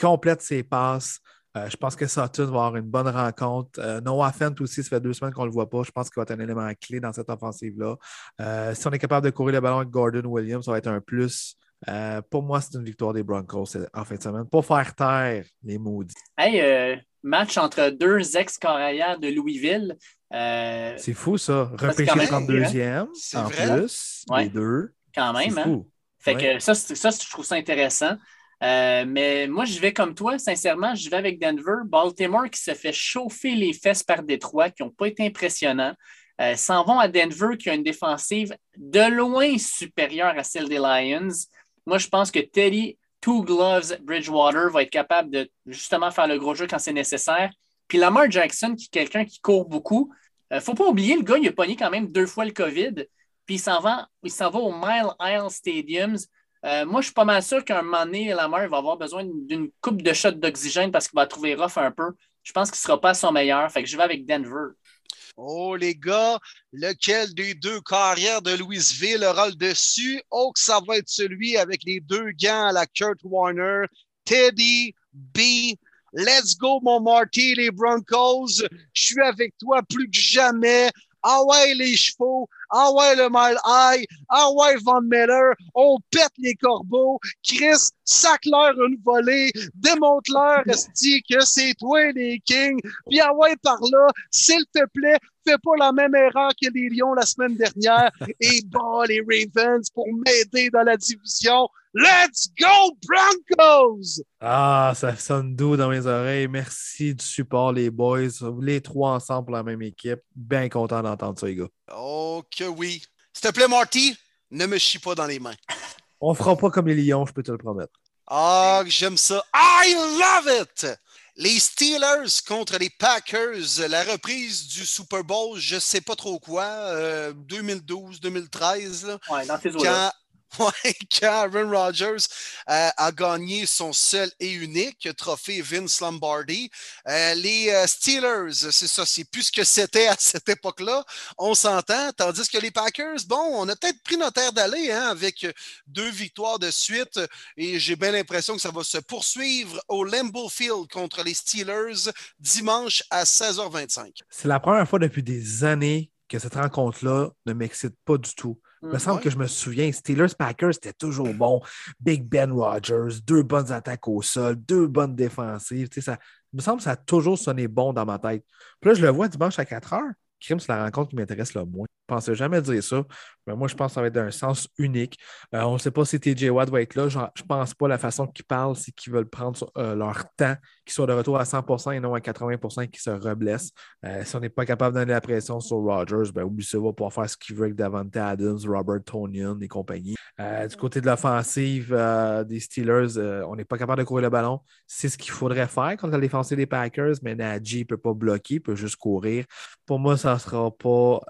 complète ses passes. Euh, je pense que Sutton va avoir une bonne rencontre. Euh, Noah Fent aussi, ça fait deux semaines qu'on ne le voit pas. Je pense qu'il va être un élément clé dans cette offensive-là. Euh, si on est capable de courir le ballon avec Gordon Williams, ça va être un plus. Euh, pour moi, c'est une victoire des Broncos en fin de semaine. Pour faire taire les maudits. Hey, match entre deux ex-carrières de Louisville. c'est fou, ça. Repêché 32e C'est en vrai? plus, Ouais. les deux. Quand même, C'est hein? fou. Fait Ouais. que ça, ça, je trouve ça intéressant. Euh, mais moi, je vais comme toi, sincèrement, je vais avec Denver. Baltimore qui se fait chauffer les fesses par Détroit, qui n'ont pas été impressionnants. Euh, s'en vont à Denver, qui a une défensive de loin supérieure à celle des Lions. Moi, je pense que Teddy Two Gloves Bridgewater va être capable de justement faire le gros jeu quand c'est nécessaire. Puis Lamar Jackson, qui est quelqu'un qui court beaucoup, ne euh, faut pas oublier, le gars, il a pogné quand même deux fois le COVID. Puis il s'en va, va au Mile Isle Stadiums. Euh, moi, je suis pas mal sûr qu'à un moment donné, Lamar va avoir besoin d'une coupe de shot d'oxygène parce qu'il va trouver rough un peu. Je pense qu'il ne sera pas son meilleur. Fait que je vais avec Denver. Oh, les gars, lequel des deux carrières de Louisville aura le dessus? Oh, que ça va être celui avec les deux gants à la Kurt Warner. Teddy B. Let's go, mon Marty, les Broncos. Je suis avec toi plus que jamais. Ah ouais, les chevaux. Ah ouais, le Mile High. Ah ouais, Van Miller. On pète les corbeaux. Chris, sac-leur une volée. Démonte-leur, que c'est toi, les Kings. Puis ah ouais, par là, s'il te plaît, fais pas la même erreur que les Lions la semaine dernière. Et bah, les Ravens pour m'aider dans la division. Let's go, Broncos! Ah, ça sonne doux dans mes oreilles. Merci du support, les boys. Les trois ensemble pour la même équipe. Bien content d'entendre ça, les gars. Oh, que oui. S'il te plaît, Marty, ne me chie pas dans les mains. On fera pas comme les Lions, je peux te le promettre. Ah, j'aime ça. I love it! Les Steelers contre les Packers, la reprise du Super Bowl, je ne sais pas trop quoi, 2012-2013. Euh, ouais, dans tes quand, Ouais, quand Aaron Rodgers euh, a gagné son seul et unique trophée Vince Lombardi. Euh, les euh, Steelers, c'est ça, c'est plus ce que c'était à cette époque-là. On s'entend. Tandis que les Packers, bon, on a peut-être pris notre air d'aller hein, avec deux victoires de suite. Et j'ai bien l'impression que ça va se poursuivre au Lambeau Field contre les Steelers dimanche à 16h25. C'est la première fois depuis des années que cette rencontre-là ne m'excite pas du tout. Il me semble que je me souviens, Steelers-Packers, c'était toujours bon. Big Ben Rogers, deux bonnes attaques au sol, deux bonnes défensives. Ça, il me semble que ça a toujours sonné bon dans ma tête. Puis là, je le vois dimanche à 4 heures. Crime, c'est la rencontre qui m'intéresse le moins. Je ne pensais jamais dire ça. Moi, je pense que ça va être d'un sens unique. Euh, on ne sait pas si TJ Watt va être là. Je ne pense pas la façon qu'ils parlent, c'est qu'ils veulent prendre euh, leur temps, qu'ils soient de retour à 100% et non à 80% qu'ils se reblessent. Euh, si on n'est pas capable de la pression sur Rodgers, ben, ça, va pouvoir faire ce qu'il veut avec Davante Adams, Robert Tonian et compagnie. du côté de l'offensive des Steelers, on n'est pas capable de courir le ballon. C'est ce qu'il faudrait faire contre la défensive des Packers, mais Najee ne peut pas bloquer, il peut juste courir. Pour moi, ça ne sera pas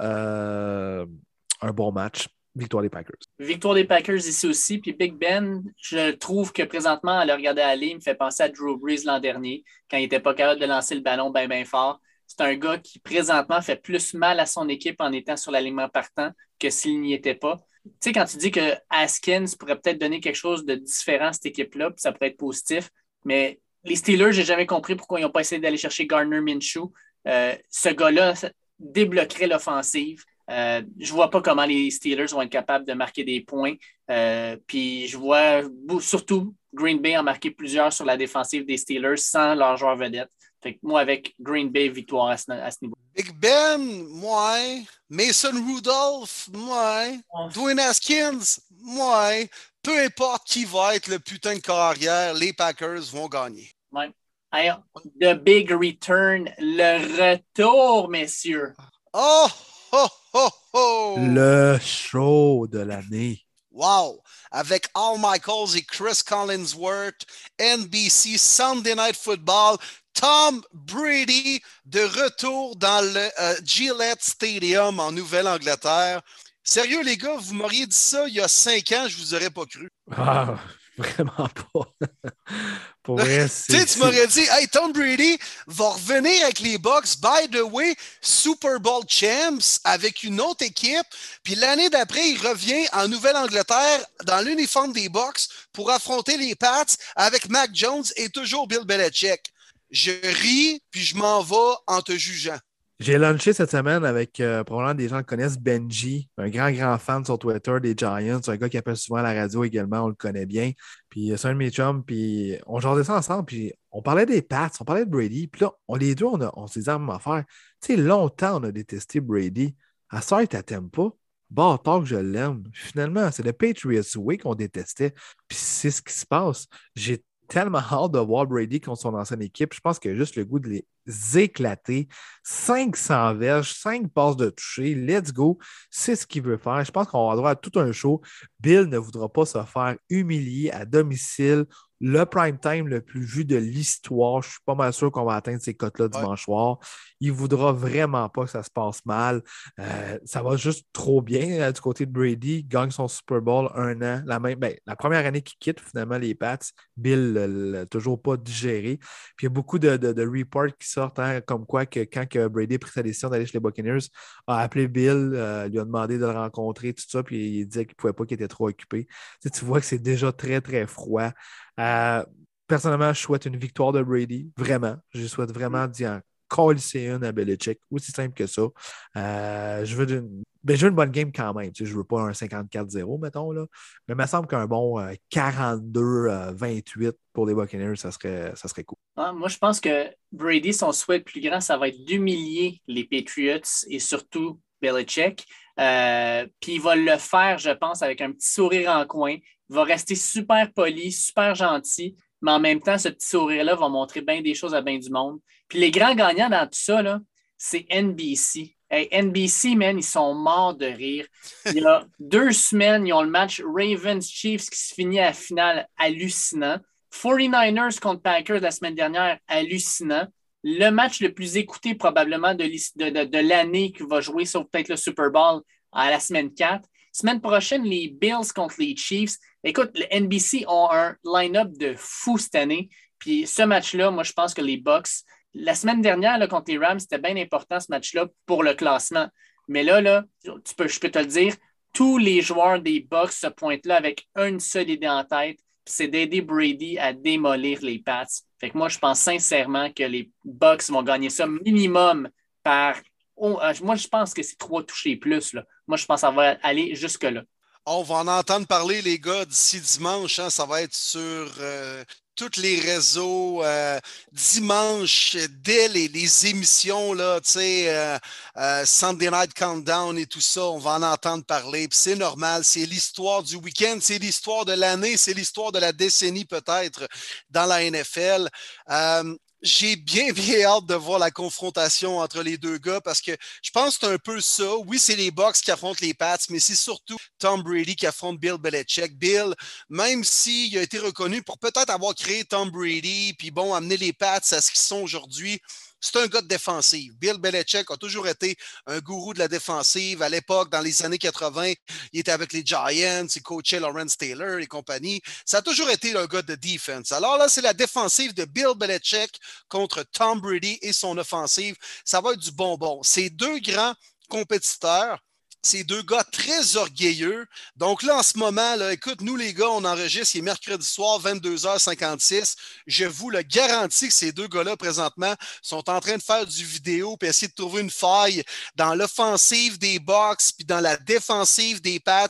un bon match. Victoire des Packers. Victoire des Packers ici aussi. Puis Big Ben, je trouve que présentement, à le regarder aller, il me fait penser à Drew Brees l'an dernier, quand il n'était pas capable de lancer le ballon bien, bien fort. C'est un gars qui, présentement, fait plus mal à son équipe en étant sur l'alignement partant que s'il n'y était pas. Tu sais, quand tu dis que Askins pourrait peut-être donner quelque chose de différent à cette équipe-là, puis ça pourrait être positif, mais les Steelers, j'ai jamais compris pourquoi ils n'ont pas essayé d'aller chercher Gardner Minshew. Euh, ce gars-là débloquerait l'offensive. Euh, je ne vois pas comment les Steelers vont être capables de marquer des points. Euh, puis je vois surtout Green Bay en marquer plusieurs sur la défensive des Steelers sans leur joueur vedette. Fait que moi, avec Green Bay, victoire à ce, niveau. Big Ben, moi. Mason Rudolph, moi. Dwayne Haskins, moi. Peu importe qui va être le putain de carrière, les Packers vont gagner. Ouais. the Big Return, le retour, messieurs. Oh! Le show de l'année. Wow! Avec Al Michaels et Chris Collinsworth, NBC Sunday Night Football, Tom Brady de retour dans le euh, Gillette Stadium en Nouvelle-Angleterre. Sérieux, les gars, vous m'auriez dit ça il y a cinq ans, je vous aurais pas cru. Ah, Vraiment pas. Pour vrai, tu m'aurais dit, hey, Tom Brady va revenir avec les Bucks, by the way, Super Bowl champs avec une autre équipe. Puis l'année d'après, il revient en Nouvelle-Angleterre dans l'uniforme des Bucks pour affronter les Pats avec Mac Jones et toujours Bill Belichick. Je ris, puis je m'en vais en te jugeant. J'ai lunché cette semaine avec euh, probablement des gens qui connaissent Benji, un grand, grand fan sur Twitter des Giants, un gars qui appelle souvent à la radio également, on le connaît bien. Puis c'est un de mes chums, puis on jasait ça ensemble, puis on parlait des Pats, on parlait de Brady, puis là, on, les deux, on, on s'est dit à même affaire. Tu sais, longtemps, on a détesté Brady. À ça, tu t'aimes pas. bâtard que je l'aime. Finalement, c'est le Patriots Way qu'on détestait. Puis c'est ce qui se passe. J'ai tellement hâte de voir Brady contre son ancienne équipe. Je pense qu'il a juste le goût de les éclater. 500 verges, 5 passes de toucher. Let's go. C'est ce qu'il veut faire. Je pense qu'on va avoir tout un show. Bill ne voudra pas se faire humilier à domicile le prime time le plus vu de l'histoire. Je suis pas mal sûr qu'on va atteindre ces cotes-là dimanche soir. Il voudra vraiment pas que ça se passe mal. Euh, ça va juste trop bien euh, du côté de Brady. gagne son Super Bowl un an. La, même, ben, la première année qu'il quitte finalement les Pats, Bill l'a toujours pas digéré. Puis il y a beaucoup de, de, reports qui sortent hein, comme quoi que quand que Brady a pris sa décision d'aller chez les Buccaneers, a appelé Bill, euh, lui a demandé de le rencontrer, tout ça, puis il disait qu'il ne pouvait pas, qu'il était trop occupé. Tu, tu vois que c'est déjà très, très froid. Euh, personnellement, je souhaite une victoire de Brady, vraiment. Je souhaite vraiment d'y en coller une à Belichick, aussi simple que ça. Euh, je, veux une, ben, je veux une bonne game quand même. Tu sais, je ne veux pas un 54-0, mettons. Là. Mais il me semble qu'un bon 42-28 euh, pour les Buccaneers, ça serait, ça serait cool. Ah, moi, je pense que Brady, son souhait le plus grand, ça va être d'humilier les Patriots et surtout Belichick. Puis il va le faire, je pense, avec un petit sourire en coin va rester super poli, super gentil, mais en même temps, ce petit sourire-là va montrer bien des choses à bien du monde. Puis les grands gagnants dans tout ça, c'est NBC. NBC, man, ils sont morts de rire. Il y a deux semaines, ils ont le match Ravens-Chiefs qui se finit à la finale hallucinant. 49ers contre Packers la semaine dernière, hallucinant. Le match le plus écouté probablement de, de, de l'année qui va jouer, sauf peut-être le Super Bowl à la semaine 4. Semaine prochaine, les Bills contre les Chiefs. Écoute, les NBC ont un line-up de fou cette année. Puis ce match-là, moi, je pense que les Bucks, la semaine dernière contre les Rams, c'était bien important ce match-là pour le classement. Mais là, là tu peux, je peux te le dire, tous les joueurs des Bucks se pointent là avec une seule idée en tête, c'est d'aider Brady à démolir les Pats. Fait que moi, je pense sincèrement que les Bucks vont gagner ça minimum par euh, moi, je pense que c'est trois touchés plus. Là. Moi, je pense va aller jusque-là. On va en entendre parler, les gars, d'ici dimanche. Hein. ça va être sur euh, tous les réseaux euh, dimanche, dès les, émissions, là, tu sais, Sunday Night Countdown et tout ça, on va en entendre parler. c'est normal, c'est l'histoire du week-end, c'est l'histoire de l'année, c'est l'histoire de la décennie peut-être dans la NFL j'ai bien, bien hâte de voir la confrontation entre les deux gars parce que je pense que c'est un peu ça. Oui, c'est les Bucks qui affrontent les Pats, mais c'est surtout Tom Brady qui affronte Bill Belichick. Bill, même s'il a été reconnu pour peut-être avoir créé Tom Brady, puis bon, amener les Pats à ce qu'ils sont aujourd'hui, c'est un gars de défensive. Bill Belichick a toujours été un gourou de la défensive. À l'époque, dans les années 80, il était avec les Giants, il coachait Lawrence Taylor et compagnie. Ça a toujours été un gars de defense. Alors là, c'est la défensive de Bill Belichick contre Tom Brady et son offensive. Ça va être du bonbon. Ces deux grands compétiteurs c'est deux gars très orgueilleux. Donc là, en ce moment, là, écoute, nous les gars, on enregistre, il est mercredi soir, 22h56. Je vous le garantis que ces deux gars-là, présentement, sont en train de faire du vidéo puis essayer de trouver une faille dans l'offensive des Box puis dans la défensive des Pats.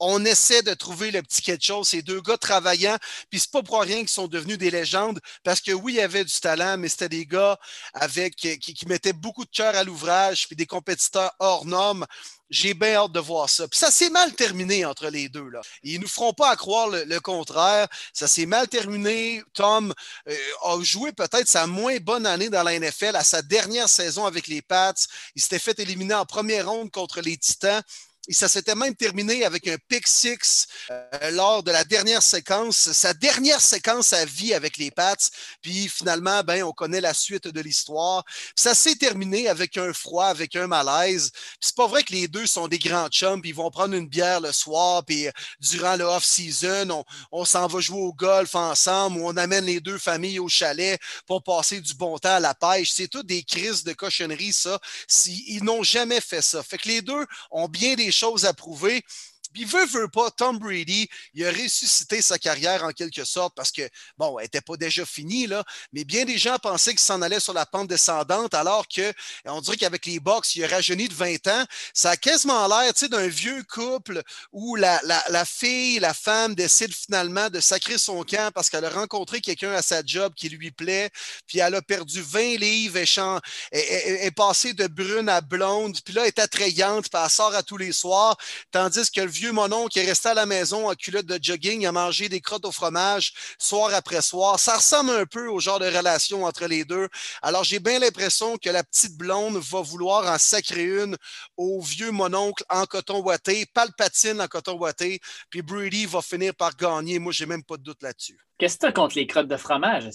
On essaie de trouver le petit quelque chose. Ces deux gars travaillant, puis c'est pas pour rien qu'ils sont devenus des légendes, parce que oui, il y avait du talent, mais c'était des gars avec qui, qui mettaient beaucoup de cœur à l'ouvrage, puis des compétiteurs hors normes. J'ai bien hâte de voir ça. Puis ça s'est mal terminé entre les deux. Là. Ils ne nous feront pas à croire le, contraire. Ça s'est mal terminé. Tom euh, a joué peut-être sa moins bonne année dans la NFL à sa dernière saison avec les Pats. Il s'était fait éliminer en première ronde contre les Titans. Et ça s'était même terminé avec un pick six euh, lors de la dernière séquence, sa dernière séquence à vie avec les Pats. Puis finalement, ben, on connaît la suite de l'histoire. Ça s'est terminé avec un froid, avec un malaise. C'est pas vrai que les deux sont des grands chums, puis ils vont prendre une bière le soir, puis euh, durant le off-season, on, s'en va jouer au golf ensemble, ou on amène les deux familles au chalet pour passer du bon temps à la pêche. C'est tout des crises de cochonnerie, ça. Ils n'ont jamais fait ça. Fait que les deux ont bien des choses à prouver. Puis veut, veut pas, Tom Brady, il a ressuscité sa carrière en quelque sorte parce que, bon, elle n'était pas déjà finie, là, mais bien des gens pensaient qu'il s'en allait sur la pente descendante alors que, on dirait qu'avec les box, il a rajeuni de 20 ans. Ça a quasiment l'air, tu sais, d'un vieux couple où la, la, la, fille, la femme décide finalement de sacrer son camp parce qu'elle a rencontré quelqu'un à sa job qui lui plaît, puis elle a perdu 20 livres, elle, est passée de brune à blonde, puis là, elle est attrayante, puis elle sort à tous les soirs, tandis que le vieux monon qui est resté à la maison en culotte de jogging a mangé des crottes au fromage soir après soir. Ça ressemble un peu au genre de relation entre les deux. Alors, j'ai bien l'impression que la petite blonde va vouloir en sacrer une au vieux mononcle en coton ouaté, palpatine en coton ouaté, puis Brady va finir par gagner. Moi, j'ai même pas de doute là-dessus. Qu'est-ce que tu as contre les crottes de fromage?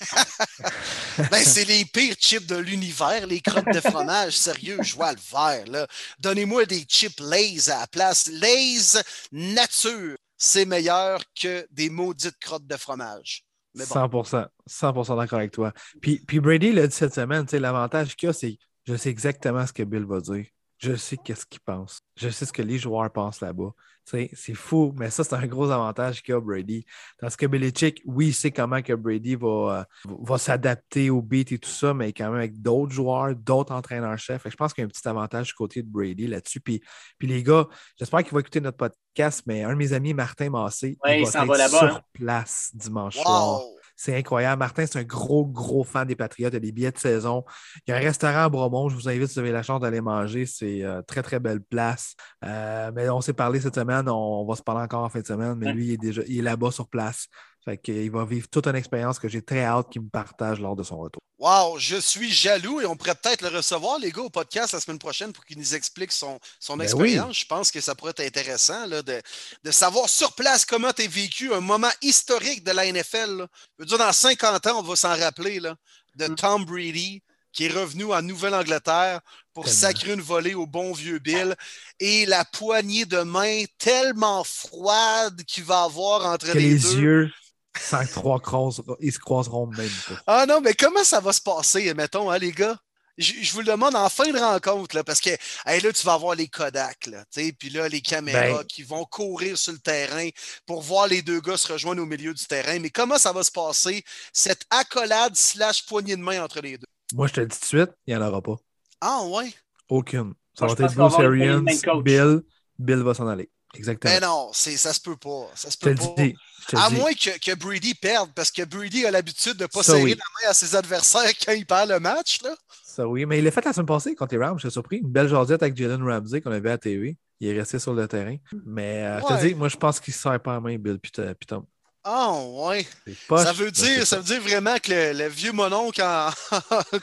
ben, c'est les pires chips de l'univers, les crottes de fromage. Sérieux, je vois le vert. Donnez-moi des chips Lays à la place. Lays nature, c'est meilleur que des maudites crottes de fromage. 100%, 100% d'accord avec toi. Puis, puis Brady l'a dit cette semaine, l'avantage qu'il a, c'est je sais exactement ce que Bill va dire. Je sais qu'est-ce qu'il pense. Je sais ce que les joueurs pensent là-bas. C'est fou, mais ça, c'est un gros avantage qu'a Brady. Tandis que Belichick, oui, il sait comment que Brady va, euh, va s'adapter au beat et tout ça, mais quand même avec d'autres joueurs, d'autres entraîneurs-chefs. Je pense qu'il y a un petit avantage du côté de Brady là-dessus. Puis, puis les gars, j'espère qu'il va écouter notre podcast, mais un de mes amis, Martin Massé, il va, être sur hein. place dimanche soir. C'est incroyable. Martin, c'est un gros, gros fan des Patriotes. Il y a des billets de saison. Il y a un restaurant à Bromont. Je vous invite si vous avez la chance d'aller manger. C'est une euh, très, très belle place. Euh, mais on s'est parlé cette semaine. On, va se parler encore en fin de semaine. Mais lui, il est déjà il est là-bas sur place. Fait qu'il va vivre toute une expérience que j'ai très hâte qu'il me partage lors de son retour. Wow, je suis jaloux et on pourrait peut-être le recevoir, les gars, au podcast la semaine prochaine pour qu'il nous explique son, son ben expérience. Je pense que ça pourrait être intéressant là, de, de, savoir sur place comment tu as vécu un moment historique de la NFL. Je veux dire, dans 50 ans, on va s'en rappeler là, de mm. Tom Brady qui est revenu en Nouvelle-Angleterre pour sacrer une volée au bon vieux Bill et la poignée de main tellement froide qu'il va avoir entre les, les deux. yeux 5-3 croises, ils se croiseront même pas. Ah non, mais comment ça va se passer, mettons, hein, les gars? Je, vous le demande en fin de rencontre, là, parce que là, tu vas avoir les Kodak, là, puis là, les caméras ben qui vont courir sur le terrain pour voir les deux gars se rejoindre au milieu du terrain. Mais comment ça va se passer, cette accolade slash poignée de main entre les deux? Moi, je te le dis tout de suite, il n'y en aura pas. Ah ouais? Aucune. Ça va être Bruce Arians, Bill. Bill va s'en aller. Exactement. Mais non, ça se peut pas. Ça se peut pas. À moins que, que, Brady perde, parce que Brady a l'habitude de ne pas serrer la main à ses adversaires quand il perd le match. Là. Ça oui, mais il l'a fait la semaine passée contre les Rams, je suis surpris. Une belle jardette avec Jalen Ramsey qu'on avait à TV. Il est resté sur le terrain. Mais euh, je te dis, moi je pense qu'il ne sert pas la main, Bill Tom. Ah, ouais. ça, veut dire, ça veut dire vraiment que le, vieux mononcle en,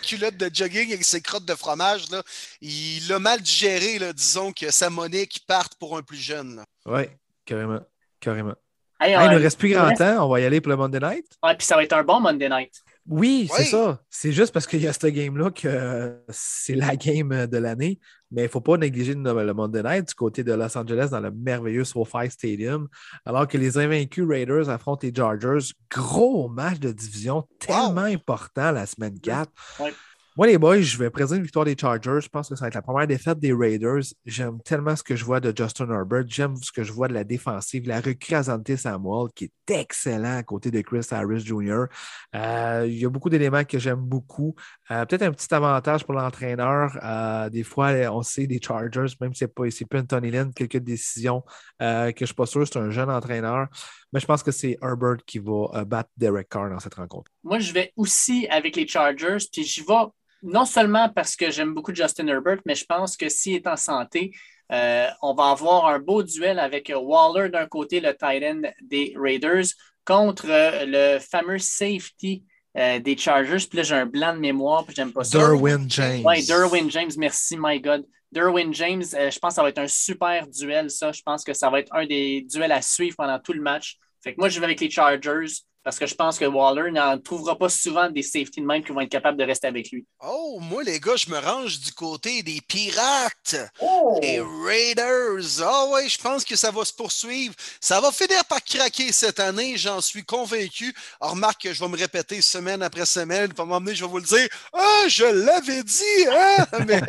culotte de jogging avec ses crottes de fromage, là, il l'a mal digéré, là, disons que sa monnaie qui parte pour un plus jeune. Oui, carrément. Carrément. il ne reste plus grand temps. On va y aller pour le Monday Night. Ouais, puis ça va être un bon Monday Night. Oui, c'est ça. C'est juste parce qu'il y a ce game-là que c'est la game de l'année. Mais il ne faut pas négliger le Monday Night du côté de Los Angeles dans le merveilleux SoFi Stadium. Alors que les invaincus Raiders affrontent les Chargers. Gros match de division tellement important la semaine 4. Moi, les boys, je vais présenter une victoire des Chargers. Je pense que ça va être la première défaite des Raiders. J'aime tellement ce que je vois de Justin Herbert. J'aime ce que je vois de la défensive. La recrue Samuel, qui est excellent à côté de Chris Harris Jr. Euh, il y a beaucoup d'éléments que j'aime beaucoup. Euh, peut-être un petit avantage pour l'entraîneur. Euh, des fois, on sait des Chargers, même si ce n'est pas, pas une Tony Lynn, quelques décisions que je ne suis pas sûr. C'est un jeune entraîneur. Mais je pense que c'est Herbert qui va battre Derek Carr dans cette rencontre. Moi, je vais aussi avec les Chargers, puis je vais non seulement parce que j'aime beaucoup Justin Herbert, mais je pense que s'il est en santé, euh, on va avoir un beau duel avec Waller d'un côté, le tight end des Raiders, contre euh, le fameux safety euh, des Chargers. Puis là, j'ai un blanc de mémoire, puis j'aime pas ça. Derwin James. Oui, Derwin James, merci, my God. Derwin James, je pense que ça va être un super duel, ça. Je pense que ça va être un des duels à suivre pendant tout le match. Fait que moi, je vais avec les Chargers parce que je pense que Waller n'en trouvera pas souvent des safety de même qui vont être capables de rester avec lui. Oh, moi, les gars, je me range du côté des Pirates, Oh! des Raiders. Ah ouais, je pense que ça va se poursuivre. Ça va finir par craquer cette année, j'en suis convaincu. Alors, remarque que je vais me répéter semaine après semaine. Pour m'emmener, je vais vous le dire. Ah, je l'avais dit, hein? Mais,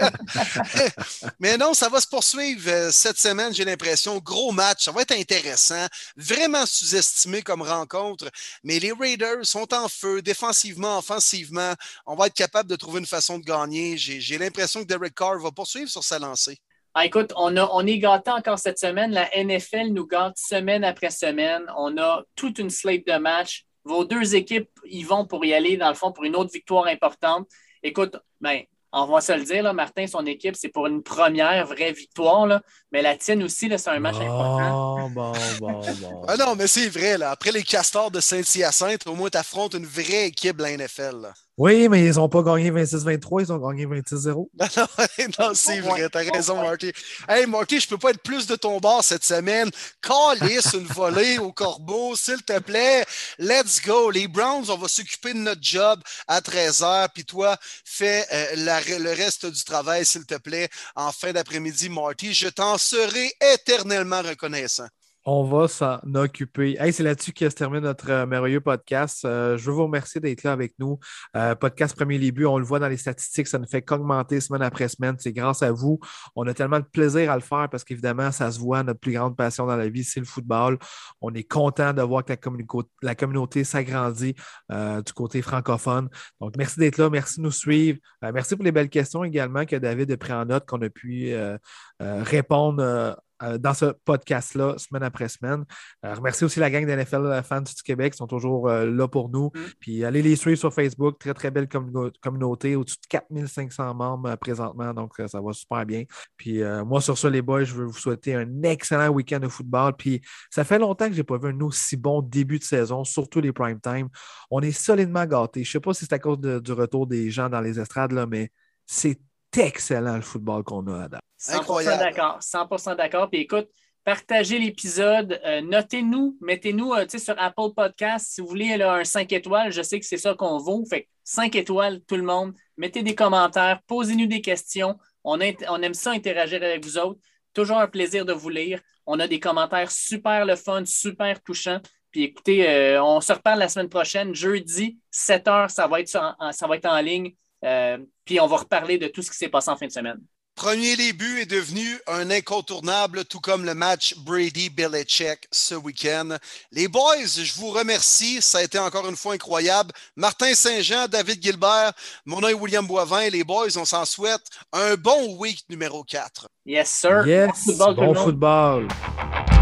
mais non, ça va se poursuivre euh, cette semaine, j'ai l'impression. Gros match, ça va être intéressant. Vraiment sous-estimé comme rencontre. Mais les Raiders sont en feu, défensivement, offensivement. On va être capable de trouver une façon de gagner. J'ai l'impression que Derek Carr va poursuivre sur sa lancée. Ah, écoute, on, a, on est gâtés encore cette semaine. La NFL nous gâte semaine après semaine. On a toute une slate de matchs. Vos deux équipes, ils vont pour y aller, dans le fond, pour une autre victoire importante. Écoute, ben, on va se le dire, là, Martin, son équipe, c'est pour une première vraie victoire. Là, mais la tienne aussi, là, c'est un match important. Bon, bon, bon, bon. Ah non, mais c'est vrai, là. Après les castors de Saint-Hyacinthe, au moins, tu affrontes une vraie équipe de la NFL. là. Oui, mais ils n'ont pas gagné 26-23, ils ont gagné 26-0. Non, non, non, c'est vrai, t'as raison, Marty. Hey, Marty, je peux pas être plus de ton bord cette semaine. Calisse une volée au corbeau, s'il te plaît. Let's go. Les Browns, on va s'occuper de notre job à 13h, puis toi, fais euh, la- le reste du travail, s'il te plaît, en fin d'après-midi, Marty. Je t'en serai éternellement reconnaissant. On va s'en occuper. C'est là-dessus que se termine notre euh, merveilleux podcast. Euh, je veux vous remercier d'être là avec nous. Euh, podcast Premier Début, on le voit dans les statistiques, ça ne fait qu'augmenter semaine après semaine. C'est grâce à vous. On a tellement de plaisir à le faire parce qu'évidemment, ça se voit, notre plus grande passion dans la vie, c'est le football. On est content de voir que la, la communauté s'agrandit du côté francophone. Donc, merci d'être là, merci de nous suivre. Merci pour les belles questions également que David a pris en note, qu'on a pu répondre. Euh, euh, dans ce podcast-là, semaine après semaine. Euh, remercie aussi la gang d'NFL fans du Québec qui sont toujours euh, là pour nous. Mm. Puis allez les suivre sur Facebook. Très, très belle communauté. Au-dessus de 4500 membres euh, présentement. Donc, euh, ça va super bien. Puis euh, moi, sur ça, les boys, je veux vous souhaiter un excellent week-end de football. Puis ça fait longtemps que je n'ai pas vu un aussi bon début de saison, surtout les prime time. On est solidement gâtés. Je ne sais pas si c'est à cause de- du retour des gens dans les estrades, là, mais c'est excellent le football qu'on a à date. 100% Incroyable. d'accord. 100% d'accord. Puis écoute, partagez l'épisode, euh, notez-nous, mettez-nous euh, tu sais, sur Apple Podcast si vous voulez là, un 5 étoiles. Je sais que c'est ça qu'on vaut. Fait que 5 étoiles, tout le monde. Mettez des commentaires, posez-nous des questions. On, int- on aime ça interagir avec vous autres. Toujours un plaisir de vous lire. On a des commentaires super le fun, super touchants. Puis écoutez, euh, on se reparle la semaine prochaine, jeudi, 7 h, ça va être, sur- ça va être en ligne. Euh, puis on va reparler de tout ce qui s'est passé en fin de semaine. Premier début est devenu un incontournable, tout comme le match Brady-Belichick ce week-end. Les boys, je vous remercie. Ça a été encore une fois incroyable. Martin Saint-Jean, David Gilbert, mon nom est William Boivin. Les boys, on s'en souhaite un bon week numéro 4. Yes, sir. Yes, Bon football, bon.